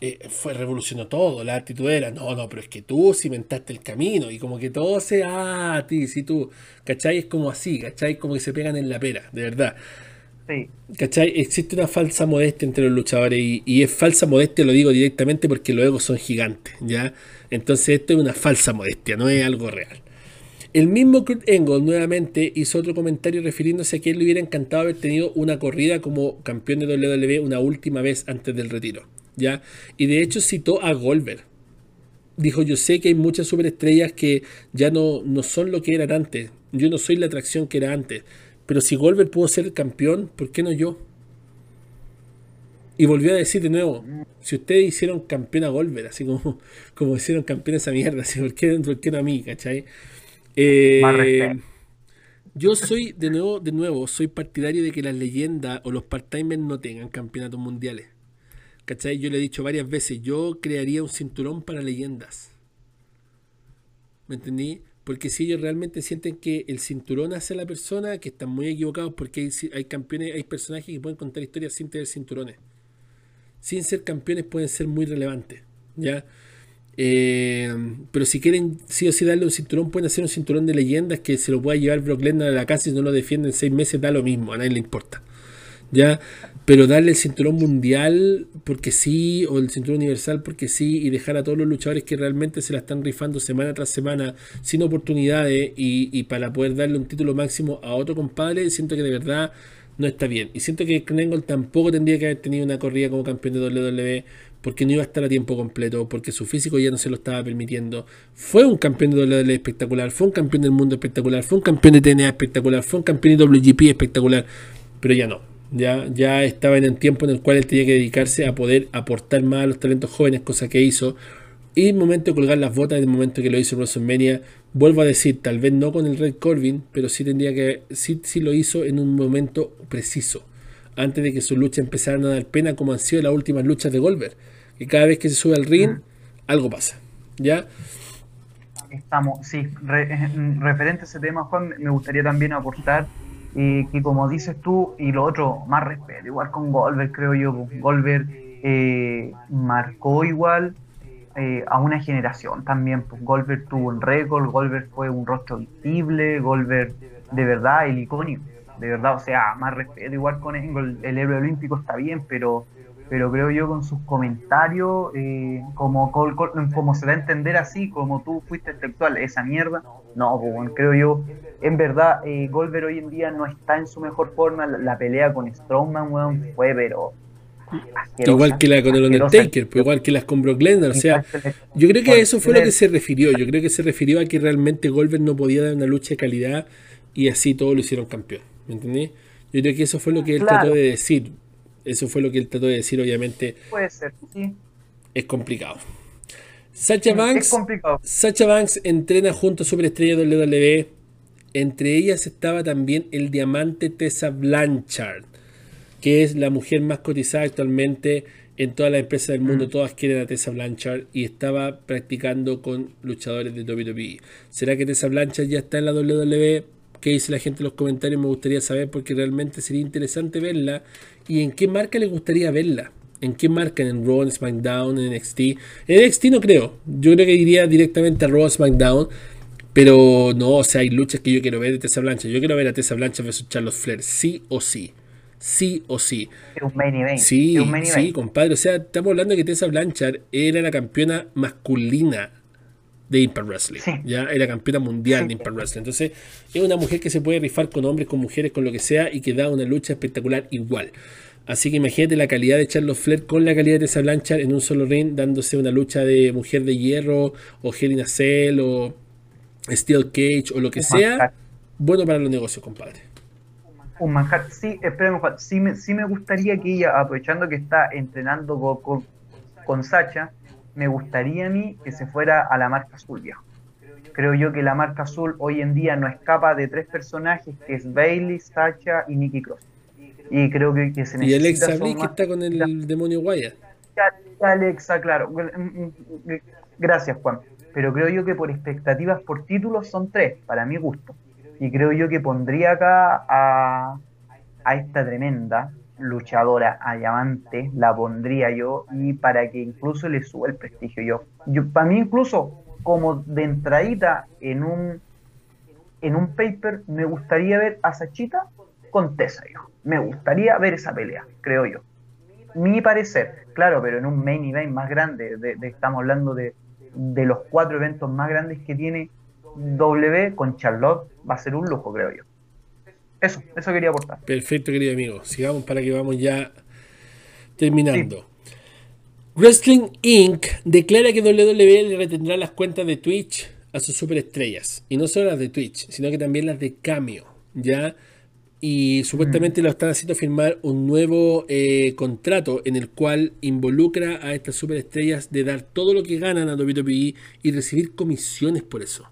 eh, fue revolucionó todo, la actitud era, no, no, pero es que tú cimentaste el camino y como que todo se, ah, a ti, si tú, ¿cachai? Es como así, ¿cachai? Como que se pegan en la pera, de verdad. ¿Cachai? Existe una falsa modestia entre los luchadores y, es falsa modestia, lo digo directamente porque los egos son gigantes, ¿ya? Entonces esto es una falsa modestia, no es algo real. El mismo Kurt Angle nuevamente hizo otro comentario refiriéndose a que él le hubiera encantado haber tenido una corrida como campeón de WWE una última vez antes del retiro. ¿ya? Y de hecho citó a Goldberg. Dijo, yo sé que hay muchas superestrellas que ya no, no son lo que eran antes. Yo no soy la atracción que era antes. Pero si Goldberg pudo ser campeón, ¿por qué no yo? Y volvió a decir de nuevo, si ustedes hicieron campeón a Goldberg, así como, como hicieron campeón a esa mierda, así, ¿por, qué, no a mí? ¿Cachai? Eh, yo soy, de nuevo, de nuevo, soy partidario de que las leyendas o los part-timers no tengan campeonatos mundiales. ¿Cachai? Yo le he dicho varias veces, yo crearía un cinturón para leyendas. ¿Me entendí? Porque si ellos realmente sienten que el cinturón hace a la persona, que están muy equivocados porque hay, campeones, hay personajes que pueden contar historias sin tener cinturones. Sin ser campeones pueden ser muy relevantes. ¿Ya? Eh, pero si quieren sí o sí darle un cinturón, pueden hacer un cinturón de leyendas que se lo pueda llevar Brock Lesnar a la casa y si no lo defienden seis meses, da lo mismo, a nadie le importa. ¿Ya? Pero darle el cinturón mundial porque sí, o el cinturón universal porque sí, y dejar a todos los luchadores que realmente se la están rifando semana tras semana sin oportunidades y, para poder darle un título máximo a otro compadre, siento que de verdad no está bien. Y siento que Krengle tampoco tendría que haber tenido una corrida como campeón de WWE porque no iba a estar a tiempo completo, porque su físico ya no se lo estaba permitiendo. Fue un campeón de WWE espectacular, fue un campeón del mundo espectacular, fue un campeón de TNA espectacular, fue un campeón de WGP espectacular, pero ya no ya, ya estaba en el tiempo en el cual él tenía que dedicarse a poder aportar más a los talentos jóvenes, cosa que hizo. Y el momento de colgar las botas, el momento que lo hizo WrestleMania, vuelvo a decir, tal vez no con el Red Corbin, pero sí tendría que, sí, sí lo hizo en un momento preciso, antes de que sus luchas empezaran a dar pena como han sido las últimas luchas de Goldberg. Que cada vez que se sube al ring, algo pasa. ¿Ya? Estamos, sí, referente a ese tema, Juan, me gustaría también aportar y que como dices tú, y lo otro, más respeto, igual con Goldberg, creo yo, Goldberg eh, marcó igual eh, a una generación también, pues Goldberg tuvo un récord, Goldberg fue un rostro visible, Goldberg de verdad el icónico, de verdad, o sea, más respeto igual con el, el héroe olímpico está bien, pero pero creo yo con sus comentarios, eh, como, como se da a entender así, como tú fuiste intelectual, esa mierda, no, pues, creo yo, en verdad, eh, Goldberg hoy en día no está en su mejor forma, la, pelea con Strowman, weón, fue, pero... Igual que la con el Undertaker, pues, igual que las con Brock Lesnar, o sea, yo creo que a eso fue lo que se refirió, yo creo que se refirió a que realmente Goldberg no podía dar una lucha de calidad y así todo lo hicieron campeón, ¿me entendí? Yo creo que eso fue lo que él trató de decir. Eso fue lo que él trató de decir, obviamente. Puede ser, sí. Es complicado. Sacha Banks, Sacha Banks entrena junto a Superestrella WWE. Entre ellas estaba también el diamante Tessa Blanchard, que es la mujer más cotizada actualmente en todas las empresas del mundo. Mm. Todas quieren a Tessa Blanchard y estaba practicando con luchadores de WWE. ¿Será que Tessa Blanchard ya está en la WWE? qué dice la gente en los comentarios, me gustaría saber porque realmente sería interesante verla y en qué marca le gustaría verla. ¿En qué marca? ¿En Raw, en SmackDown, en NXT? En NXT no creo. Yo creo que iría directamente a Raw, SmackDown. Pero no, o sea, hay luchas que yo quiero ver de Tessa Blancha. Yo quiero ver a Tessa Blancha versus Charlotte Flair, sí o sí. Sí o sí. Es un main event. Sí, sí, compadre. O sea, estamos hablando de que Tessa Blanchard era la campeona masculina de Impact Wrestling. Ya era campeona mundial de Impact Wrestling. Entonces, es una mujer que se puede rifar con hombres, con mujeres, con lo que sea y que da una lucha espectacular igual. Así que imagínate la calidad de Charlotte Flair con la calidad de Tessa Blanchard en un solo ring, dándose una lucha de mujer de hierro, o Hell in Cell, o Steel Cage, o lo que sea. Bueno para los negocios, compadre. Un manjar. Sí, espérame, Sí me, sí me gustaría que ella, aprovechando que está entrenando con, con Sacha, me gustaría a mí que se fuera a la marca azul, viejo. Creo yo que la marca azul hoy en día no escapa de tres personajes, que es Bailey, Sacha y Nikki Cross. Y creo que, se necesita... Y Alexa Bliss que está con el demonio Guaya. Alexa, claro. Mm, mm, gracias, Juan. Pero creo yo que por expectativas por títulos son tres, para mi gusto. Y creo yo que pondría acá a, a esta tremenda, luchadora a diamante, la pondría yo, y para que incluso le suba el prestigio yo. yo para mí incluso, como de entradita en un en un paper, me gustaría ver a Sachita con Tessa, yo. Me gustaría ver esa pelea, creo yo. Mi parecer, claro, pero en un main event más grande, de, estamos hablando de, de los cuatro eventos más grandes que tiene W con Charlotte, va a ser un lujo, creo yo. Eso, eso quería aportar. Perfecto, querido amigo. Sigamos para que vamos ya terminando. Wrestling Inc. declara que WWE le retendrá las cuentas de Twitch a sus superestrellas. Y no solo las de Twitch, sino que también las de Cameo. ¿Ya? Y supuestamente mm. lo están haciendo firmar un nuevo eh, contrato en el cual involucra a estas superestrellas de dar todo lo que ganan a WWE y recibir comisiones por eso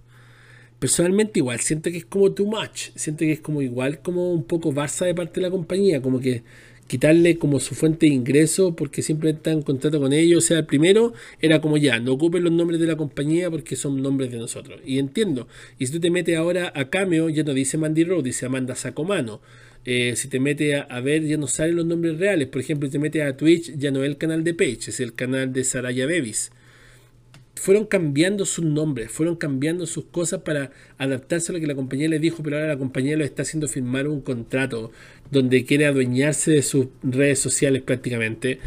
personalmente igual siento que es como too much, siento que es como igual como un poco Barça de parte de la compañía, como que quitarle como su fuente de ingreso porque siempre está en contrato con ellos, o sea, el primero era como ya, no ocupen los nombres de la compañía porque son nombres de nosotros, y entiendo, y si tú te metes ahora a Cameo, ya no dice Mandy Rowe, dice Amanda Sacomano, eh, si te metes a, ver, ya no salen los nombres reales. Por ejemplo, si te metes a Twitch, ya no es el canal de Page, es el canal de Saraya Bevis fueron cambiando sus nombres, fueron cambiando sus cosas para adaptarse a lo que la compañía les dijo, pero ahora la compañía lo está haciendo firmar un contrato donde quiere adueñarse de sus redes sociales prácticamente.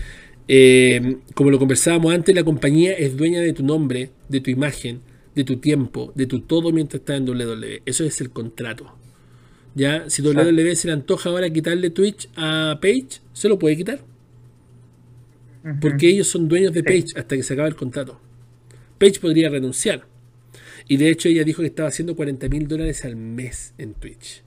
Eh, como lo conversábamos antes, la compañía es dueña de tu nombre, de tu imagen, de tu tiempo, de tu todo mientras estás en WWE. Eso es el contrato. Ya, si WWE se le antoja ahora quitarle Twitch a Page, se lo puede quitar. Porque ellos son dueños de Page hasta que se acabe el contrato. Page podría renunciar. Y de hecho ella dijo que estaba haciendo 40 mil dólares al mes en Twitch.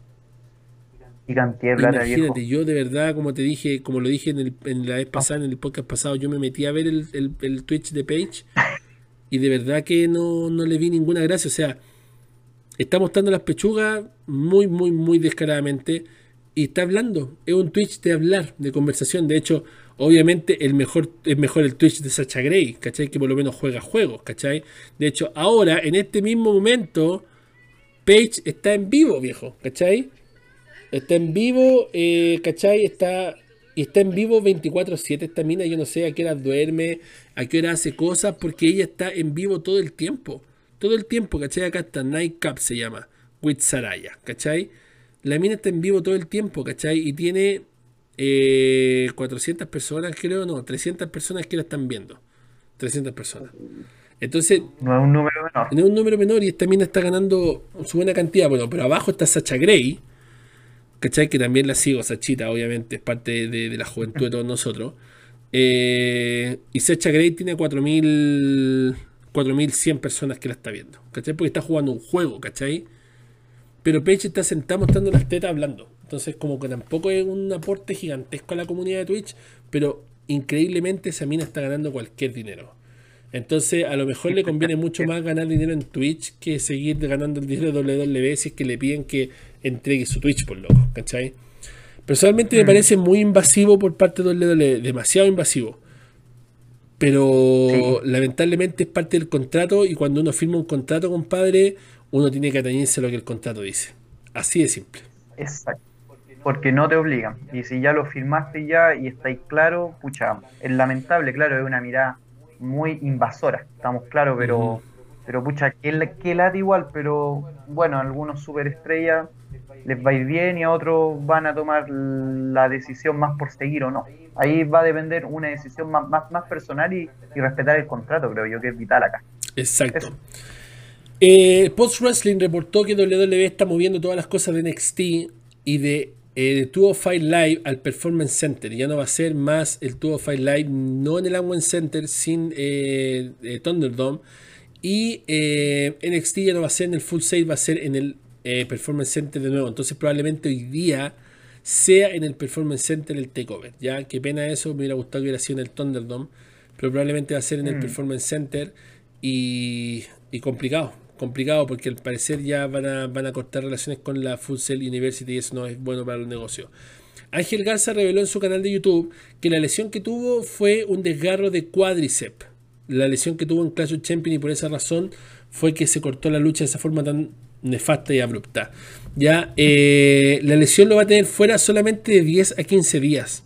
Y cantidad de Imagínate, yo de verdad, como te dije, como lo dije en, la vez pasada, en el podcast pasado, yo me metí a ver el, Twitch de Page y de verdad que no, no le vi ninguna gracia. O sea, está mostrando las pechugas muy, muy, muy descaradamente y está hablando. Es un Twitch de hablar, de conversación. De hecho, obviamente el mejor, es mejor el Twitch de Sacha Gray, ¿cachai? Que por lo menos juega juegos, ¿cachai? De hecho, ahora, en este mismo momento, Page está en vivo, viejo, ¿cachai? Está en vivo, eh, ¿cachai? Está, está en vivo 24-7 esta mina, yo no sé a qué hora duerme, a qué hora hace cosas, porque ella está en vivo todo el tiempo. Todo el tiempo, ¿cachai? Acá está Nightcap se llama, with Saraya, ¿cachai? La mina está en vivo todo el tiempo, ¿cachai? Y tiene 400 eh, personas, creo, no, 300 personas que la están viendo. 300 personas. Entonces. No es un número menor. No es un número menor y esta mina está ganando su buena cantidad. Bueno, pero abajo está Sacha Gray, ¿cachai? Que también la sigo, Sachita, obviamente, es parte de, la juventud de todos nosotros. Eh, y Sacha Gray tiene 4.000. 4.100 personas que la está viendo, ¿cachai? Porque está jugando un juego, ¿cachai? Pero Page está sentado mostrando las tetas hablando. Entonces, como que tampoco es un aporte gigantesco a la comunidad de Twitch, pero increíblemente esa mina está ganando cualquier dinero. Entonces, a lo mejor le conviene mucho más ganar dinero en Twitch que seguir ganando el dinero de WWE si es que le piden que entregue su Twitch por loco, ¿cachai? Personalmente me mm. parece muy invasivo por parte de WWE, demasiado invasivo. Pero lamentablemente es parte del contrato y cuando uno firma un contrato, compadre, uno tiene que atañirse a lo que el contrato dice. Así de simple. Exacto porque no te obligan. Y si ya lo firmaste ya y estáis claro, pucha, es lamentable, claro, es una mirada muy invasora, estamos claros, pero, pero pucha, que, que late igual, pero bueno, a algunos superestrellas les va a ir bien y a otros van a tomar la decisión más por seguir o no. Ahí va a depender una decisión más, más, personal y, respetar el contrato, creo yo, que es vital acá. Exacto. Eh, Post Wrestling reportó que WWE está moviendo todas las cosas de NXT y de el 205 Live al Performance Center. Ya no va a ser más el 205 Live, no en el Amway Center, sin eh, eh, Thunderdome. Y eh, NXT ya no va a ser en el Full Sail, va a ser en el Performance Center de nuevo. Entonces probablemente hoy día sea en el Performance Center el takeover. Ya, qué pena eso, me hubiera gustado que hubiera sido en el Thunderdome. Pero probablemente va a ser en el mm. Performance Center y, y complicado complicado porque al parecer ya van a, van a cortar relaciones con la Full Sail University y eso no es bueno para el negocio. Ángel Garza reveló en su canal de YouTube que la lesión que tuvo fue un desgarro de cuádriceps. La lesión que tuvo en Clash of Champions y por esa razón fue que se cortó la lucha de esa forma tan nefasta y abrupta. Ya, eh, la lesión lo va a tener fuera solamente de 10 a 15 días.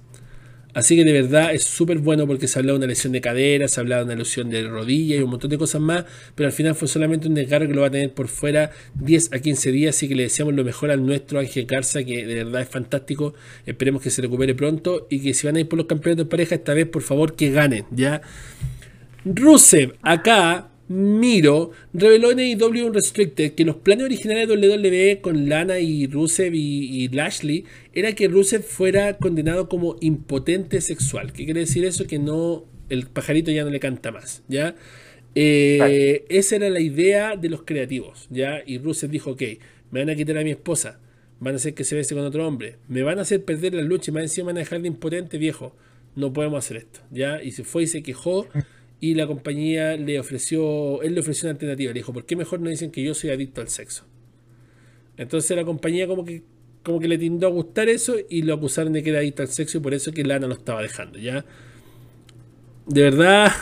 Así que de verdad es súper bueno porque se hablaba de una lesión de cadera, se hablaba de una lesión de rodilla y un montón de cosas más, pero al final fue solamente un desgarro que lo va a tener por fuera 10 a 15 días, así que le deseamos lo mejor al nuestro Ángel Garza, que de verdad es fantástico, esperemos que se recupere pronto y que si van a ir por los campeonatos de pareja, esta vez por favor que ganen, ¿ya? Rusev, acá Miro reveló en AEW Unrestricted que los planes originales de WWE con Lana y Rusev y, Lashley era que Rusev fuera condenado como impotente sexual. ¿Qué quiere decir eso? Que no el pajarito ya no le canta más, ¿ya? Eh, esa era la idea de los creativos, ¿ya? Y Rusev dijo, ok, me van a quitar a mi esposa, van a hacer que se bese con otro hombre, me van a hacer perder la lucha y más encima me van a dejar de impotente, viejo, no podemos hacer esto, ¿ya? Y se fue y se quejó y la compañía le ofreció, él le ofreció una alternativa, le dijo, ¿por qué mejor no dicen que yo soy adicto al sexo? Entonces la compañía como que como que le tindó a gustar eso y lo acusaron de que era adicto al sexo y por eso que Lana lo estaba dejando, ¿ya? De verdad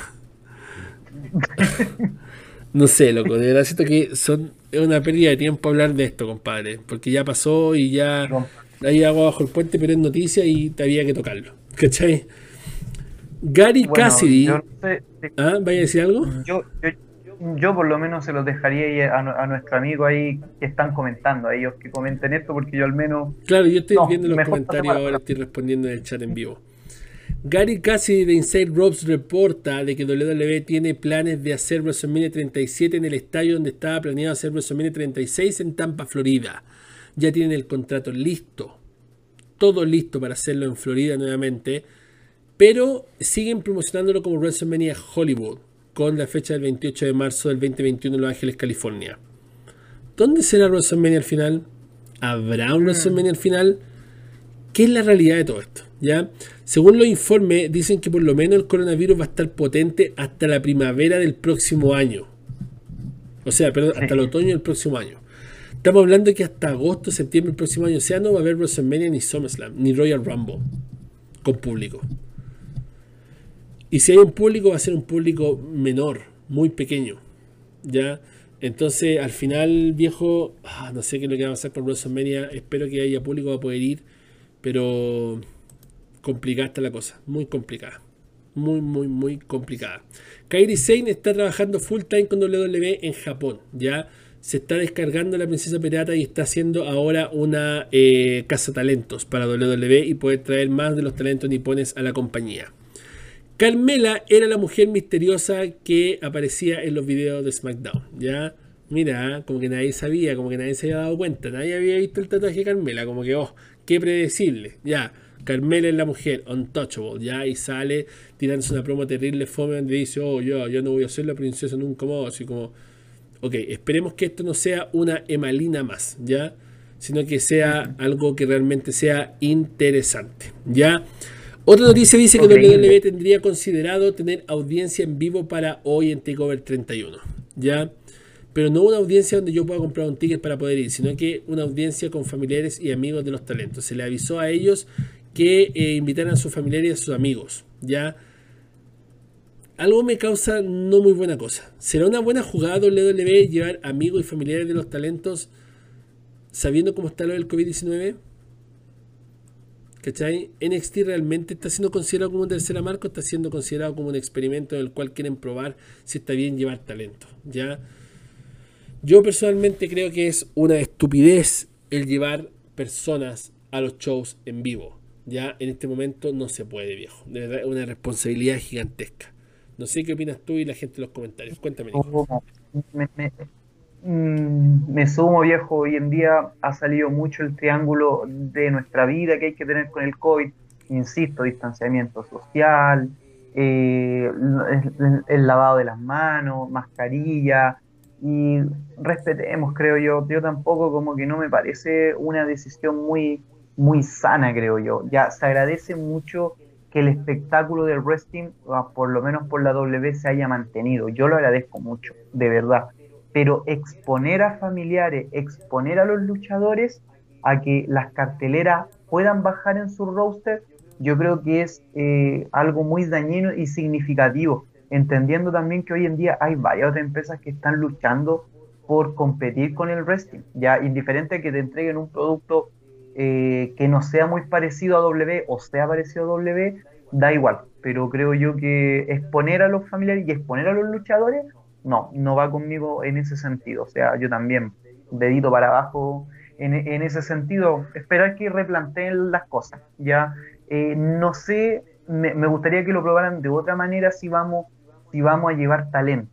no sé, loco, de verdad siento que son es una pérdida de tiempo hablar de esto, compadre, porque ya pasó y ya hay agua bajo el puente, pero es noticia y te había que tocarlo, ¿cachai? Gary Cassidy. ¿Ah? ¿Vaya a decir algo? Yo, yo, por lo menos se los dejaría a, nuestro amigo ahí que están comentando, a ellos que comenten esto, porque yo al menos. Claro, yo estoy viendo los comentarios ahora, estoy respondiendo en el chat en vivo. Gary Cassidy de Inside Ropes reporta de que WWE tiene planes de hacer WrestleMania 37 en el estadio donde estaba planeado hacer WrestleMania 36 en Tampa, Florida. Ya tienen el contrato listo. Todo listo para hacerlo en Florida nuevamente pero siguen promocionándolo como WrestleMania Hollywood, con la fecha del 28 de marzo del 2021 en Los Ángeles, California. ¿Dónde será WrestleMania al final? ¿Habrá un mm. WrestleMania al final? ¿Qué es la realidad de todo esto? ¿Ya? Según los informes, dicen que por lo menos el coronavirus va a estar potente hasta la primavera del próximo año. O sea, perdón, hasta el otoño del próximo año. Estamos hablando de que hasta agosto, septiembre del próximo año, o sea, no va a haber WrestleMania ni SummerSlam, ni Royal Rumble con público. Y si hay un público, va a ser un público menor, muy pequeño. ¿Ya? Entonces, al final, viejo, ah, no sé qué es lo que va a pasar con WrestleMania. Espero que haya público para poder ir, pero complicada está la cosa, muy complicada. Muy, muy, muy complicada. Kairi Sane está trabajando full time con WWE en Japón. Ya se está descargando la Princesa Pirata y está haciendo ahora una eh, casa talentos para WWE y puede traer más de los talentos nipones a la compañía. Carmela era la mujer misteriosa que aparecía en los videos de SmackDown. Ya, mira, como que nadie sabía, como que nadie se había dado cuenta, nadie había visto el tatuaje de Carmela, como que, oh, qué predecible. Ya, Carmela es la mujer, untouchable, ya, y sale tirándose una promo terrible, fome, donde dice, oh, yo, yo no voy a ser la princesa nunca más, así como, ok, esperemos que esto no sea una emalina más, ya, sino que sea algo que realmente sea interesante, ya. Otra noticia dice que WWE tendría considerado tener audiencia en vivo para hoy en Takeover 31. ¿Ya? Pero no una audiencia donde yo pueda comprar un ticket para poder ir, sino que una audiencia con familiares y amigos de los talentos. Se le avisó a ellos que eh, invitaran a sus familiares y a sus amigos. ¿Ya? Algo me causa no muy buena cosa. ¿Será una buena jugada WWE llevar amigos y familiares de los talentos sabiendo cómo está lo del COVID-19? ¿Cachai? NXT realmente está siendo considerado como un tercera marca, está siendo considerado como un experimento en el cual quieren probar si está bien llevar talento. ¿ya? Yo personalmente creo que es una estupidez el llevar personas a los shows en vivo. Ya en este momento no se puede, viejo. De verdad es una responsabilidad gigantesca. No sé qué opinas tú y la gente en los comentarios. Cuéntame. Mm, me sumo viejo, hoy en día ha salido mucho el triángulo de nuestra vida que hay que tener con el COVID, insisto, distanciamiento social, eh, el, lavado de las manos, mascarilla, y respetemos, creo yo, yo tampoco como que no me parece una decisión muy, muy sana, creo yo, ya se agradece mucho que el espectáculo del wrestling, ah, por lo menos por la W, se haya mantenido, yo lo agradezco mucho, de verdad pero exponer a familiares, exponer a los luchadores a que las carteleras puedan bajar en su roster, yo creo que es eh, algo muy dañino y significativo, entendiendo también que hoy en día hay varias otras empresas que están luchando por competir con el wrestling, ya indiferente que te entreguen un producto eh, que no sea muy parecido a W o sea parecido a W, da igual, pero creo yo que exponer a los familiares y exponer a los luchadores no, no va conmigo en ese sentido. O sea, yo también, dedito para abajo en, ese sentido, esperar que replanteen las cosas. Ya, eh, no sé, me, gustaría que lo probaran de otra manera si vamos, si vamos a llevar talento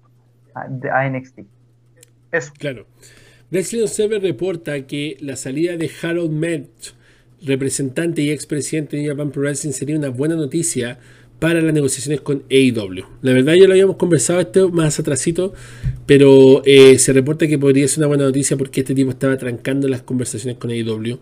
a, NXT. Eso. Claro. Wrestling Observer reporta que la salida de Harold Merch, representante y expresidente de Japan Pro sería una buena noticia para las negociaciones con AEW. La verdad ya lo habíamos conversado esto más atrasito, pero eh, se reporta que podría ser una buena noticia porque este tipo estaba trancando las conversaciones con AEW.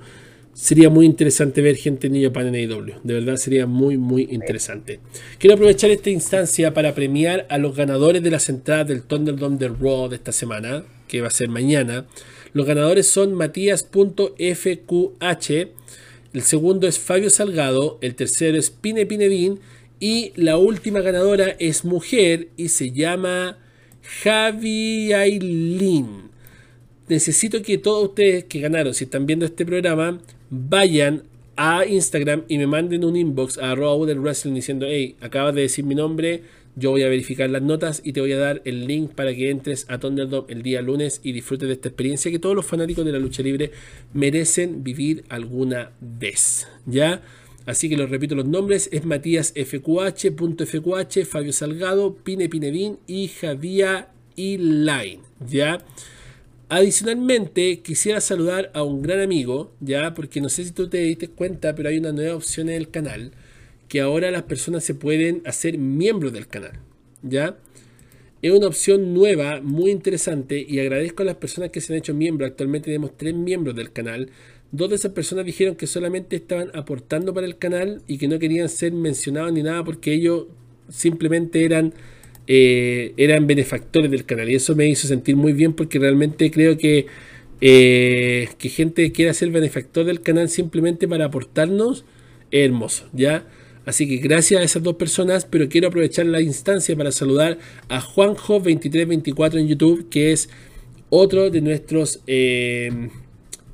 Sería muy interesante ver gente en New Japan en AEW. De verdad sería muy, muy interesante. Quiero aprovechar esta instancia para premiar a los ganadores de las entradas del Thunderdome de Raw de esta semana, que va a ser mañana. Los ganadores son Matías.fqh. El segundo es Fabio Salgado. El tercero es Pine Pinevin y la última ganadora es mujer y se llama Javi Ailin. Necesito que todos ustedes que ganaron, si están viendo este programa, vayan a Instagram y me manden un inbox a arroba wrestling diciendo, hey, acabas de decir mi nombre, yo voy a verificar las notas y te voy a dar el link para que entres a Thunderdome el día lunes y disfrutes de esta experiencia que todos los fanáticos de la lucha libre merecen vivir alguna vez. ¿Ya? Así que lo repito los nombres, es Matías FQH, Fabio Salgado, Pine Pinedín y Javier Line, ¿ya? Adicionalmente, quisiera saludar a un gran amigo, ¿ya? Porque no sé si tú te diste cuenta, pero hay una nueva opción en el canal, que ahora las personas se pueden hacer miembros del canal, ¿ya? es una opción nueva, muy interesante y agradezco a las personas que se han hecho miembros. Actualmente tenemos tres miembros del canal. Dos de esas personas dijeron que solamente estaban aportando para el canal y que no querían ser mencionados ni nada porque ellos simplemente eran, eh, eran benefactores del canal. Y eso me hizo sentir muy bien porque realmente creo que, eh, que gente quiera ser benefactor del canal simplemente para aportarnos es hermoso, ¿ya? Así que gracias a esas dos personas, pero quiero aprovechar la instancia para saludar a Juanjo2324 en YouTube, que es otro de nuestros eh,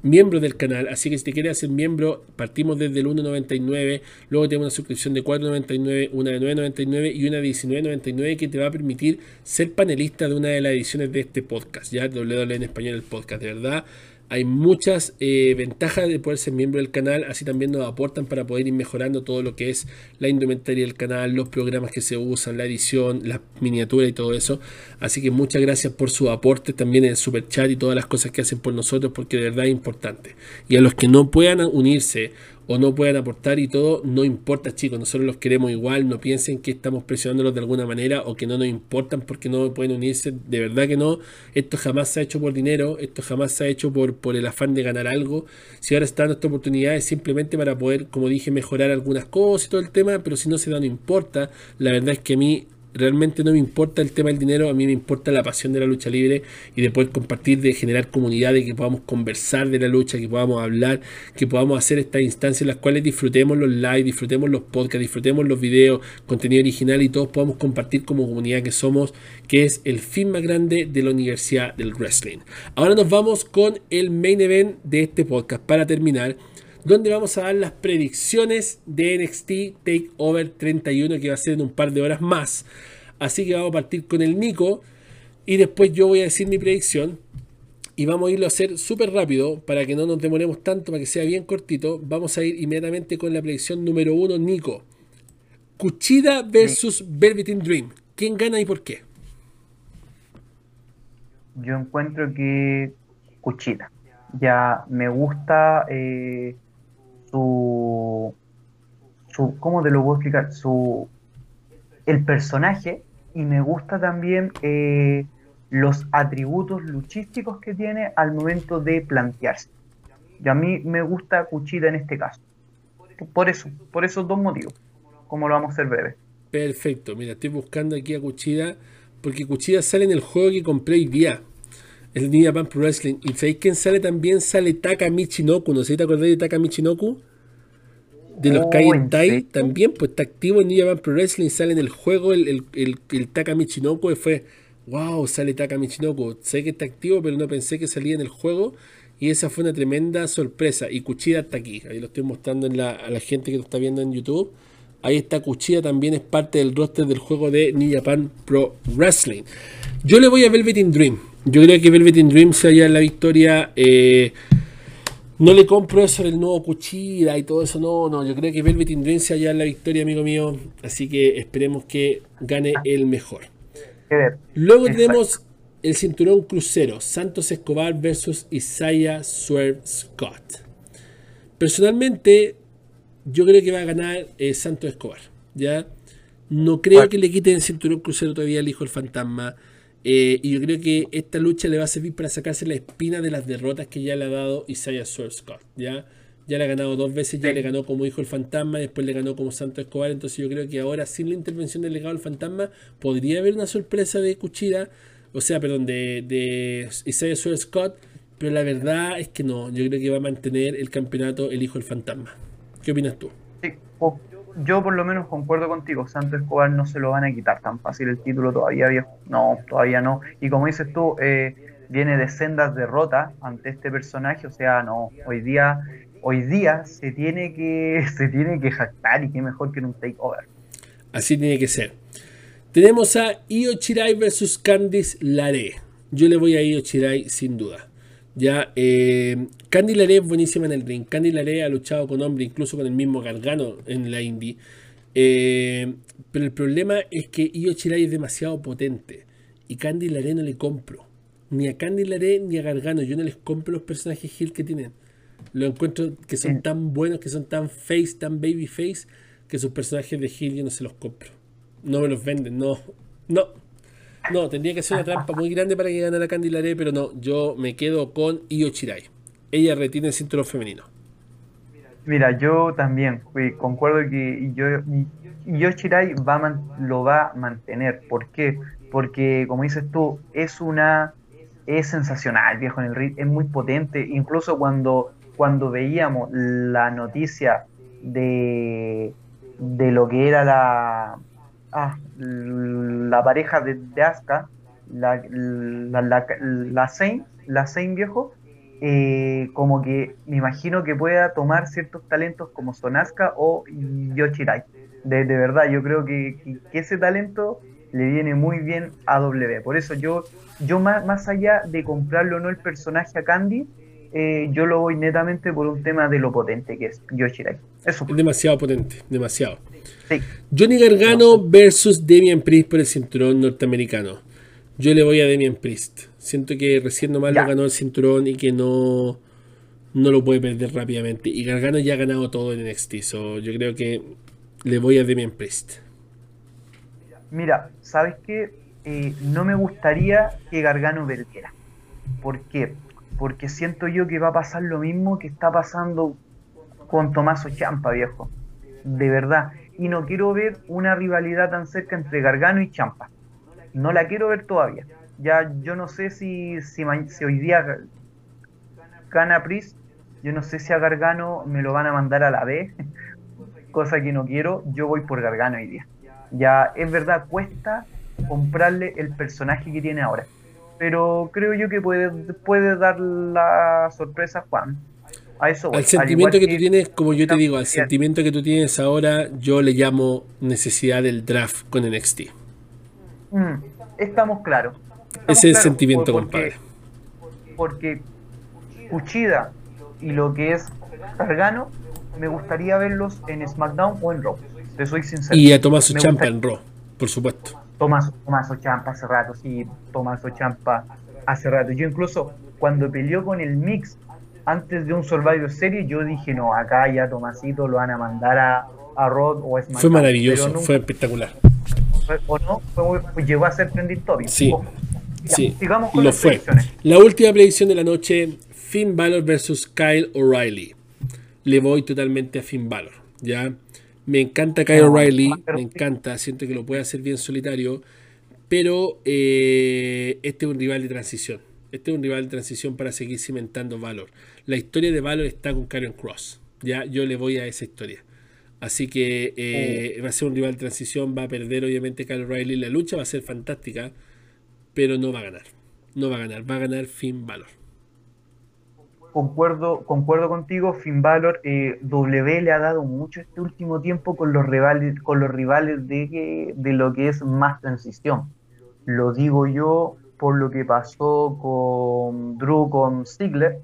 miembros del canal. Así que si te quieres hacer miembro, partimos desde el 1.99, luego tenemos una suscripción de 4.99, una de 9.99 y una de 19.99 que te va a permitir ser panelista de una de las ediciones de este podcast, ya WWE en español el podcast, de verdad hay muchas eh, ventajas de poder ser miembro del canal, así también nos aportan para poder ir mejorando todo lo que es la indumentaria del canal, los programas que se usan, la edición, las miniaturas y todo eso. Así que muchas gracias por su aporte también en el super chat y todas las cosas que hacen por nosotros, porque de verdad es importante. Y a los que no puedan unirse o no puedan aportar y todo, no importa chicos, nosotros los queremos igual, no piensen que estamos presionándolos de alguna manera o que no nos importan porque no pueden unirse, de verdad que no, esto jamás se ha hecho por dinero, esto jamás se ha hecho por, por el afán de ganar algo, si ahora está nuestra oportunidad es simplemente para poder, como dije, mejorar algunas cosas y todo el tema, pero si no se da no importa, la verdad es que a mí realmente no me importa el tema del dinero, a mí me importa la pasión de la lucha libre y de poder compartir, de generar comunidad, de que podamos conversar de la lucha, que podamos hablar, que podamos hacer estas instancias en las cuales disfrutemos los live, disfrutemos los podcasts, disfrutemos los videos, contenido original y todos podamos compartir como comunidad que somos, que es el fin más grande de la Universidad del Wrestling. Ahora nos vamos con el main event de este podcast para terminar donde vamos a dar las predicciones de NXT Takeover 31 que va a ser en un par de horas más. Así que vamos a partir con el Nico y después yo voy a decir mi predicción y vamos a irlo a hacer súper rápido para que no nos demoremos tanto, para que sea bien cortito. Vamos a ir inmediatamente con la predicción número uno, Nico. Cuchida versus Velveteen Dream. ¿Quién gana y por qué? Yo encuentro que Cuchida. Ya me gusta eh, su, su, ¿cómo te lo puedo explicar? Su, el personaje y me gusta también eh, los atributos luchísticos que tiene al momento de plantearse. Y a mí me gusta Cuchida en este caso. Por eso, por esos dos motivos. Como lo vamos a hacer breve. Perfecto, mira, estoy buscando aquí a Cuchida, porque Cuchida sale en el juego que compré hoy día. El New Japan Pro Wrestling. ¿Y sabéis quién sale también? Sale Taka Michinoku. ¿No sé si te acordáis de Taka Michinoku? De los oh, Kai también, pues está activo en New Japan Pro Wrestling. Sale en el juego el, el, el, el Taka Michinoku. Y fue, wow, sale Taka Michinoku. Sé que está activo, pero no pensé que salía en el juego. Y esa fue una tremenda sorpresa. Y Cuchida está aquí. Ahí lo estoy mostrando en la, a la gente que lo está viendo en YouTube. Ahí está Cuchilla, también es parte del roster del juego de New Japan Pro Wrestling. Yo le voy a Velvet in Dream. Yo creo que Velvet in Dream se halla en la victoria. Eh, no le compro eso del nuevo Cuchilla y todo eso. No, no. Yo creo que Velvet in Dream se halla en la victoria, amigo mío. Así que esperemos que gane el mejor. Luego tenemos el cinturón crucero. Santos Escobar versus Isaiah Swerve Scott. Personalmente, yo creo que va a ganar eh, Santos Escobar. ¿ya? No creo que le quiten el cinturón crucero todavía al hijo del fantasma. Eh, y yo creo que esta lucha le va a servir para sacarse la espina de las derrotas que ya le ha dado Isaiah Scott. ¿ya? ya le ha ganado dos veces, ya le ganó como hijo el fantasma, después le ganó como Santo Escobar. Entonces yo creo que ahora, sin la intervención del legado del fantasma, podría haber una sorpresa de Cuchira, o sea, perdón, de, de Isaiah Sword Scott. Pero la verdad es que no, yo creo que va a mantener el campeonato el hijo del fantasma. ¿Qué opinas tú? Sí, yo por lo menos concuerdo contigo, Santo Escobar no se lo van a quitar tan fácil el título todavía, viejo. No, todavía no. Y como dices tú, eh, viene de sendas derrotas ante este personaje, o sea, no, hoy día, hoy día se tiene que, se tiene que jactar y qué mejor que en un takeover. Así tiene que ser. Tenemos a Io Chirai versus Candice Laré. Yo le voy a Io Chirai sin duda. Ya, eh, Candy Laré es buenísima en el ring. Candy Laré ha luchado con hombre, incluso con el mismo Gargano en la indie. Eh, pero el problema es que Io Shirai es demasiado potente. Y Candy Laré no le compro. Ni a Candy Laré ni a Gargano. Yo no les compro los personajes Hill que tienen. Lo encuentro que son tan buenos, que son tan face, tan baby face, que sus personajes de Hill yo no se los compro. No me los venden, no. No. No, tendría que ser una trampa muy grande para que ganara Candy Laré, pero no, yo me quedo con Io. Ella retiene el cinturón femenino. Mira, yo también concuerdo que yo, Io Chirai va lo va a mantener. ¿Por qué? Porque, como dices tú, es una es sensacional, viejo, en el ring, es muy potente. Incluso cuando, cuando veíamos la noticia de, de lo que era la, ah, la pareja de, Asuka, la, la, la, la la viejo, eh, como que me imagino que pueda tomar ciertos talentos como son Asuka o Yoshirai. De, de verdad, yo creo que, que, ese talento le viene muy bien a W. Por eso yo, yo más, más allá de comprarlo o no el personaje a Candy, eh, yo lo voy netamente por un tema de lo potente que es Yoshirai. Eso. Es demasiado potente, demasiado. Johnny Gargano versus Damian Priest por el cinturón norteamericano. Yo le voy a Damian Priest. Siento que recién nomás lo ganó el cinturón y que no, no lo puede perder rápidamente. Y Gargano ya ha ganado todo en NXT. yo creo que le voy a Damian Priest. Mira, ¿sabes qué? Eh, no me gustaría que Gargano perdiera. ¿Por qué? Porque siento yo que va a pasar lo mismo que está pasando con Tomaso Champa, viejo. De verdad y no quiero ver una rivalidad tan cerca entre Gargano y Champa. No la quiero ver todavía. Ya yo no sé si, si, hoy día gana yo no sé si a Gargano me lo van a mandar a la B, cosa que no quiero, yo voy por Gargano hoy día. Ya es verdad, cuesta comprarle el personaje que tiene ahora. Pero creo yo que puede, puede dar la sorpresa Juan al sentimiento que, tú tienes, como yo te digo, al sentimiento que tú tienes ahora, yo le llamo necesidad del draft con NXT. Mm, estamos claros. Ese es el sentimiento, compadre. Porque Cuchida y lo que es Gargano, me gustaría verlos en SmackDown o en Raw. Te soy sincero. Y a Tomaso Champa en Raw, por supuesto. Tomás Tomaso Champa hace rato, sí, Tomaso Champa hace rato. Yo incluso cuando peleó con el Mix antes de un Survivor Series, yo dije, no, acá ya Tomasito lo van a mandar a, a Rod o SmackDown. Fue maravilloso, fue espectacular. o no, fue, llegó a ser trending topic. Sí, sí, sigamos con lo fue. La última predicción de la noche, Finn Balor versus Kyle O'Reilly. Le voy totalmente a Finn Balor, ¿ya? Me encanta Kyle O'Reilly, me encanta, siento que lo puede hacer bien solitario, pero eh, este es un rival de transición este es un rival de transición para seguir cimentando Valor. La historia de Valor está con Karen Cross. Ya yo le voy a esa historia. Así que eh, va a ser un rival transición, va a perder obviamente Kyle Riley. La lucha va a ser fantástica, pero no va a ganar. No va a ganar, va a ganar Finn. Concuerdo, concuerdo contigo, Finn Balor. Eh, w le ha dado mucho este último tiempo con los rivales, con los rivales de, de lo que es más transición. Lo digo yo por lo que pasó con Drew con Ziggler,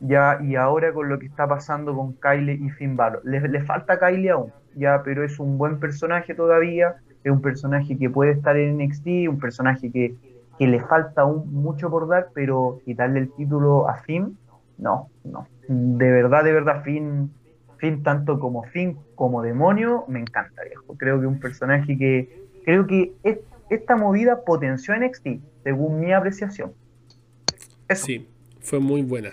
ya, y ahora con lo que está pasando con Kylie y Finn Balor. Le, falta Kylie aún, ya, pero es un buen personaje todavía, es un personaje que puede estar en NXT, un personaje que, le falta aún mucho por dar, pero quitarle el título a Finn, no, no. De verdad, de verdad, Finn, Finn tanto como Finn como demonio, me encanta, viejo. Creo que un personaje que, creo que es esta movida potenció NXT, según mi apreciación. Sí, fue muy buena.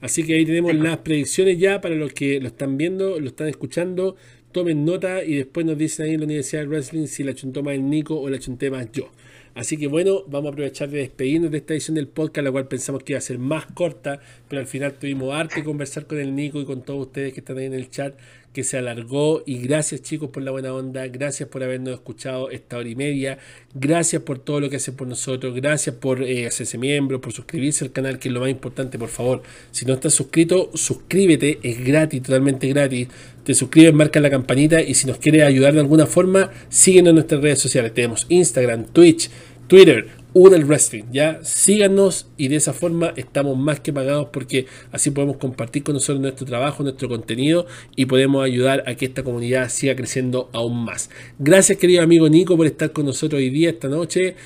Así que ahí tenemos las predicciones ya para los que lo están viendo, lo están escuchando. Tomen nota y después nos dicen ahí en la Universidad de Wrestling si la chuntó más el Nico o la chunté más yo. Así que bueno, vamos a aprovechar de despedirnos de esta edición del podcast, la cual pensamos que iba a ser más corta, pero al final tuvimos arte conversar con el Nico y con todos ustedes que están ahí en el chat que se alargó. Y gracias chicos por la buena onda, gracias por habernos escuchado esta hora y media, gracias por todo lo que hacen por nosotros, gracias por eh, hacerse miembro, por suscribirse al canal, que es lo más importante, por favor, si no estás suscrito, suscríbete, es gratis, totalmente gratis, te suscribes, marca la campanita y si nos quieres ayudar de alguna forma, síguenos en nuestras redes sociales, tenemos Instagram, Twitch, Twitter, el Wrestling, ¿ya? Síganos y de esa forma estamos más que pagados porque así podemos compartir con nosotros nuestro trabajo, nuestro contenido y podemos ayudar a que esta comunidad siga creciendo aún más. Gracias querido amigo Nico por estar con nosotros hoy día, esta noche,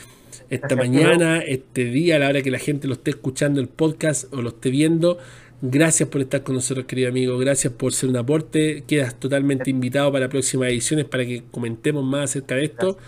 esta mañana, este día, a la hora que la gente lo esté escuchando el podcast o lo esté viendo. Gracias por estar con nosotros, querido amigo. Gracias por ser un aporte. Quedas totalmente invitado para próximas ediciones para que comentemos más acerca de esto.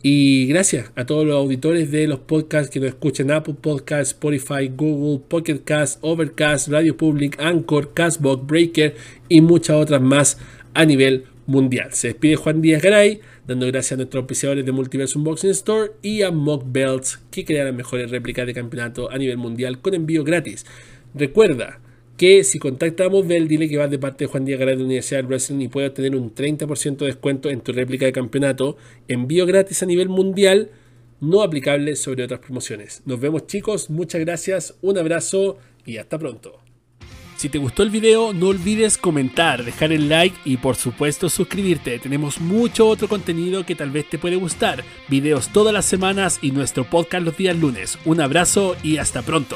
Y gracias a todos los auditores de los podcasts que nos escuchan Apple Podcasts, Spotify, Google, Pocket Cast, Overcast, Radio Public, Anchor, Castbox, Breaker y muchas otras más a nivel mundial. Se despide Juan Díaz Garay, dando gracias a nuestros auspiciadores de Multiverse Unboxing Store y a Mock Belts, que crean las mejores réplicas de campeonato a nivel mundial con envío gratis. Recuerda que si contactamos Bell, dile que vas de parte de Juan Díaz Garay de la Universidad de Wrestling y puedes obtener un 30% de descuento en tu réplica de campeonato. Envío gratis a nivel mundial, no aplicable sobre otras promociones. Nos vemos chicos, muchas gracias, un abrazo y hasta pronto. Si te gustó el video, no olvides comentar, dejar el like y por supuesto suscribirte. Tenemos mucho otro contenido que tal vez te puede gustar. Videos todas las semanas y nuestro podcast los días lunes. Un abrazo y hasta pronto.